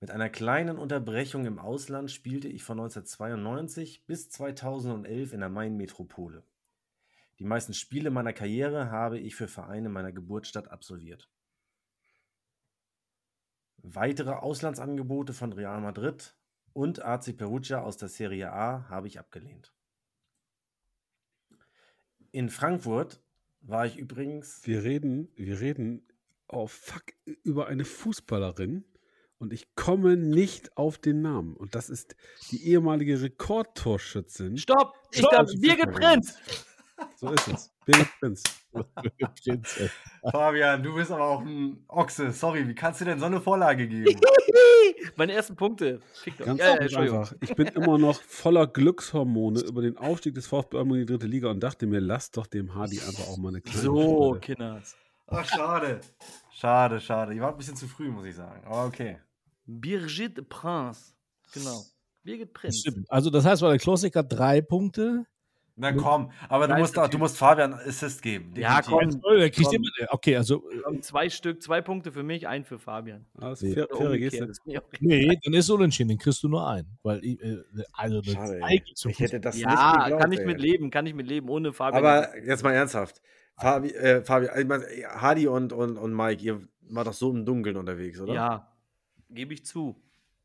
Mit einer kleinen Unterbrechung im Ausland spielte ich von 1992 bis 2011 in der Main-Metropole. Die meisten Spiele meiner Karriere habe ich für Vereine meiner Geburtsstadt absolviert. Weitere Auslandsangebote von Real Madrid und AC Perugia aus der Serie A habe ich abgelehnt. In Frankfurt war ich übrigens. Wir reden, wir reden, oh fuck, über eine Fußballerin und ich komme nicht auf den Namen. Und das ist die ehemalige Rekordtorschützin. Stopp! Ich Stopp! Birgit Prinz! So ist es. Birgit Prinz. Fabian, du bist aber auch ein Ochse. Sorry, wie kannst du denn so eine Vorlage geben? Meine ersten Punkte. Ganz Ja, ja, einfach. Ich bin immer noch voller Glückshormone über den Aufstieg des VfB in die dritte Liga und dachte mir, lass doch dem Hardy einfach auch mal eine kleine So. Kinders. Ach, schade. Schade, schade. Ich war ein bisschen zu früh, muss ich sagen. Aber okay. Birgit Prinz. Genau. Birgit Prinz. Stimmt. Also das heißt, bei der Klassiker drei Punkte. Na komm, aber du musst, auch- du musst Fabian Assist geben. Ja, komm. Er kriegt Komm. immer, okay, also Komm, zwei Stück, zwei Punkte für mich, ein für Fabian. Ah, ist Nee. nee, dann ist unentschieden, den kriegst du nur ein. Weil ich, äh, also das Schade, Ich hätte das nicht Ja, geglaubt, kann ich ey. mit leben, kann ich mit leben, ohne Fabian. Aber jetzt mal ernsthaft. Fabi, äh, Fabi, ich mein, Hardy und, und, und Mike, ihr war doch so im Dunkeln unterwegs, oder? Ja, gebe ich zu.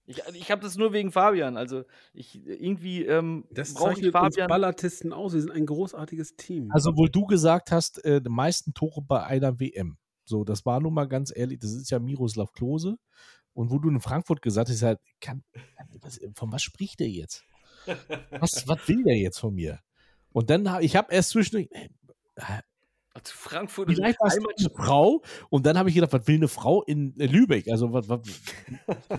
Ich, ich habe das nur wegen Fabian. Also ich irgendwie ähm, Das brauche ich zeichnet uns Fabian. Ballartisten aus. Wir sind ein großartiges Team. Also, wo du gesagt hast, äh, die meisten Tore bei einer WM. So, das war nun mal ganz ehrlich, das ist ja Miroslav Klose. Und wo du in Frankfurt gesagt hast, halt, kann, was, von was spricht der jetzt? Was, was will der jetzt von mir? Und dann habe ich habe erst zwischendurch, äh, Also Frankfurt und Vielleicht war es Heimat. eine Frau und dann habe ich gedacht, was will eine Frau in äh, Lübeck? Also was, was,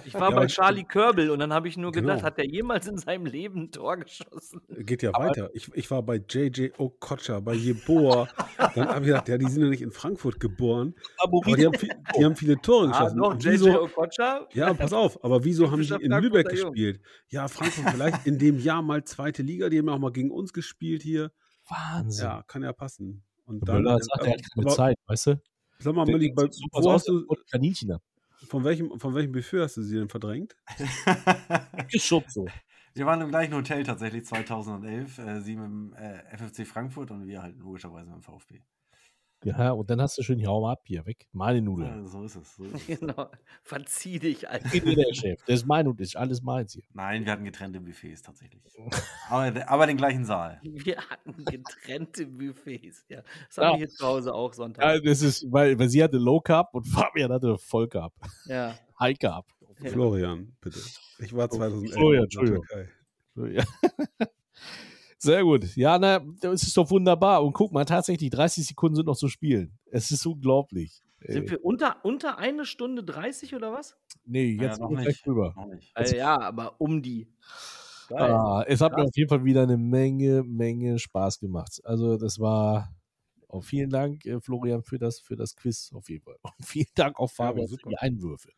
Ich war Ja, bei aber- Charlie Körbel und dann habe ich nur gedacht, Genau. hat er jemals in seinem Leben ein Tor geschossen? Geht ja weiter. Ich, ich war bei JJ Okocha, bei Jeboa. Dann habe ich gedacht, ja, die sind ja nicht in Frankfurt geboren. Aber die haben, viel, die haben viele Tore Ah, geschossen. doch, Und JJ wieso, Okocha? ja, pass auf, aber wieso haben die in Lübeck Jung. gespielt? Ja, Frankfurt vielleicht in dem Jahr mal zweite Liga. Die haben auch mal gegen uns gespielt hier. Wahnsinn. Ja, kann ja passen. Und dann, sagt, er hat keine aber- Zeit, weißt du? Sag mal, denkt bei, wo hast du, Kaninchen ab. von welchem, von welchem Buffet hast du sie denn verdrängt? Geschubst so. Wir waren im gleichen Hotel tatsächlich 2011. Äh, sie mit dem äh, FFC Frankfurt und wir halt logischerweise mit dem VfB. Ja, und dann hast du schön, hau mal ab hier, weg. Meine Nudeln. Ja, so ist es. So ist es. Genau. Verzieh dich, Alter. Geht mir der Chef. Das ist mein und ist alles meins hier. Nein, wir hatten getrennte Buffets tatsächlich. aber, aber den gleichen Saal. Wir hatten getrennte Buffets. Ja, das Ja. haben wir hier zu Hause auch Sonntag. Ja, das ist, weil, weil sie hatte Low Carb und Fabian hatte Voll Carb. Ja. High Carb. Ja. Florian, bitte. Ich war 2011 Oh ja, in der Entschuldigung. Türkei. Ja. Sehr gut. Ja, na, das ist doch wunderbar. Und guck mal, tatsächlich, 30 Sekunden sind noch zu spielen. Es ist unglaublich. Sind Ey. wir unter, unter eine Stunde 30 oder was? Nee, Ja, jetzt noch sind wir nicht. drüber. Noch nicht. Äh, ja, aber um die. Geil. Ah, es hat mir Krass. auf jeden Fall wieder eine Menge, Menge Spaß gemacht. Also das war auch vielen Dank, äh, Florian, für das, für das Quiz auf jeden Fall. Und vielen Dank auch Ja, Fabian für super. die Einwürfe.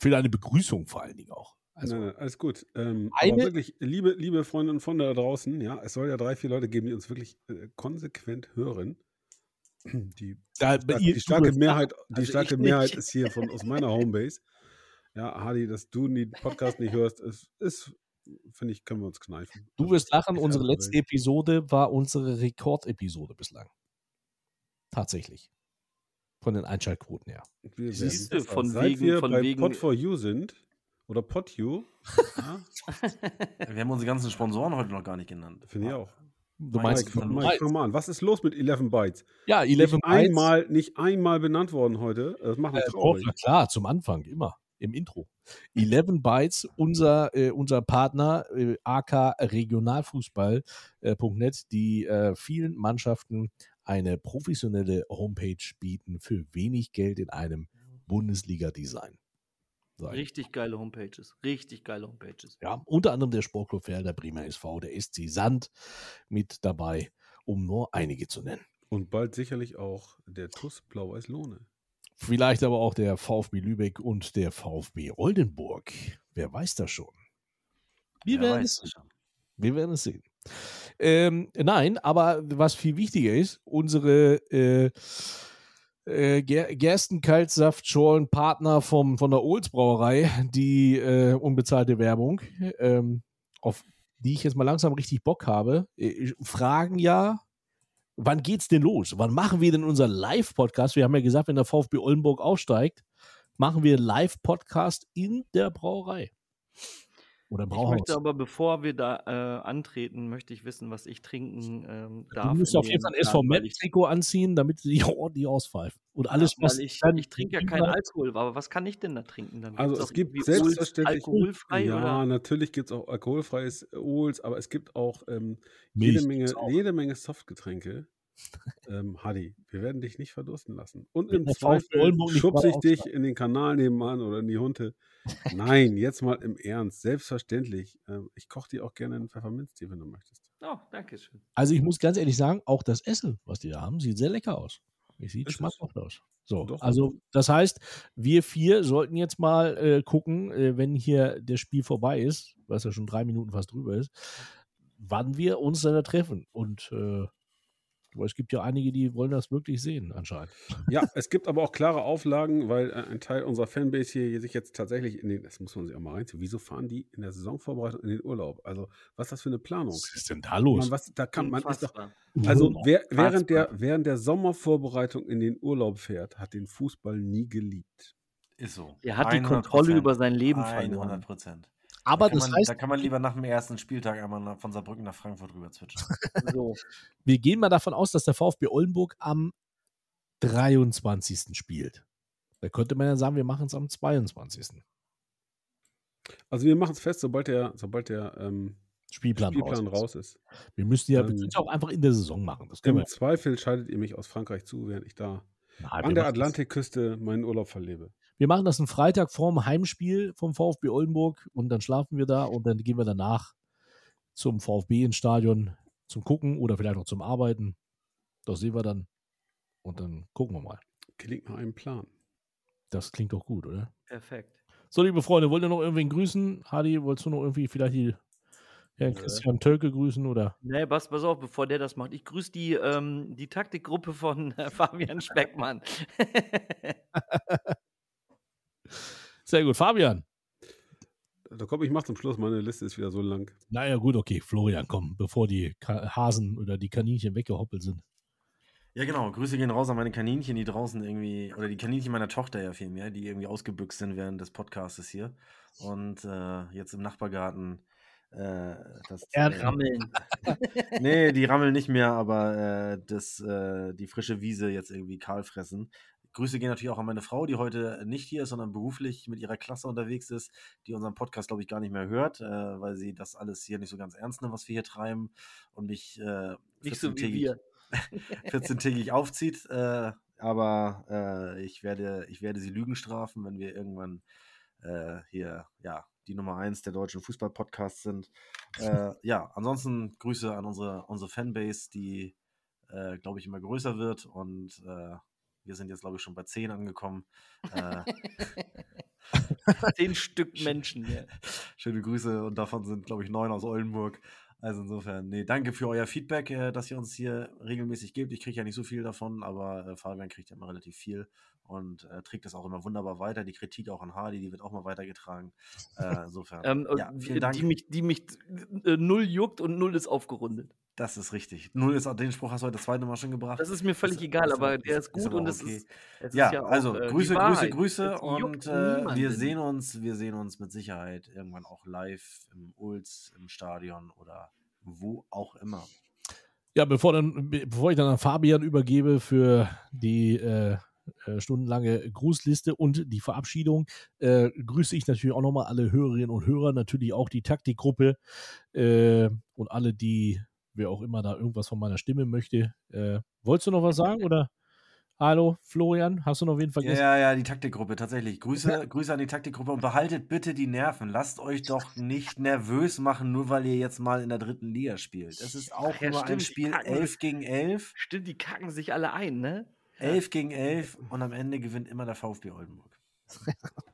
Für deine Begrüßung vor allen Dingen auch. Also, nein, nein, alles gut. Ähm, Eine- aber wirklich, liebe, liebe Freundinnen und Freunde da draußen, ja, es soll ja drei, vier Leute geben, die uns wirklich äh, konsequent hören. Die, Da- ihr- die starke Mehrheit, die Also starke Mehrheit nicht. ist hier von aus meiner Homebase. Ja, Hardy, dass du den Podcast nicht hörst, ist, ist finde ich, können wir uns kneifen. Du Also, wirst lachen, unsere letzte Welt. Episode war unsere Rekordepisode bislang. Tatsächlich. Von den Einschaltquoten her. Wir Siehst du, von Seit wegen- wir von bei wegen- Pod4U sind, oder Pod4U, ja, Wir haben unsere ganzen Sponsoren heute noch gar nicht genannt. finde ich auch. Du Mike, meinst, Mike, Mike, fang mal an. Was ist los mit 11 Bytes? ja, 11 Nicht Bytes. einmal, nicht einmal benannt worden heute. Das macht mich Äh, traurig. na klar, zum Anfang, immer. Im Intro. 11 Bytes, unser, äh, unser Partner, äh, AK Regionalfußball.net, die äh, vielen Mannschaften eine professionelle Homepage bieten für wenig Geld in einem Bundesliga-Design. Ich. Richtig geile Homepages. Richtig geile Homepages. Ja, unter anderem der Sportclub Felder, Bremer SV, der SC Sand mit dabei, um nur einige zu nennen. Und bald sicherlich auch der TUS Blau-Weiß Lohne. Vielleicht aber auch der VfB Lübeck und der VfB Oldenburg. Wer weiß das schon? Wir Wer werden es das schon. Wir werden es sehen. Ähm, nein, aber was viel wichtiger ist, unsere äh, äh, Ger Gerstenkaltsaft-Schorlen Partner vom, von der Olds Brauerei, die äh, unbezahlte Werbung, ähm, auf die ich jetzt mal langsam richtig Bock habe, äh, fragen ja, wann geht's denn los? Wann machen wir denn unseren Live-Podcast? Wir haben ja gesagt, wenn der VfB Oldenburg aufsteigt, machen wir Live-Podcast in der Brauerei. Oder Ich Brauhaus. möchte aber, bevor wir da äh, antreten, möchte ich wissen, was ich trinken ähm, darf. Du musst auf jeden Fall ein SV ich- Met-Trikot anziehen, damit sie dich ordentlich auspfeifen. Und alles, ja, was weil ich, ich trinke ja über- kein Alkohol, aber was kann ich denn da trinken? Dann Also es gibt selbstverständlich alkoholfrei ja, oder natürlich gibt es auch alkoholfreies Ols, aber es gibt auch ähm, jede Menge, jede Menge Softgetränke. Ähm, Hadi, wir werden dich nicht verdursten lassen. Und im Zweifel schubse ich dich in den Kanal nebenan oder in die Hunde. Nein, jetzt mal im Ernst, selbstverständlich. Ähm, ich koche dir auch gerne einen Pfefferminztee, wenn du möchtest. Oh, danke schön. Also ich muss ganz ehrlich sagen, auch das Essen, was die da haben, sieht sehr lecker aus. Es sieht schmackhaft aus. So, Doch. also das heißt, wir vier sollten jetzt mal äh, gucken, äh, wenn hier das Spiel vorbei ist, was ja schon drei Minuten fast drüber ist, wann wir uns dann da treffen. Und äh, weil es gibt ja einige, die wollen das wirklich sehen, anscheinend. Ja, es gibt aber auch klare Auflagen, weil äh, ein Teil unserer Fanbase hier sich jetzt tatsächlich in den, das muss man sich auch mal reinziehen, wieso fahren die in der Saisonvorbereitung in den Urlaub? Also, was ist das für eine Planung? Was ist denn da los? Man, was, da kann man ist doch, also wer, während, der, während der Sommervorbereitung in den Urlaub fährt, hat den Fußball nie geliebt. Ist so. Er hat die Kontrolle über sein Leben 100 verloren. Prozent. Aber da, kann das man, heißt, da kann man lieber nach dem ersten Spieltag einmal nach, von Saarbrücken nach Frankfurt rüber zwitschern. So. wir gehen mal davon aus, dass der VfB Oldenburg am 23. spielt. Da könnte man ja sagen, wir machen es am 22. Also wir machen es fest, sobald der, sobald der ähm, Spielplan, Spielplan raus, raus ist. Wir müssen ja, Ähm, ja auch einfach in der Saison machen. Im wir. Zweifel schaltet ihr mich aus Frankreich zu, während ich da Nein, an der Atlantikküste meinen Urlaub verlebe. Wir machen das einen Freitag vorm Heimspiel vom VfB Oldenburg und dann schlafen wir da und dann gehen wir danach zum VfB ins Stadion zum Gucken oder vielleicht noch zum Arbeiten. Das sehen wir dann und dann gucken wir mal. Klingt nach einem Plan. Das klingt doch gut, oder? Perfekt. So, liebe Freunde, wollt ihr noch irgendwen grüßen? Hadi, wolltest du noch irgendwie vielleicht die Herrn Nö. Christian Tölke grüßen oder? Nee, pass, pass auf, bevor der das macht. Ich grüße die, ähm, die Taktikgruppe von äh, Fabian Speckmann. Sehr gut. Fabian. Da komm, ich mach zum Schluss, meine Liste ist wieder so lang. Naja, gut, okay. Florian, komm, bevor die Hasen oder die Kaninchen weggehoppelt sind. Ja, genau. Grüße gehen raus an meine Kaninchen, die draußen irgendwie, oder die Kaninchen meiner Tochter ja vielmehr, die irgendwie ausgebüxt sind während des Podcastes hier. Und äh, jetzt im Nachbargarten äh, das. Ja, äh, rammeln. nee, die rammeln nicht mehr, aber äh, das, äh, die frische Wiese jetzt irgendwie kahl fressen. Grüße gehen natürlich auch an meine Frau, die heute nicht hier ist, sondern beruflich mit ihrer Klasse unterwegs ist, die unseren Podcast, glaube ich, gar nicht mehr hört, äh, weil sie das alles hier nicht so ganz ernst nimmt, was wir hier treiben und mich äh, Nicht so wie 14-tägig wir. 14-tägig aufzieht. Äh, aber äh, ich, werde, ich werde sie Lügen strafen, wenn wir irgendwann äh, hier ja, die Nummer 1 der deutschen Fußball-Podcasts sind. Äh, ja, ansonsten Grüße an unsere, unsere Fanbase, die, glaube ich, immer größer wird und wir sind jetzt, glaube ich, schon bei 10 angekommen. Äh, Zehn Stück Menschen. Ja. Schöne Grüße und davon sind, glaube ich, neun aus Oldenburg. Also insofern, nee, danke für euer Feedback, äh, dass ihr uns hier regelmäßig gebt. Ich kriege ja nicht so viel davon, aber äh, Fabian kriegt ja immer relativ viel und äh, trägt das auch immer wunderbar weiter. Die Kritik auch an Hardy, die wird auch mal weitergetragen. Äh, insofern, Ähm, ja, vielen Dank. Die mich, die mich äh, null juckt und null ist aufgerundet. Das ist richtig. Null ist auch den Spruch hast du heute das zweite Mal schon gebracht. Das ist mir völlig egal, aber der ist gut aber und es okay. ist- es ist ja, ja auch, also äh, die Grüße, Grüße. Grüße Es und äh, wir sehen uns, wir sehen uns mit Sicherheit irgendwann auch live im Ulz, im Stadion oder wo auch immer. Ja, bevor, dann, be- bevor ich dann an Fabian übergebe für die äh, äh, stundenlange Grußliste und die Verabschiedung, äh, grüße ich natürlich auch nochmal alle Hörerinnen und Hörer, natürlich auch die Taktikgruppe äh, und alle, die, wer auch immer da irgendwas von meiner Stimme möchte. Äh, wolltest du noch was sagen oder? Hallo, Florian, hast du noch wen Ja, vergessen? ja, ja, die Taktikgruppe, tatsächlich. Grüße, Grüße an die Taktikgruppe und behaltet bitte die Nerven. Lasst euch doch nicht nervös machen, nur weil ihr jetzt mal in der dritten Liga spielt. Es ist auch ja, nur ein stimmt, die Spiel kacken 11 sich- gegen 11. Stimmt, die kacken sich alle ein, ne? 11 gegen 11 und am Ende gewinnt immer der VfB Oldenburg.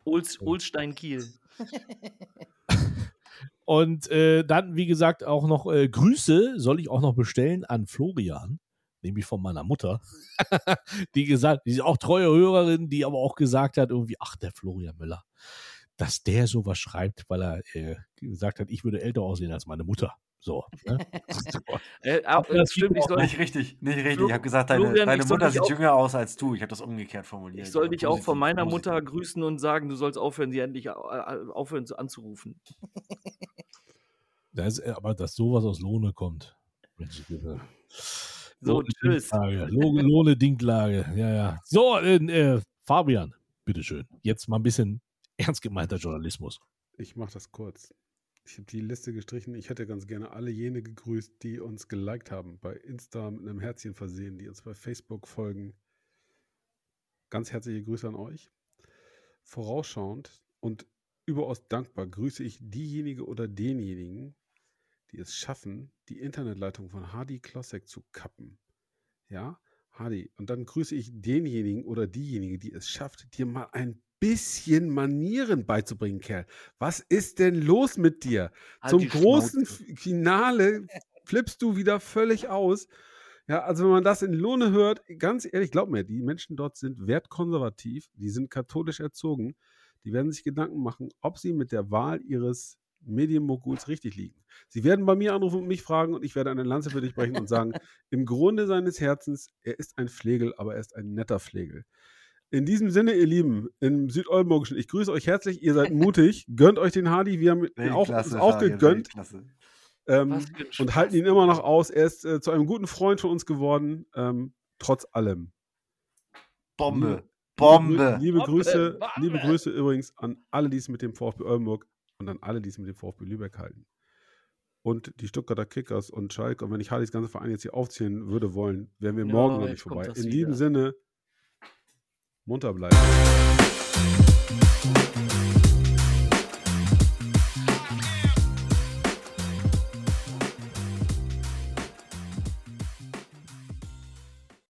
Olst, Olstein Kiel. Und äh, dann, wie gesagt, auch noch äh, Grüße soll ich auch noch bestellen an Florian, nämlich von meiner Mutter, die gesagt, die ist auch treue Hörerin, die aber auch gesagt hat, irgendwie, ach, der Florian Müller, dass der sowas schreibt, weil er äh, gesagt hat, ich würde älter aussehen als meine Mutter. So. Ne? Äh, auch, das stimmt, ich soll, Nicht richtig, nicht richtig. Flo- Ich habe gesagt, deine, Florian, deine Mutter sieht auch- jünger aus als du. Ich habe das umgekehrt formuliert. ich soll aber dich auch von meiner. Mutter grüßen und sagen, du sollst aufhören, sie endlich äh, äh, aufhören zu anzurufen. Das ist, äh, aber dass sowas aus Lohne kommt. So, Lohne tschüss. Dinklage. Lohne, Lohne Dinklage. Ja, ja. So, äh, äh, Fabian, bitteschön. Jetzt mal ein bisschen ernst gemeinter Journalismus. Ich mache das kurz. Ich habe die Liste gestrichen. Ich hätte ganz gerne alle jene gegrüßt, die uns geliked haben, bei Insta mit einem Herzchen versehen, die uns bei Facebook folgen. Ganz herzliche Grüße an euch. Vorausschauend und überaus dankbar grüße ich diejenige oder denjenigen, die es schaffen, die Internetleitung von Hardy Klossek zu kappen. Ja, Hardy. Und dann grüße ich denjenigen oder diejenige, die es schafft, dir mal ein bisschen Manieren beizubringen, Kerl. Was ist denn los mit dir? Halt Zum großen Schnauze. Finale flippst du wieder völlig aus. Ja, also wenn man das in Lohne hört, ganz ehrlich, glaub mir, die Menschen dort sind wertkonservativ, die sind katholisch erzogen, die werden sich Gedanken machen, ob sie mit der Wahl ihres Medienmoguls richtig liegen. Sie werden bei mir anrufen und mich fragen und ich werde eine Lanze für dich brechen und sagen, im Grunde seines Herzens, er ist ein Flegel, aber er ist ein netter Flegel. In diesem Sinne, ihr Lieben, im Südoldenburgischen, ich grüße euch herzlich, ihr seid mutig, gönnt euch den Hardy, wir haben ihn auch, uns auch gegönnt ähm, und halten ihn immer noch aus. Er ist äh, zu einem guten Freund von uns geworden, ähm, trotz allem. Bombe. Liebe- Bombe. Liebe, Bombe, Grüße, Bombe. liebe Grüße übrigens an alle, die es mit dem VfB Oldenburg und an alle, die es mit dem VfB Lübeck halten. und die Stuttgarter Kickers und Schalke. Und wenn ich Harleys ganze Verein jetzt hier aufzählen würde wollen, wären wir morgen Ja, noch jetzt nicht vorbei. In diesem Sinne, munter bleiben.